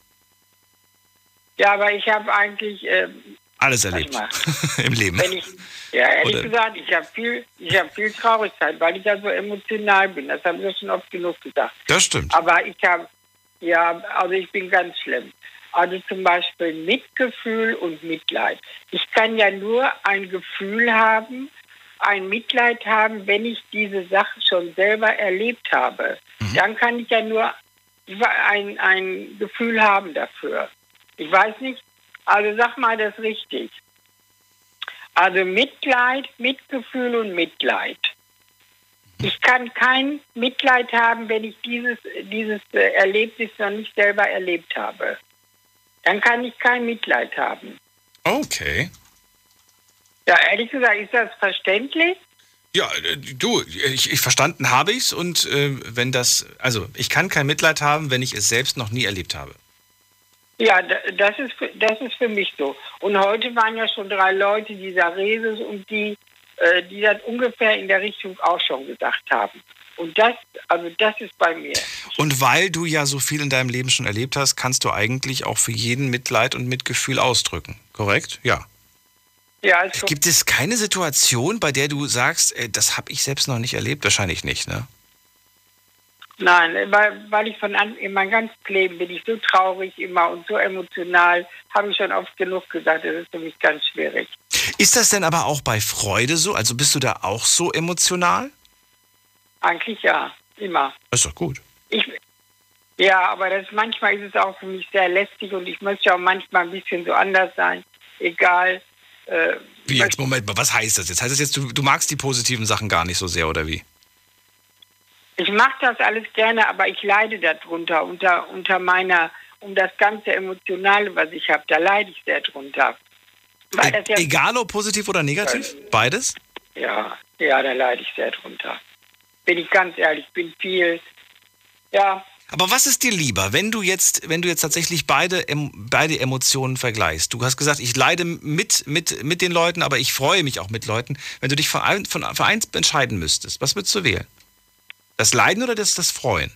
Ja, aber ich habe eigentlich. Äh, Alles erlebt im Leben. Ich, ja, ehrlich Oder? gesagt, ich habe viel, hab viel Traurigkeit, weil ich ja so emotional bin. Das habe ich ja schon oft genug gesagt. Das stimmt. Aber ich habe, ja, also ich bin ganz schlimm. Also zum Beispiel Mitgefühl und Mitleid. Ich kann ja nur ein Gefühl haben, ein Mitleid haben, wenn ich diese Sache schon selber erlebt habe. Mhm. Dann kann ich ja nur ein, ein Gefühl haben dafür. Ich weiß nicht, also sag mal das richtig. Also Mitleid, Mitgefühl und Mitleid. Ich kann kein Mitleid haben, wenn ich dieses, dieses äh, Erlebnis noch nicht selber erlebt habe. Dann kann ich kein Mitleid haben. Okay. Ja, ehrlich gesagt, ist das verständlich? Ja, äh, du, ich, ich verstanden habe ich's und äh, wenn das, also ich kann kein Mitleid haben, wenn ich es selbst noch nie erlebt habe. Ja, da- das ist, für- das ist für mich so. Und heute waren ja schon drei Leute, dieser Resus und die, äh, die das ungefähr in der Richtung auch schon gesagt haben. Und das, also das ist bei mir. Und weil du ja so viel in deinem Leben schon erlebt hast, kannst du eigentlich auch für jeden Mitleid und Mitgefühl ausdrücken. Korrekt? Ja. Ja, ist so. Gibt es keine Situation, bei der du sagst, ey, das habe ich selbst noch nicht erlebt? Wahrscheinlich nicht, ne? Nein, weil, weil ich von an, in meinem ganzen Leben bin ich so traurig immer und so emotional, habe ich schon oft genug gesagt, das ist für mich ganz schwierig. Ist das denn aber auch bei Freude so? Also bist du da auch so emotional? Eigentlich ja, immer. Das ist doch gut. Ich, ja, aber das, manchmal ist es auch für mich sehr lästig und ich möchte auch manchmal ein bisschen so anders sein. Egal. Äh, Wie jetzt? Moment mal, was heißt das jetzt? Heißt das jetzt, du, du magst die positiven Sachen gar nicht so sehr, oder wie? Ich mache das alles gerne, aber ich leide darunter, unter, unter meiner, um das ganze Emotionale, was ich habe, da leide ich sehr drunter. Das ja, Egal ob positiv oder negativ? Beides? ja, ja, da leide ich sehr drunter. Bin ich ganz ehrlich, bin viel, ja, Aber was ist dir lieber, wenn du jetzt, wenn du jetzt tatsächlich beide, beide Emotionen vergleichst? Du hast gesagt, ich leide mit, mit, mit den Leuten, aber ich freue mich auch mit Leuten. Wenn du dich für, ein, von, für eins entscheiden müsstest, was würdest du wählen? Das Leiden oder das, das Freuen?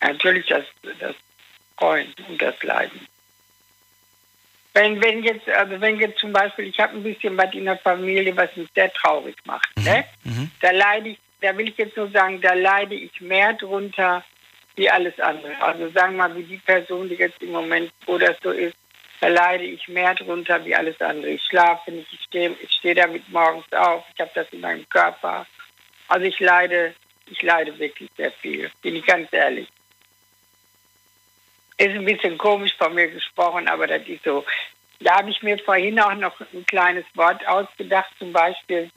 Natürlich das, das Freuen und das Leiden. Wenn, wenn jetzt, also wenn jetzt zum Beispiel, ich habe ein bisschen was in der Familie, was mich sehr traurig macht, ne? Da leide ich, da will ich jetzt nur sagen, da leide ich mehr drunter wie alles andere. Also sagen wir mal, wie die Person, die jetzt im Moment, wo das so ist, da leide ich mehr drunter wie alles andere. Ich schlafe nicht, ich stehe ich steh damit morgens auf, ich habe das in meinem Körper. Also ich leide, ich leide wirklich sehr viel, bin ich ganz ehrlich. Ist ein bisschen komisch von mir gesprochen, aber das ist so. Da habe ich mir vorhin auch noch ein kleines Wort ausgedacht, zum Beispiel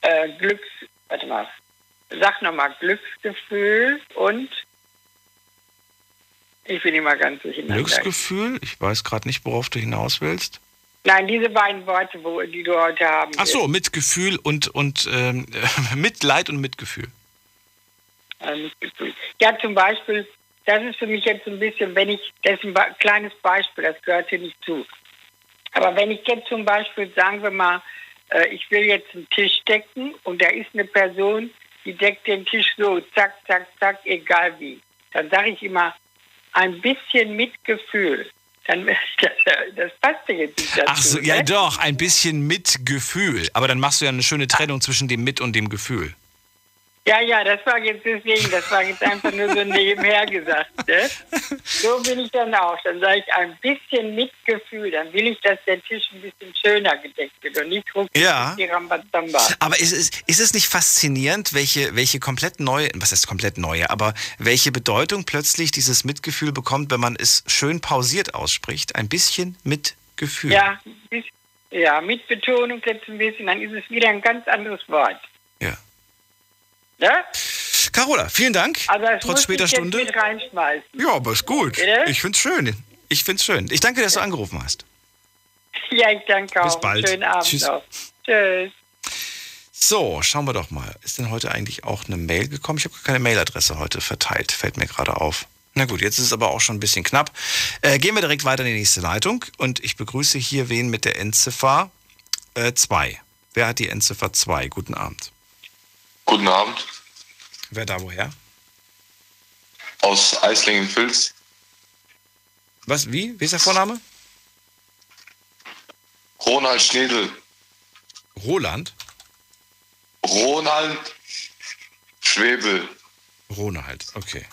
äh, Glücks, warte mal, sag nochmal Glücksgefühl und ich bin immer ganz durcheinander. Glücksgefühl? Ich weiß gerade nicht, worauf du hinaus willst. Nein, diese beiden Worte, wo, die du heute haben Ach so, Mitgefühl und, und ähm, Mitleid und Mitgefühl. äh, Mitgefühl. Ja, zum Beispiel, das ist für mich jetzt ein bisschen, wenn ich, das ist ein kleines Beispiel, das gehört hier nicht zu. Aber wenn ich jetzt zum Beispiel, sagen wir mal, äh, ich will jetzt einen Tisch decken und da ist eine Person, die deckt den Tisch so, zack, zack, zack, egal wie. Dann sage ich immer, ein bisschen Mitgefühl. Dann, das, das passt ja jetzt nicht dazu. Ach so, ja ne? doch, ein bisschen Mitgefühl. Aber dann machst du ja eine schöne Trennung zwischen dem Mit und dem Gefühl. Ja, ja, das war jetzt deswegen, das war jetzt einfach nur so nebenher gesagt. Ne? So bin ich dann auch. Dann sage ich ein bisschen Mitgefühl. Dann will ich, dass der Tisch ein bisschen schöner gedeckt wird und nicht ruckzuck Ja. die Rambazamba. Aber ist es, ist es nicht faszinierend, welche, welche komplett neue, was heißt komplett neue, aber welche Bedeutung plötzlich dieses Mitgefühl bekommt, wenn man es schön pausiert ausspricht? Ein bisschen Mitgefühl. Ja, ja, mit Betonung jetzt ein bisschen, dann ist es wieder ein ganz anderes Wort. Ja? Carola, vielen Dank. Also das Trotz später Stunde. mit reinschmeißen. Ja, aber ist gut. Bitte? Ich find's schön. Ich find's schön. Ich danke, dass du angerufen hast. Ja, ich danke auch. Bis bald. Schönen Abend Tschüss. noch. Tschüss. So, schauen wir doch mal. Ist denn heute eigentlich auch eine Mail gekommen? Ich habe gar keine Mailadresse heute verteilt. Fällt mir gerade auf. Na gut, jetzt ist es aber auch schon ein bisschen knapp. Äh, gehen wir direkt weiter in die nächste Leitung. Und ich begrüße hier wen mit der Endziffer 2. Wer hat die Endziffer 2? Guten Abend. Guten Abend Wer da woher? aus Eislingen-Vils. Was, wie? Wie ist der Vorname? Ronald Schnedel. Roland? Ronald Schwebel. Ronald, okay.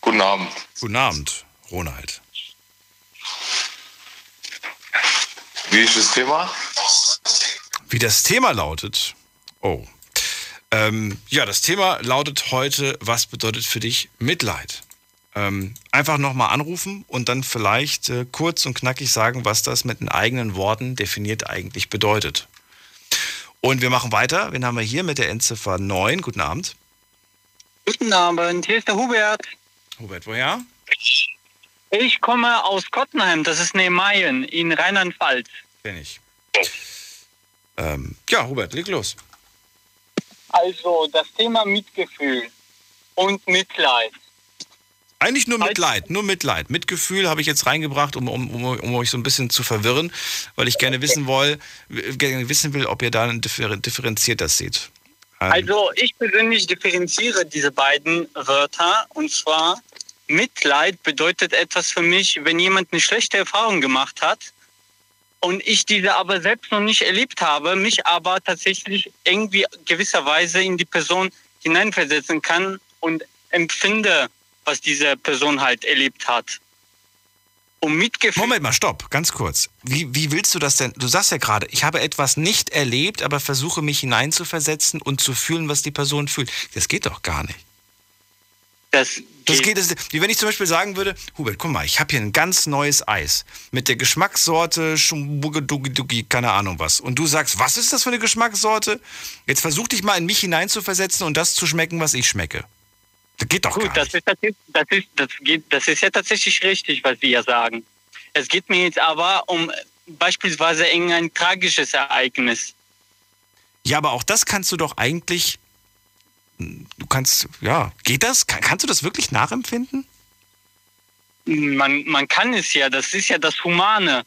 Guten Abend. Guten Abend, Ronald. Wie ist das Thema? Wie das Thema lautet? Oh. Ähm, ja, das Thema lautet heute, was bedeutet für dich Mitleid? Ähm, einfach nochmal anrufen und dann vielleicht äh, kurz und knackig sagen, was das mit den eigenen Worten definiert eigentlich bedeutet. Und wir machen weiter. Wen haben wir hier mit der Endziffer 9? Guten Abend. Guten Abend, hier ist der Hubert. Hubert, woher? Ich komme aus Kottenheim, das ist neben Mayen in Rheinland-Pfalz. Kenn ich. Ähm, ja, Hubert, leg los. Also das Thema Mitgefühl und Mitleid. Eigentlich nur Mitleid, nur Mitleid. Mitgefühl habe ich jetzt reingebracht, um, um, um, um euch so ein bisschen zu verwirren, weil ich gerne wissen, woll, gerne wissen will, ob ihr da differ, differenziert das seht. Ähm, Also ich persönlich differenziere diese beiden Wörter und zwar Mitleid bedeutet etwas für mich, wenn jemand eine schlechte Erfahrung gemacht hat und ich diese aber selbst noch nicht erlebt habe, mich aber tatsächlich irgendwie gewisserweise in die Person hineinversetzen kann und empfinde, was diese Person halt erlebt hat. Um Mitgefühl. Moment mal, stopp, ganz kurz. Wie, wie willst du das denn? Du sagst ja gerade, ich habe etwas nicht erlebt, aber versuche mich hineinzuversetzen und zu fühlen, was die Person fühlt. Das geht doch gar nicht. Das Das geht, das, wie wenn ich zum Beispiel sagen würde, Hubert, guck mal, ich habe hier ein ganz neues Eis mit der Geschmackssorte Schumbugedugidugi, keine Ahnung was. Und du sagst, was ist das für eine Geschmackssorte? Jetzt versuch dich mal in mich hineinzuversetzen und das zu schmecken, was ich schmecke. Das geht doch Gut, gar ist, das, ist, das, ist, das, geht, das ist ja tatsächlich richtig, was Sie ja sagen. Es geht mir jetzt aber um beispielsweise irgendein tragisches Ereignis. Ja, aber auch das kannst du doch eigentlich. Du kannst, ja, geht das? Kann, kannst du das wirklich nachempfinden? Man, man kann es ja, das ist ja das Humane.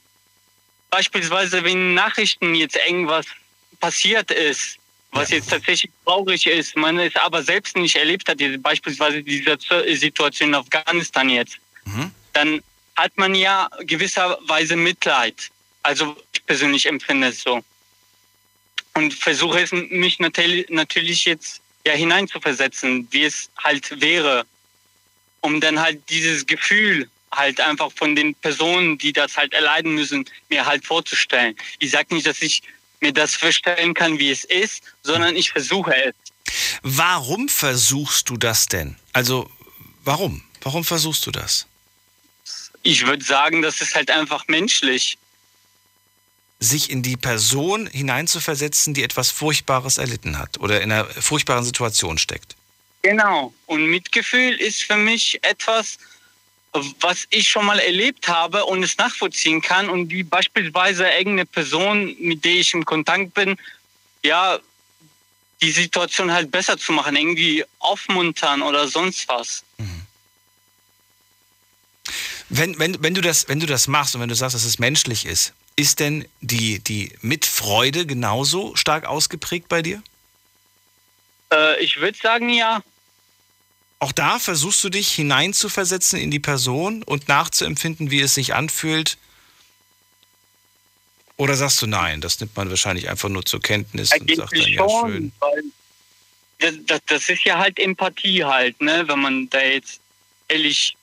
Beispielsweise, wenn in Nachrichten jetzt irgendwas passiert ist, was jetzt tatsächlich traurig ist, man es aber selbst nicht erlebt hat, beispielsweise diese Situation in Afghanistan jetzt, dann hat man ja gewisserweise Mitleid. Also ich persönlich empfinde es so. Und versuche es mich natürlich, natürlich jetzt ja hineinzuversetzen, wie es halt wäre, um dann halt dieses Gefühl halt einfach von den Personen, die das halt erleiden müssen, mir halt vorzustellen. Ich sage nicht, dass ich mir das vorstellen kann, wie es ist, sondern ich versuche es. Warum versuchst du das denn? Also, warum? Warum versuchst du das? Ich würde sagen, das ist halt einfach menschlich. Sich in die Person hineinzuversetzen, die etwas Furchtbares erlitten hat oder in einer furchtbaren Situation steckt. Genau. Und Mitgefühl ist für mich etwas, was ich schon mal erlebt habe und es nachvollziehen kann und wie beispielsweise irgendeine Person, mit der ich im Kontakt bin, ja, die Situation halt besser zu machen, irgendwie aufmuntern oder sonst was. Wenn, wenn, wenn, du das, wenn du das machst und wenn du sagst, dass es menschlich ist, ist denn die, die Mitfreude genauso stark ausgeprägt bei dir? Äh, ich würde sagen, ja. Auch da versuchst du dich hineinzuversetzen in die Person und nachzuempfinden, wie es sich anfühlt? Oder sagst du nein, das nimmt man wahrscheinlich einfach nur zur Kenntnis und sagt dann, Eigentlich ja, schon, schön. das, das, das ist ja halt Empathie halt, ne, wenn man da jetzt ehrlich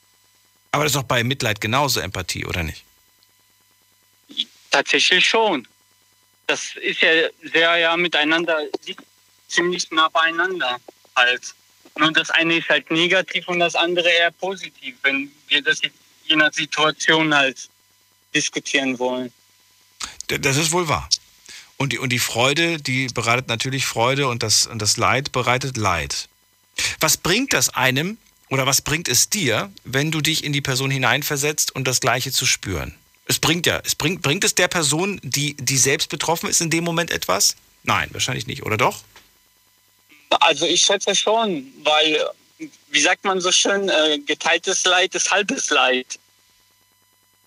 Aber das ist doch bei Mitleid genauso Empathie, oder nicht? Tatsächlich schon. Das ist ja sehr ja miteinander liegt ziemlich nah beieinander halt. Nur das eine ist halt negativ und das andere eher positiv, wenn wir das jetzt je Situation halt diskutieren wollen. Das ist wohl wahr. Und die, und die Freude, die bereitet natürlich Freude und das, und das Leid bereitet Leid. Was bringt das einem oder was bringt es dir, wenn du dich in die Person hineinversetzt und das Gleiche zu spüren? Es bringt ja, es bringt, bringt es der Person, die, die selbst betroffen ist, in dem Moment etwas? Nein, wahrscheinlich nicht, oder doch? Also ich schätze schon, weil, wie sagt man so schön, äh, geteiltes Leid ist halbes Leid.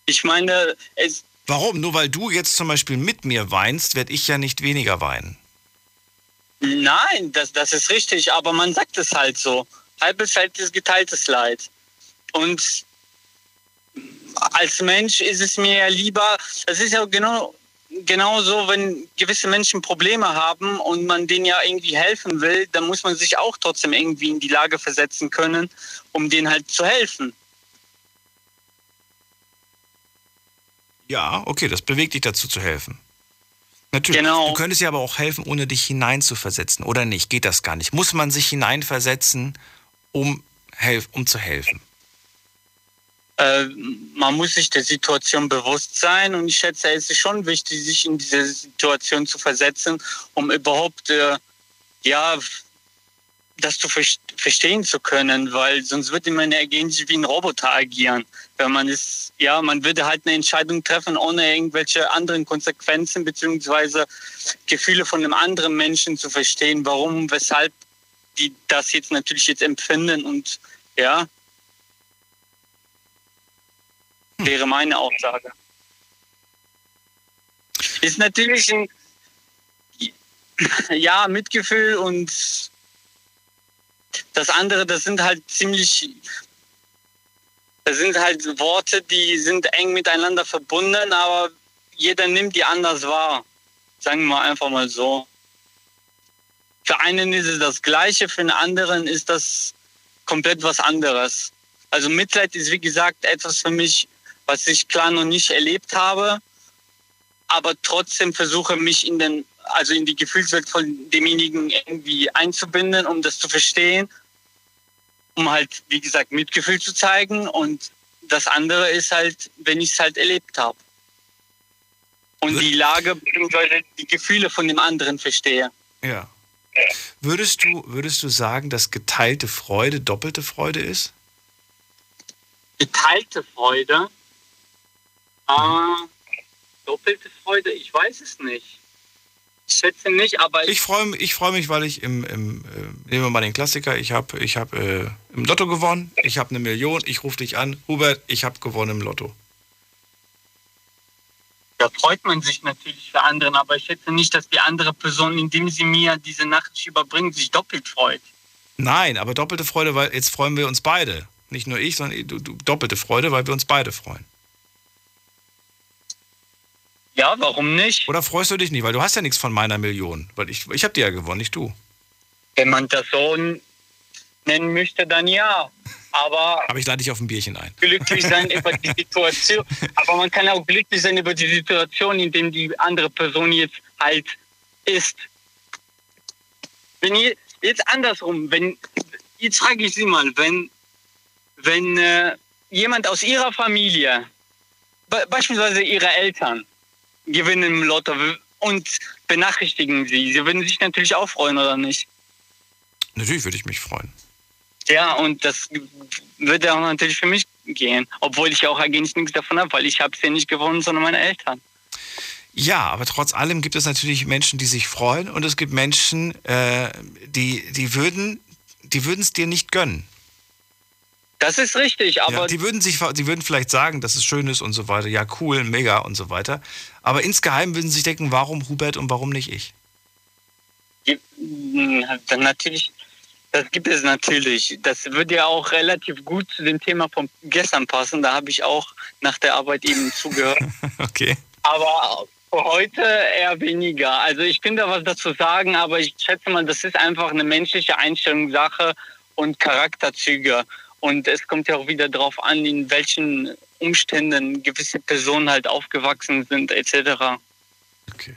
Ich meine, es, Warum? Nur weil du jetzt zum Beispiel mit mir weinst, werde ich ja nicht weniger weinen. Nein, das, das ist richtig, aber man sagt es halt so. Halbes Leid ist geteiltes Leid. Und als Mensch ist es mir ja lieber, es ist ja genau, genau so, wenn gewisse Menschen Probleme haben und man denen ja irgendwie helfen will, dann muss man sich auch trotzdem irgendwie in die Lage versetzen können, um denen halt zu helfen. Ja, okay, das bewegt dich dazu zu helfen. Natürlich. Du könntest ja aber auch helfen, ohne dich hineinzuversetzen, oder nicht? Geht das gar nicht? Muss man sich hineinversetzen, um, helf um zu helfen? Äh, man muss sich der Situation bewusst sein und ich schätze, es ist schon wichtig, sich in diese Situation zu versetzen, um überhaupt äh, ja das zu ver verstehen zu können, weil sonst würde man ja eigentlich wie ein Roboter agieren. Wenn man ist, ja, man würde halt eine Entscheidung treffen, ohne irgendwelche anderen Konsequenzen beziehungsweise Gefühle von einem anderen Menschen zu verstehen, warum, weshalb die das jetzt natürlich jetzt empfinden und ja, wäre meine Aussage. Ist natürlich ein ja, Mitgefühl und das andere, das sind halt ziemlich, das sind halt Worte, die sind eng miteinander verbunden, aber jeder nimmt die anders wahr. Sagen wir einfach mal so. Für einen ist es das Gleiche, für einen anderen ist das komplett was anderes. Also Mitleid ist wie gesagt etwas für mich, was ich klar noch nicht erlebt habe, aber trotzdem versuche mich in den also in die Gefühlswelt von demjenigen irgendwie einzubinden, um das zu verstehen, um halt, wie gesagt, Mitgefühl zu zeigen. Und das andere ist halt, wenn ich es halt erlebt habe. Und die Lage bzw. die Gefühle von dem anderen verstehe. Ja. Würdest du, würdest du sagen, dass geteilte Freude doppelte Freude ist? Geteilte Freude? Äh, doppelte Freude? Ich weiß es nicht. Ich schätze nicht, aber ich, ich freue mich, ich freu mich, weil ich im, im äh, nehmen wir mal den Klassiker, ich habe ich hab, äh, im Lotto gewonnen, ich habe eine Million, ich rufe dich an, Hubert, ich habe gewonnen im Lotto. Da freut man sich natürlich für anderen, aber ich schätze nicht, dass die andere Person, indem sie mir diese Nachricht überbringt, sich doppelt freut. Nein, aber doppelte Freude, weil jetzt freuen wir uns beide. Nicht nur ich, sondern du, du, doppelte Freude, weil wir uns beide freuen. Ja, warum nicht? Oder freust du dich nicht? Weil du hast ja nichts von meiner Million. Weil ich, ich habe die ja gewonnen, nicht du. Wenn man das so nennen möchte, dann ja. Aber. Aber ich lade dich auf ein Bierchen ein. Glücklich sein über die Situation. Aber man kann auch glücklich sein über die Situation, in der die andere Person jetzt halt ist. Wenn ihr, jetzt andersrum, wenn, jetzt frage ich Sie mal, wenn, wenn äh, jemand aus Ihrer Familie, be beispielsweise Ihre Eltern, gewinnen im Lotto und benachrichtigen Sie. Sie würden sich natürlich auch freuen, oder nicht? Natürlich würde ich mich freuen. Ja, und das würde auch natürlich für mich gehen, obwohl ich auch eigentlich nichts davon habe, weil ich habe es ja nicht gewonnen, sondern meine Eltern. Ja, aber trotz allem gibt es natürlich Menschen, die sich freuen und es gibt Menschen, äh, die, die würden die würden es dir nicht gönnen. Das ist richtig, aber. Ja, die würden sich, die würden vielleicht sagen, dass es schön ist und so weiter. Ja, cool, mega und so weiter. Aber insgeheim würden sie sich denken, warum Hubert und warum nicht ich? Dann natürlich, das gibt es natürlich. Das würde ja auch relativ gut zu dem Thema von gestern passen. Da habe ich auch nach der Arbeit eben zugehört. okay. Aber heute eher weniger. Also ich finde da was dazu sagen, aber ich schätze mal, das ist einfach eine menschliche Einstellungssache und Charakterzüge. Und es kommt ja auch wieder darauf an, in welchen Umständen gewisse Personen halt aufgewachsen sind, etc. Okay.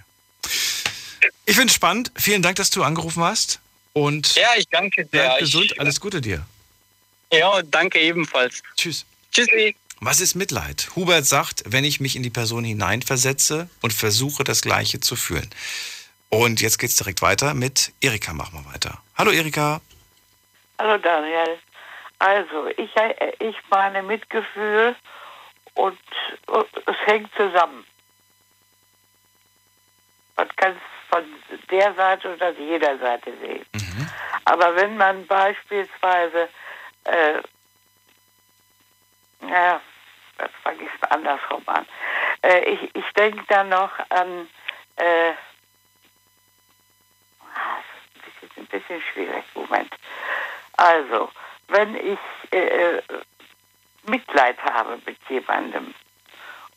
Ich finde es spannend. Vielen Dank, dass du angerufen hast. Und ja, ich danke dir. Bleib gesund. Alles Gute dir. Ja, danke ebenfalls. Tschüss. Tschüssi. Was ist Mitleid? Hubert sagt, wenn ich mich in die Person hineinversetze und versuche, das Gleiche zu fühlen. Und jetzt geht es direkt weiter mit Erika. Machen wir weiter. Hallo Erika. Hallo Daniel. Also, ich, ich meine Mitgefühl und, und es hängt zusammen. Man kann es von der Seite oder jeder Seite sehen. Mhm. Aber wenn man beispielsweise, äh, ja, das fange ich andersrum an. Äh, ich ich denke dann noch an, äh, ah, das ist ein bisschen schwierig, Moment. Also, wenn ich äh, Mitleid habe mit jemandem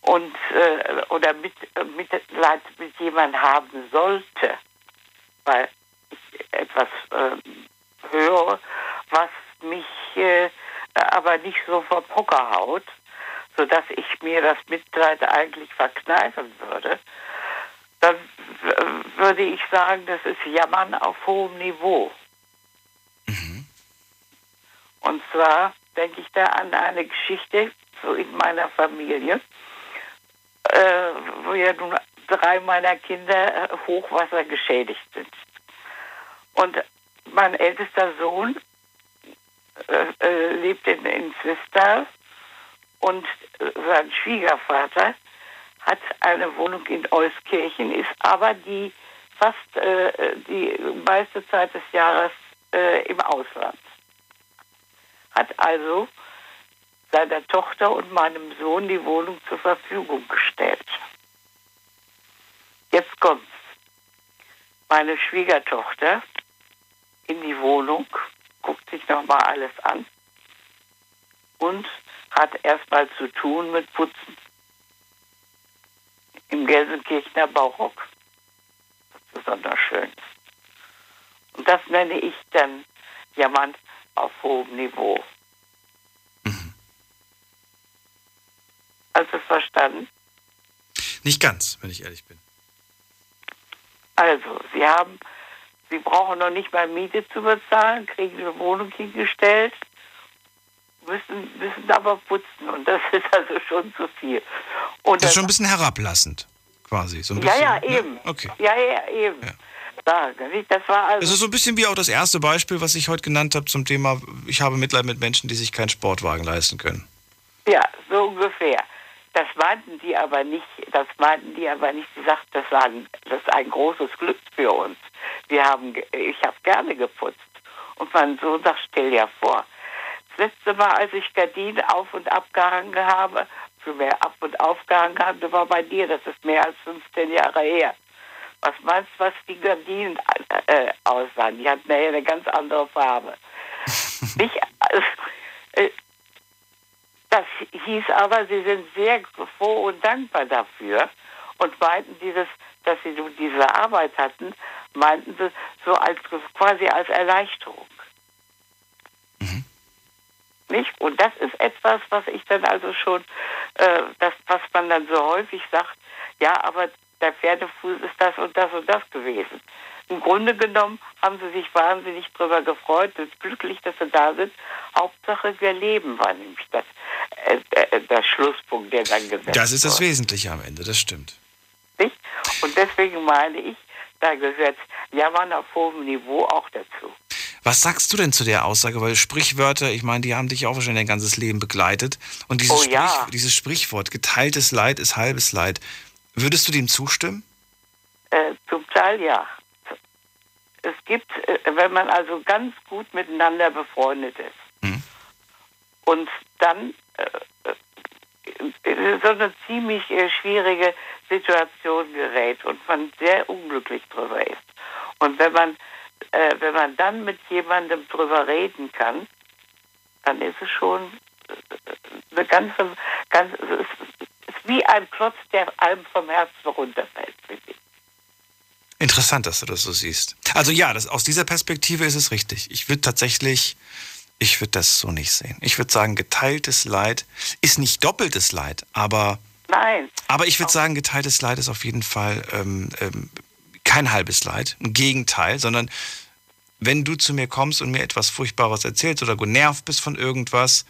und äh, oder mit, Mitleid mit jemandem haben sollte, weil ich etwas äh, höre, was mich äh, aber nicht so vom Hocker haut, sodass ich mir das Mitleid eigentlich verkneifen würde, dann würde ich sagen, das ist Jammern auf hohem Niveau. Und zwar denke ich da an eine Geschichte, so in meiner Familie, äh, wo ja nun drei meiner Kinder Hochwasser geschädigt sind. Und mein ältester Sohn äh, äh, lebt in, in Zwister und sein Schwiegervater hat eine Wohnung in Euskirchen, ist aber die fast äh, die meiste Zeit des Jahres äh, im Ausland. Hat also seiner Tochter und meinem Sohn die Wohnung zur Verfügung gestellt. Jetzt kommt's. Meine Schwiegertochter in die Wohnung, guckt sich nochmal alles an und hat erstmal zu tun mit Putzen. Im Gelsenkirchener Barock. Was besonders schön ist. Und das nenne ich dann Jammern auf hohem Niveau. Hast du es verstanden? Nicht ganz, wenn ich ehrlich bin. Also, Sie haben, Sie brauchen noch nicht mal Miete zu bezahlen, kriegen eine Wohnung hingestellt, müssen, müssen aber putzen und das ist also schon zu viel. Und Das ist schon ein bisschen herablassend, quasi. So ein ja, bisschen, ja, eben. Okay. Ja, ja, eben. Sagen, Das war also. Das ist so ein bisschen wie auch das erste Beispiel, was ich heute genannt habe zum Thema, ich habe Mitleid mit Menschen, die sich keinen Sportwagen leisten können. Ja, so ungefähr. Das meinten die aber nicht, das meinten die aber nicht. Sie sagten, das war ein, das ist ein großes Glück für uns. Wir haben, ich habe gerne geputzt. Und mein Sohn sagt, stell dir vor, das letzte Mal, als ich Gardinen auf und abgehangen habe, für mehr ab und aufgehangen habe, das war bei dir, das ist mehr als 15 Jahre her. Was meinst du, was die Gardinen äh, aussahen? Die hatten nachher eine ganz andere Farbe. nicht, äh, das hieß aber, sie sind sehr froh und dankbar dafür und meinten dieses, dass sie diese Arbeit hatten, meinten sie so als quasi als Erleichterung. Nicht? Und das ist etwas, was ich dann also schon, äh, das, was man dann so häufig sagt, ja, aber der Pferdefuß ist das und das und das gewesen. Im Grunde genommen haben sie sich wahnsinnig darüber gefreut, sind glücklich, dass sie da sind. Hauptsache, wir leben war nämlich das, äh, äh, der Schlusspunkt, der dann gesetzt Das ist das wurde. Wesentliche am Ende, das stimmt. Nicht? Und deswegen meine ich, da gehört Jammern auf hohem Niveau auch dazu. Was sagst du denn zu der Aussage? Weil Sprichwörter, ich meine, die haben dich auch wahrscheinlich dein ganzes Leben begleitet. Und dieses, Oh ja. Sprich, dieses Sprichwort, geteiltes Leid ist halbes Leid, würdest du dem zustimmen? Äh, zum Teil ja. Es gibt, äh, wenn man also ganz gut miteinander befreundet ist und dann äh, äh, in so eine ziemlich schwierige Situation gerät und man sehr unglücklich drüber ist. Und wenn man, äh, wenn man dann mit jemandem drüber reden kann, dann ist es schon eine ganze, ganz, wie ein Klotz, der einem vom Herzen runterfällt, finde ich. Interessant, dass du das so siehst. Also ja, das, aus dieser Perspektive ist es richtig. Ich würde tatsächlich, ich würde das so nicht sehen. Ich würde sagen, geteiltes Leid ist nicht doppeltes Leid, aber, Nein. aber ich würde sagen, geteiltes Leid ist auf jeden Fall ähm, ähm, kein halbes Leid, ein Gegenteil, sondern wenn du zu mir kommst und mir etwas Furchtbares erzählst oder genervt bist von irgendwas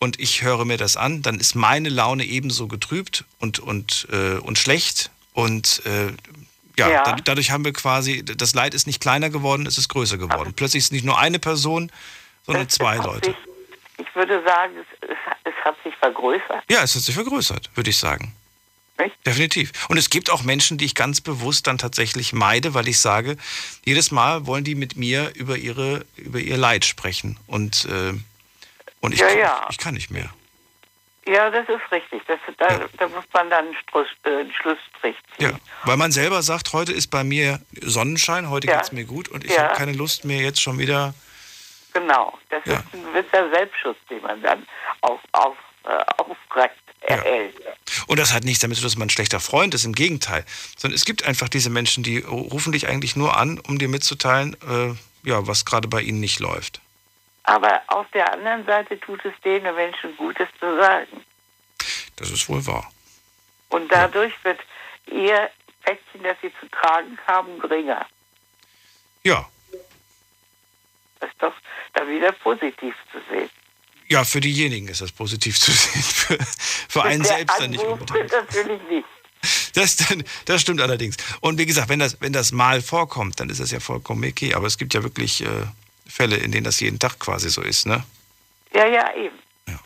und ich höre mir das an, dann ist meine Laune ebenso getrübt und, und, äh, und schlecht und äh, ja, Ja. dad- dadurch haben wir quasi, das Leid ist nicht kleiner geworden, es ist größer geworden. Plötzlich ist es nicht nur eine Person, sondern zwei hat Leute. Sich, ich würde sagen, es, es, es hat sich vergrößert. Ja, es hat sich vergrößert, würde ich sagen. Definitiv. Und es gibt auch Menschen, die ich ganz bewusst dann tatsächlich meide, weil ich sage, jedes Mal wollen die mit mir über ihre, über ihr Leid sprechen. Und, äh, und ich, Ja, kann- ja. ich kann nicht mehr. Ja, das ist richtig. Das, da, da muss man dann einen, Struss, äh, einen Schlussstrich ziehen. Ja. Weil man selber sagt, heute ist bei mir Sonnenschein, heute Ja. geht's mir gut und ich Ja. habe keine Lust mehr jetzt schon wieder. Genau. Das Ja. ist ein gewisser Selbstschutz, den man dann auf, auf, äh, aufrecht erhält. Und das hat nichts damit zu tun, dass man ein schlechter Freund ist, im Gegenteil. Sondern es gibt einfach diese Menschen, die rufen dich eigentlich nur an, um dir mitzuteilen, äh, ja, was gerade bei ihnen nicht läuft. Aber auf der anderen Seite tut es denen Menschen Gutes zu sagen. Das ist wohl wahr. Und dadurch wird ihr Päckchen, das sie zu tragen haben, geringer. Ja. Das ist doch dann wieder positiv zu sehen. Ja, für diejenigen ist das positiv zu sehen. Für, für einen selbst dann nicht Anruf unbedingt. natürlich nicht. Das, das stimmt allerdings. Und wie gesagt, wenn das, wenn das mal vorkommt, dann ist das ja vollkommen okay. Aber es gibt ja wirklich äh, Fälle, in denen das jeden Tag quasi so ist, ne? Ja, ja, eben.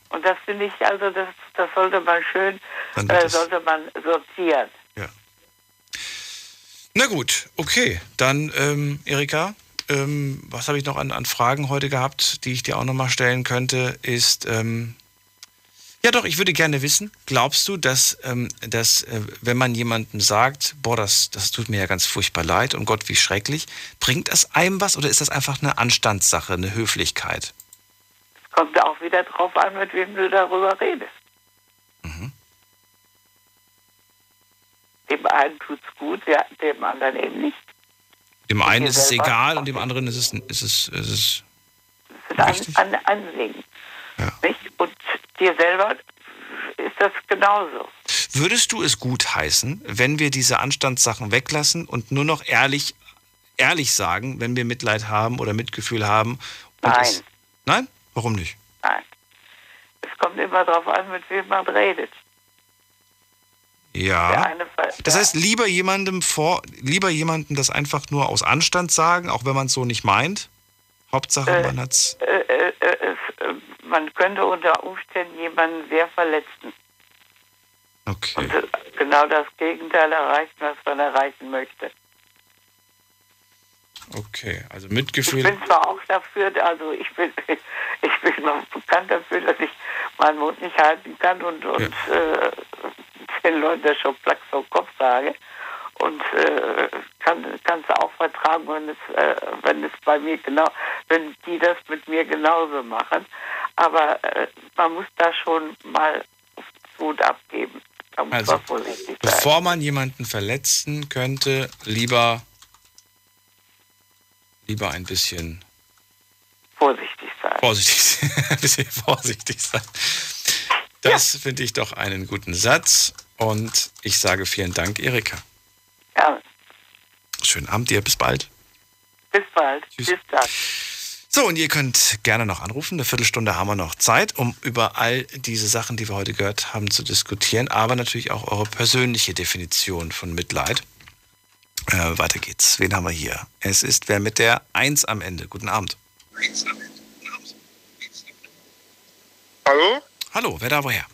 Und das finde ich, also das, das sollte man schön, äh, sollte man sortieren. Na gut, okay. Dann, ähm, Erika, ähm, was habe ich noch an, an Fragen heute gehabt, die ich dir auch nochmal stellen könnte, ist, ähm, ja doch, ich würde gerne wissen, glaubst du, dass, ähm, dass äh, wenn man jemandem sagt, boah, das, das tut mir ja ganz furchtbar leid und Gott, wie schrecklich, bringt das einem was oder ist das einfach eine Anstandssache, eine Höflichkeit? Kommt auch wieder drauf an, mit wem du darüber redest. Mhm. Dem einen tut's gut, ja, dem anderen eben nicht. Dem einen ist es egal und dem anderen ist es, ist es, ist es Das ist ein, ein Anliegen. Nicht? Dir selber ist das genauso. Würdest du es gut heißen, wenn wir diese Anstandssachen weglassen und nur noch ehrlich, ehrlich sagen, wenn wir Mitleid haben oder Mitgefühl haben? Nein. Es, nein? Warum nicht? Nein. Es kommt immer darauf an, mit wem man redet. Ja. Das heißt, lieber jemandem vor, lieber jemandem das einfach nur aus Anstand sagen, auch wenn man es so nicht meint. Hauptsache, Äh, man hat's. es, äh, man könnte unter Umständen jemanden sehr verletzen. Okay. Und äh, genau das Gegenteil erreichen, was man erreichen möchte. Okay, also Ich Mitgefühl. bin zwar auch dafür, also ich bin, ich bin noch bekannt dafür, dass ich meinen Mund nicht halten kann und, und äh, den Leuten das schon platt vom Kopf sage. Und äh, kann kannst du auch vertragen, wenn es, äh, wenn es bei mir genau, wenn die das mit mir genauso machen. Aber äh, man muss da schon mal Mut abgeben. Da muss Also, man vorsichtig sein. bevor man jemanden verletzen könnte, lieber, lieber ein bisschen Vorsichtig sein. vorsichtig, ein bisschen vorsichtig sein. Das finde ich doch einen guten Satz. Und ich sage vielen Dank, Erika. Ja, Schönen Abend dir, bis bald. bis bald. Bis dann. So, und ihr könnt gerne noch anrufen. Eine Viertelstunde haben wir noch Zeit, um über all diese Sachen, die wir heute gehört haben, zu diskutieren. Aber natürlich auch eure persönliche Definition von Mitleid. Äh, weiter geht's. Wen haben wir hier? Es ist wer mit der 1 am Ende. Guten Abend. Hallo? Hallo, wer da woher?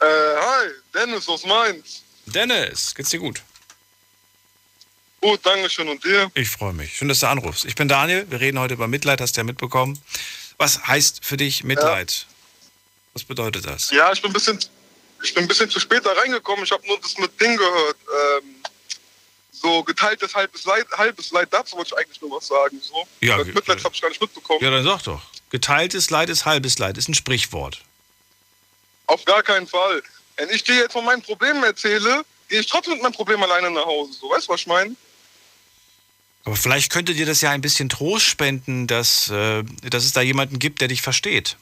Äh, hi, Dennis aus Mainz. Dennis, geht's dir gut? Gut, danke schön. Und dir? Ich freue mich. Schön, dass du anrufst. Ich bin Daniel. Wir reden heute über Mitleid, hast du ja mitbekommen. Was heißt für dich Mitleid? Was bedeutet das? Ja, ich bin ein bisschen, ich bin ein bisschen zu spät da reingekommen. Ich habe nur das mit Ding gehört. Ähm, so geteiltes halbes Leid, halbes Leid, dazu wollte ich eigentlich nur was sagen. So. Ja, das Mitleid habe ich gar nicht mitbekommen. Ja, dann sag doch. Geteiltes Leid ist halbes Leid, ist ein Sprichwort. Auf gar keinen Fall. Wenn ich dir jetzt von meinen Problemen erzähle, gehe ich trotzdem mit meinem Problem alleine nach Hause. So, weißt du, was ich meine? Aber vielleicht könnte dir das ja ein bisschen Trost spenden, dass, äh, dass es da jemanden gibt, der dich versteht.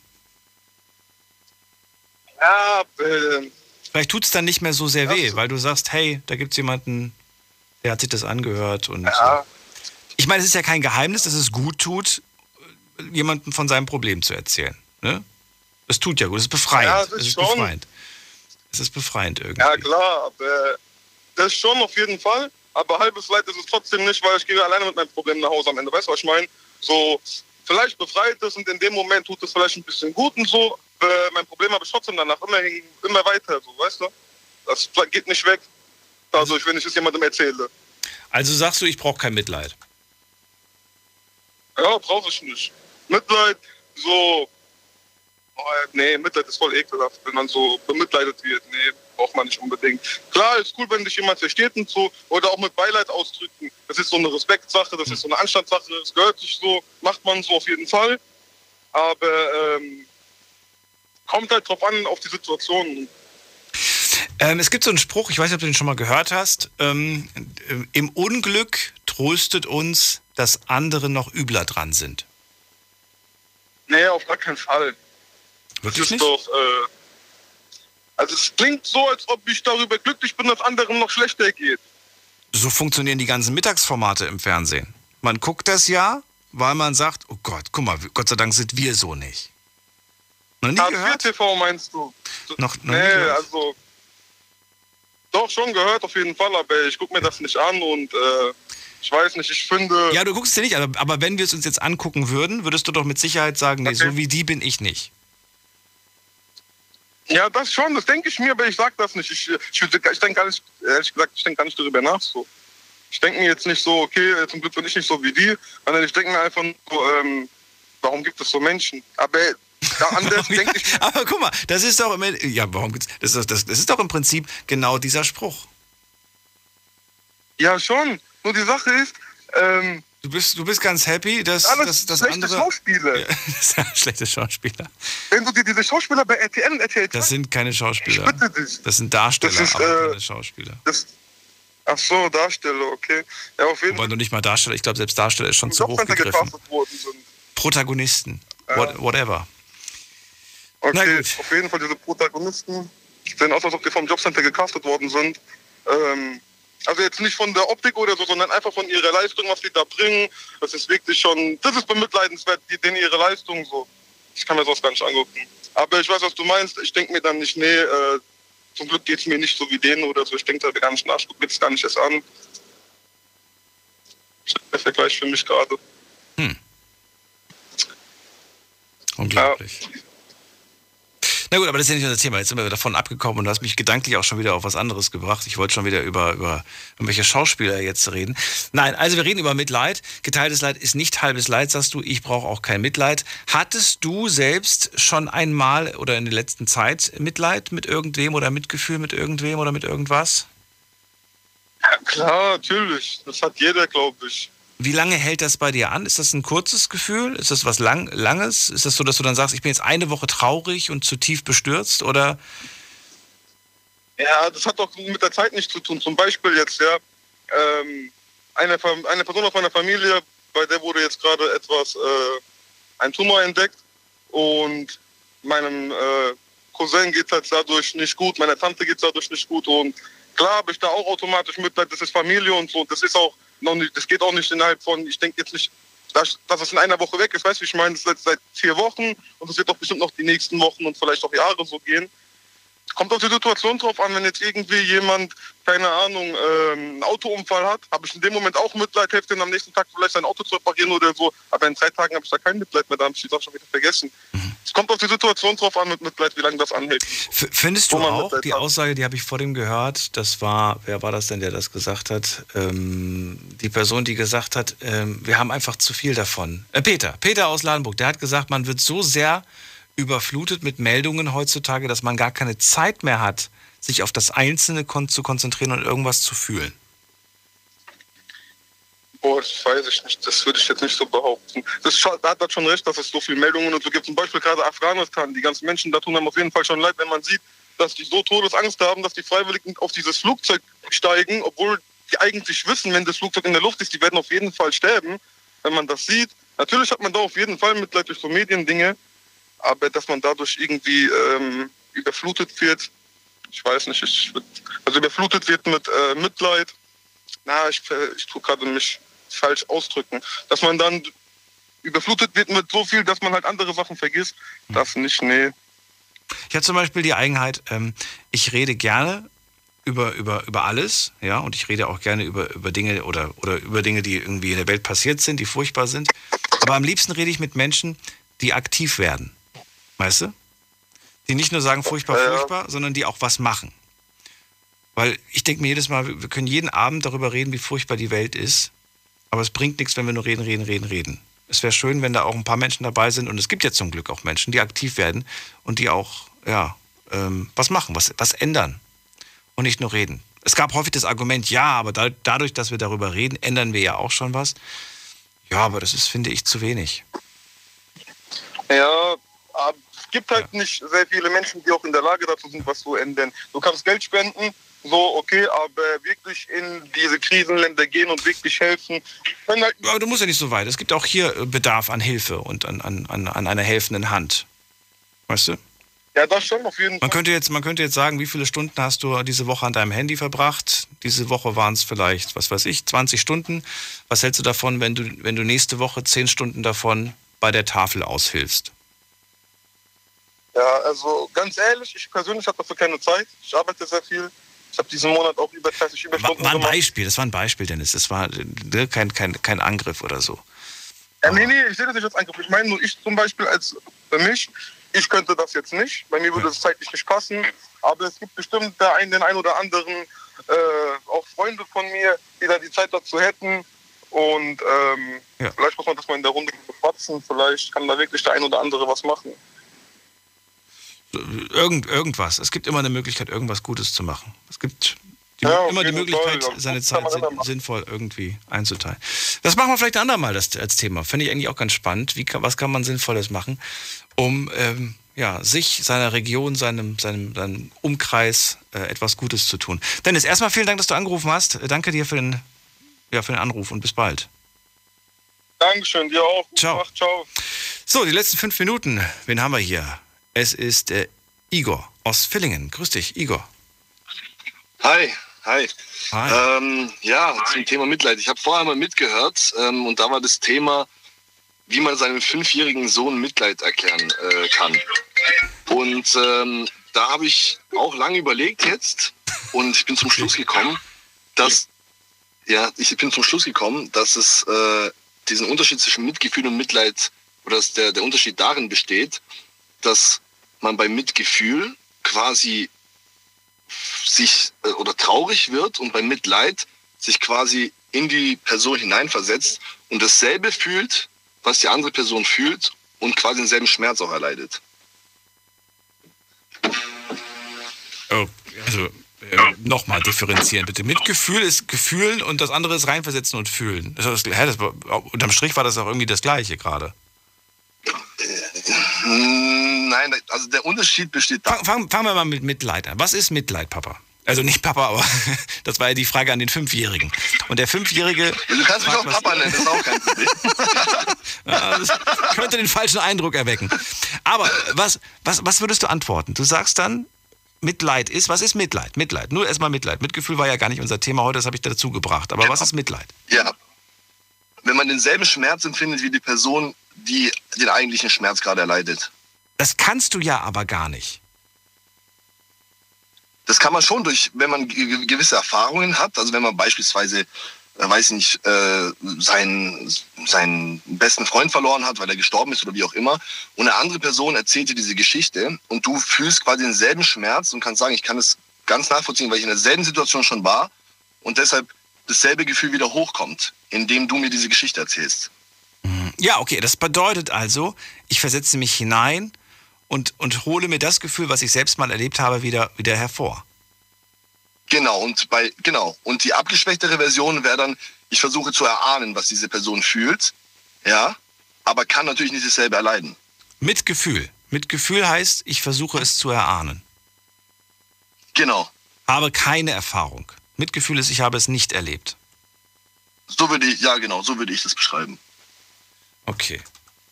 Ja, äh, Vielleicht tut es dann nicht mehr so sehr weh, weil du sagst, hey, da gibt es jemanden, der hat sich das angehört. Und Ja. äh, ich meine, es ist ja kein Geheimnis, dass es gut tut, jemandem von seinem Problem zu erzählen. Ne? Es tut ja gut, es ist befreiend. Ja, das es ist schon. befreiend. Es ist befreiend irgendwie. Ja, klar, aber das schon auf jeden Fall. Aber halbes Leid ist es trotzdem nicht, weil ich gehe alleine mit meinem Problem nach Hause am Ende. Weißt du, was ich meine? So, vielleicht befreit es und in dem Moment tut es vielleicht ein bisschen gut und so. Äh, mein Problem habe ich trotzdem danach immer, immer weiter, so, weißt du? Das geht nicht weg. Dadurch, wenn ich es jemandem erzähle. Also sagst du, ich brauche kein Mitleid. Ja, brauche ich nicht. Mitleid, so. Oh, nee, Mitleid ist voll ekelhaft, wenn man so bemitleidet wird. Nee, braucht man nicht unbedingt. Klar, ist cool, wenn dich jemand versteht und so. Oder auch mit Beileid ausdrücken. Das ist so eine Respektsache, das ist so eine Anstandssache. Es gehört sich so, macht man so auf jeden Fall. Aber ähm, kommt halt drauf an, auf die Situation. Ähm, es gibt so einen Spruch, ich weiß nicht, ob du den schon mal gehört hast. Ähm, äh, Im Unglück tröstet uns, dass andere noch übler dran sind. Nee, auf gar keinen Fall. Wirklich das ist doch, äh, also es klingt so, als ob ich darüber glücklich bin, dass anderen noch schlechter geht. So funktionieren die ganzen Mittagsformate im Fernsehen. Man guckt das ja, weil man sagt, oh Gott, guck mal, Gott sei Dank sind wir so nicht. Noch nie gehört? TV meinst du? Noch, noch nee, also Doch, schon gehört auf jeden Fall, aber ich gucke mir das nicht an und äh, ich weiß nicht, ich finde. Ja, du guckst es dir nicht, an, aber wenn wir es uns jetzt angucken würden, würdest du doch mit Sicherheit sagen, nee, so wie die bin ich nicht. Ja, das schon, das denke ich mir, aber ich sag das nicht. Ich, ich, ich denke gar nicht, ehrlich gesagt, ich denke gar nicht darüber nach so. Ich denke mir jetzt nicht so, okay, zum Glück bin ich nicht so wie die, sondern ich denke mir einfach so, ähm, warum gibt es so Menschen? Aber da anders denke ich. Aber guck mal, das ist doch immer, ja, warum gibt's, das, ist, das, das ist doch im Prinzip genau dieser Spruch. Ja, schon. Nur die Sache ist, ähm, Du bist, du bist ganz happy, dass, alles dass, dass schlechte andere. Schauspieler. Ja, das sind schlechte Schauspieler. Wenn du dir diese Schauspieler bei RTL und RTL Das sind keine Schauspieler. bitte dich. Das sind Darsteller, Das ist, aber äh, keine Schauspieler. Das, ach so, Darsteller, okay. Ja, auf jeden Wobei du nicht mal Darsteller, ich glaube, selbst Darsteller ist schon zu hoch gegriffen. Protagonisten. What, whatever. Okay, auf jeden Fall diese Protagonisten sehen aus, als ob die vom Jobcenter gecastet worden sind. Ähm, also jetzt nicht von der Optik oder so, sondern einfach von ihrer Leistung, was die da bringen. Das ist wirklich schon, das ist bemitleidenswert, die, denen ihre Leistung so. Ich kann mir sowas gar nicht angucken. Aber ich weiß, was du meinst. Ich denke mir dann nicht, nee, äh, zum Glück geht es mir nicht so wie denen oder so. Ich denke da gar nicht nach, ich gucke mir das gar nicht erst an. Der Vergleich für mich gerade. Unglaublich. Na gut, aber das ist ja nicht unser Thema. Jetzt sind wir davon abgekommen und du hast mich gedanklich auch schon wieder auf was anderes gebracht. Ich wollte schon wieder über, über irgendwelche Schauspieler jetzt reden. Nein, also wir reden über Mitleid. Geteiltes Leid ist nicht halbes Leid, sagst du. Ich brauche auch kein Mitleid. Hattest du selbst schon einmal oder in der letzten Zeit Mitleid mit irgendwem oder Mitgefühl mit irgendwem oder mit irgendwas? Ja, klar, natürlich. Das hat jeder, glaube ich. Wie lange hält das bei dir an? Ist das ein kurzes Gefühl? Ist das was lang, Langes? Ist das so, dass du dann sagst, ich bin jetzt eine Woche traurig und zu tief bestürzt? Oder Ja, das hat doch mit der Zeit nichts zu tun. Zum Beispiel jetzt, ja, ähm, eine, eine Person aus meiner Familie, bei der wurde jetzt gerade etwas, äh, ein Tumor entdeckt und meinem äh, Cousin geht es dadurch nicht gut, meiner Tante geht es dadurch nicht gut und klar habe ich da auch automatisch Mitleid, das ist Familie und so, das ist auch noch nicht, das geht auch nicht innerhalb von, ich denke jetzt nicht, dass, dass es in einer Woche weg ist, weißt du, ich meine, das ist jetzt seit vier Wochen und es wird doch bestimmt noch die nächsten Wochen und vielleicht auch Jahre so gehen. Kommt auf die Situation drauf an, wenn jetzt irgendwie jemand, keine Ahnung, ähm, einen Autounfall hat, habe ich in dem Moment auch Mitleid, helfe ihm am nächsten Tag vielleicht sein Auto zu reparieren oder so. Aber in drei Tagen habe ich da kein Mitleid mehr, da habe ich die Sache schon wieder vergessen. Es kommt auf die Situation drauf an mit Mitleid, wie lange das anhält. F findest du auch, Mitleid die hat. Aussage, die habe ich vor dem gehört, das war, wer war das denn, der das gesagt hat? Ähm, die Person, die gesagt hat, ähm, wir haben einfach zu viel davon. Äh, Peter, Peter aus Ladenburg, der hat gesagt, man wird so sehr überflutet mit Meldungen heutzutage, dass man gar keine Zeit mehr hat, sich auf das Einzelne kon zu konzentrieren und irgendwas zu fühlen. Boah, das weiß ich nicht. Das würde ich jetzt nicht so behaupten. Das da hat er schon recht, dass es so viele Meldungen und so gibt. Zum Beispiel gerade Afghanistan. Die ganzen Menschen da tun einem auf jeden Fall schon leid, wenn man sieht, dass die so Todesangst haben, dass die Freiwilligen auf dieses Flugzeug steigen, obwohl die eigentlich wissen, wenn das Flugzeug in der Luft ist, die werden auf jeden Fall sterben. Wenn man das sieht. Natürlich hat man da auf jeden Fall Mitleid durch so Mediendinge, aber dass man dadurch irgendwie ähm, überflutet wird, ich weiß nicht, ich, würd- also überflutet wird mit äh, Mitleid, na, ich, ver- ich tue gerade mich falsch ausdrücken, dass man dann überflutet wird mit so viel, dass man halt andere Sachen vergisst, das nicht, nee. Ich habe zum Beispiel die Eigenheit, ähm, ich rede gerne über, über, über alles, ja, und ich rede auch gerne über, über Dinge oder, oder über Dinge, die irgendwie in der Welt passiert sind, die furchtbar sind. Aber am liebsten rede ich mit Menschen, die aktiv werden. Weißt du? Die nicht nur sagen furchtbar, furchtbar, sondern die auch was machen. Weil ich denke mir jedes Mal, wir können jeden Abend darüber reden, wie furchtbar die Welt ist. Aber es bringt nichts, wenn wir nur reden, reden, reden, reden. Es wäre schön, wenn da auch ein paar Menschen dabei sind. Und es gibt ja zum Glück auch Menschen, die aktiv werden und die auch, ja, ähm, was machen, was, was ändern. Und nicht nur reden. Es gab häufig das Argument, ja, aber da, dadurch, dass wir darüber reden, ändern wir ja auch schon was. Ja, aber das ist, finde ich, zu wenig. Ja, gibt halt nicht sehr viele Menschen, die auch in der Lage dazu sind, was zu ändern. Du kannst Geld spenden, so, okay, aber wirklich in diese Krisenländer gehen und wirklich helfen. Halt Aber du musst ja nicht so weit. Es gibt auch hier äh, Bedarf an Hilfe und an, an, an, an einer helfenden Hand. Weißt du? ja, das schon auf jeden Man könnte, jetzt, man könnte jetzt sagen, wie viele Stunden hast du diese Woche an deinem Handy verbracht? Diese Woche waren es vielleicht, was weiß ich, 20 Stunden. Was hältst du davon, wenn du, wenn du nächste Woche 10 Stunden davon bei der Tafel aushilfst? Ja, also ganz ehrlich, ich persönlich habe dafür keine Zeit. Ich arbeite sehr viel. Ich habe diesen Monat auch über 30 Überstunden War ein gemacht. Beispiel, das war ein Beispiel, Dennis. Das war äh, kein, kein, kein Angriff oder so. Ja, nee, nee, ich sehe das nicht als Angriff. Ich meine nur, ich zum Beispiel als für mich, ich könnte das jetzt nicht. Bei mir würde es zeitlich nicht passen. Aber es gibt bestimmt der einen, den einen oder anderen, äh, auch Freunde von mir, die da die Zeit dazu hätten. Und ähm, Ja. vielleicht muss man das mal in der Runde bequatschen. Vielleicht kann da wirklich der ein oder andere was machen. Irgend, irgendwas. Es gibt immer eine Möglichkeit, irgendwas Gutes zu machen. Es gibt die, Ja, immer die Möglichkeit, Fall. Seine Zeit sinnvoll irgendwie einzuteilen. Das machen wir vielleicht ein andermal das, als Thema. Finde ich eigentlich auch ganz spannend. Wie was kann man Sinnvolles machen, um ähm, ja, sich, seiner Region, seinem, seinem, seinem Umkreis äh, etwas Gutes zu tun. Dennis, erstmal vielen Dank, dass du angerufen hast. Äh, Danke dir für den, ja, für den Anruf und bis bald. Dankeschön, dir auch. Ciao. Nacht, ciao. So, die letzten fünf Minuten. Wen haben wir hier? Es ist äh, Igor aus Villingen. Grüß dich, Igor. Hi, hi. Hi. Ähm, ja, zum Thema Mitleid. Ich habe vorher mal mitgehört ähm, und da war das Thema, wie man seinem fünfjährigen Sohn Mitleid erklären äh, kann. Und ähm, da habe ich auch lange überlegt jetzt und ich bin zum Schluss gekommen, dass ja, ich bin zum Schluss gekommen, dass es äh, diesen Unterschied zwischen Mitgefühl und Mitleid oder dass der, der Unterschied darin besteht, dass man bei Mitgefühl quasi sich äh, oder traurig wird und beim Mitleid sich quasi in die Person hineinversetzt und dasselbe fühlt, was die andere Person fühlt und quasi denselben Schmerz auch erleidet. Oh, also äh, nochmal differenzieren bitte. Mitgefühl ist Gefühlen und das andere ist reinversetzen und fühlen. Das das, unterm Strich war das auch irgendwie das Gleiche gerade. Mm, Nein, also der Unterschied besteht da. Fangen fang, fangen wir mal mit Mitleid an. Was ist Mitleid, Papa? Also nicht Papa, aber das war ja die Frage an den Fünfjährigen. Und der Fünfjährige. Du kannst mich auch Papa nennen, das ist auch kein Problem. Ja, das könnte den falschen Eindruck erwecken. Aber was, was, was würdest du antworten? Du sagst dann, Mitleid ist, was ist Mitleid? Mitleid, nur erstmal Mitleid. Mitgefühl war ja gar nicht unser Thema heute, das habe ich dazu gebracht. Aber was ist Mitleid? Ja. Wenn man denselben Schmerz empfindet wie die Person, die den eigentlichen Schmerz gerade erleidet. Das kannst du ja aber gar nicht. Das kann man schon durch, wenn man ge- gewisse Erfahrungen hat. Also wenn man beispielsweise, äh, weiß nicht, äh, seinen, seinen besten Freund verloren hat, weil er gestorben ist oder wie auch immer. Und eine andere Person erzählt dir diese Geschichte und du fühlst quasi denselben Schmerz und kannst sagen, ich kann es ganz nachvollziehen, weil ich in derselben Situation schon war und deshalb dasselbe Gefühl wieder hochkommt, indem du mir diese Geschichte erzählst. Ja, okay, das bedeutet also, ich versetze mich hinein und, und hole mir das Gefühl, was ich selbst mal erlebt habe, wieder, wieder hervor. Genau, und bei, genau. Und die abgeschwächtere Version wäre dann, ich versuche zu erahnen, was diese Person fühlt, ja, aber kann natürlich nicht dasselbe erleiden. Mit Gefühl. Mit Gefühl heißt, ich versuche es zu erahnen. Genau. Habe keine Erfahrung. Mitgefühl ist, ich habe es nicht erlebt. So würde ich, ja genau, so würde ich das beschreiben. Okay.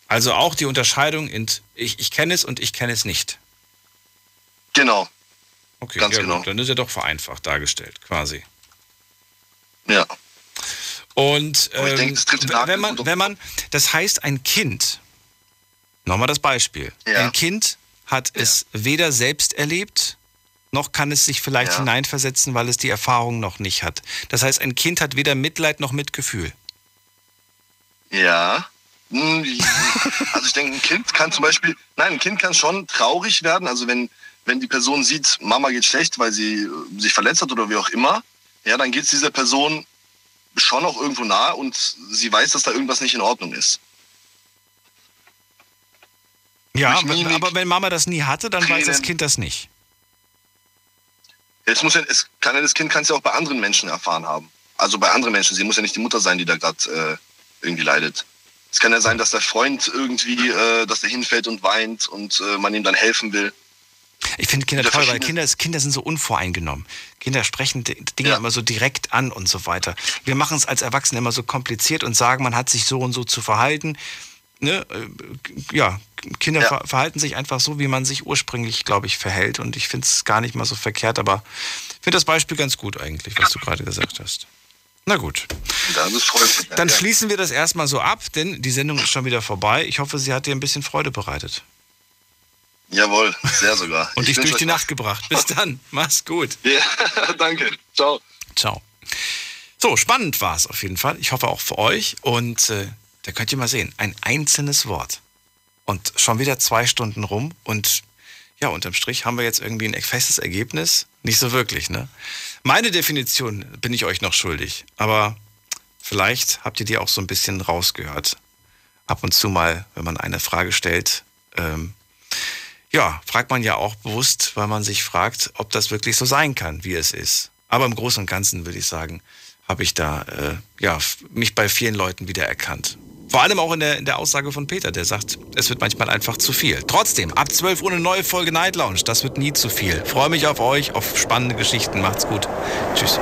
Also auch die Unterscheidung in ich, ich kenne es und ich kenne es nicht. Genau. Okay, Ganz ja, genau. Gut, dann ist ja doch vereinfacht dargestellt, quasi. Ja. Und ähm, denke, wenn man, wenn man, das heißt, ein Kind, nochmal das Beispiel, Ja. ein Kind hat es weder selbst erlebt, noch kann es sich vielleicht Ja. hineinversetzen, weil es die Erfahrung noch nicht hat. Das heißt, ein Kind hat weder Mitleid noch Mitgefühl. Ja. Hm, Also ich denke, ein Kind kann zum Beispiel, nein, ein Kind kann schon traurig werden. Also wenn, wenn die Person sieht, Mama geht schlecht, weil sie äh, sich verletzt hat oder wie auch immer, ja, dann geht es dieser Person schon auch irgendwo nahe und sie weiß, dass da irgendwas nicht in Ordnung ist. Ja, Mimik, aber wenn Mama das nie hatte, dann weiß das Tränen. Kind das nicht. Es muss ja, es kann ja das Kind kann es ja auch bei anderen Menschen erfahren haben. Also bei anderen Menschen. Sie muss ja nicht die Mutter sein, die da gerade äh, irgendwie leidet. Es kann ja sein, dass der Freund irgendwie, äh, dass der hinfällt und weint und äh, man ihm dann helfen will. Ich finde Kinder toll, weil Kinder, Kinder sind so unvoreingenommen. Kinder sprechen Dinge immer so direkt an und so weiter. Wir machen es als Erwachsene immer so kompliziert und sagen, man hat sich so und so zu verhalten. Ne? äh, Ja, Kinder ver verhalten sich einfach so, wie man sich ursprünglich, glaube ich, verhält. Und ich finde es gar nicht mal so verkehrt, aber ich finde das Beispiel ganz gut eigentlich, was du gerade gesagt hast. Na gut. Dann schließen wir das erstmal so ab, denn die Sendung ist schon wieder vorbei. Ich hoffe, sie hat dir ein bisschen Freude bereitet. Jawohl, sehr sogar. Und Ich dich durch die Nacht gebracht. Bis dann. Mach's gut. Ja, danke. Ciao. Ciao. So, spannend war es auf jeden Fall. Ich hoffe auch für euch. Und äh, da könnt ihr mal sehen, ein einzelnes Wort. Und schon wieder zwei Stunden rum. Und ja, unterm Strich haben wir jetzt irgendwie ein festes Ergebnis. Nicht so wirklich, ne? Meine Definition bin ich euch noch schuldig. Aber vielleicht habt ihr die auch so ein bisschen rausgehört. Ab und zu mal, wenn man eine Frage stellt, ähm, ja, fragt man ja auch bewusst, weil man sich fragt, ob das wirklich so sein kann, wie es ist. Aber im Großen und Ganzen würde ich sagen, habe ich da äh, ja, mich bei vielen Leuten wieder erkannt. Vor allem auch in der, in der Aussage von Peter, der sagt, es wird manchmal einfach zu viel. Trotzdem, ab 12 Uhr eine neue Folge Night Lounge. Das wird nie zu viel. Freue mich auf euch, auf spannende Geschichten. Macht's gut. Tschüss.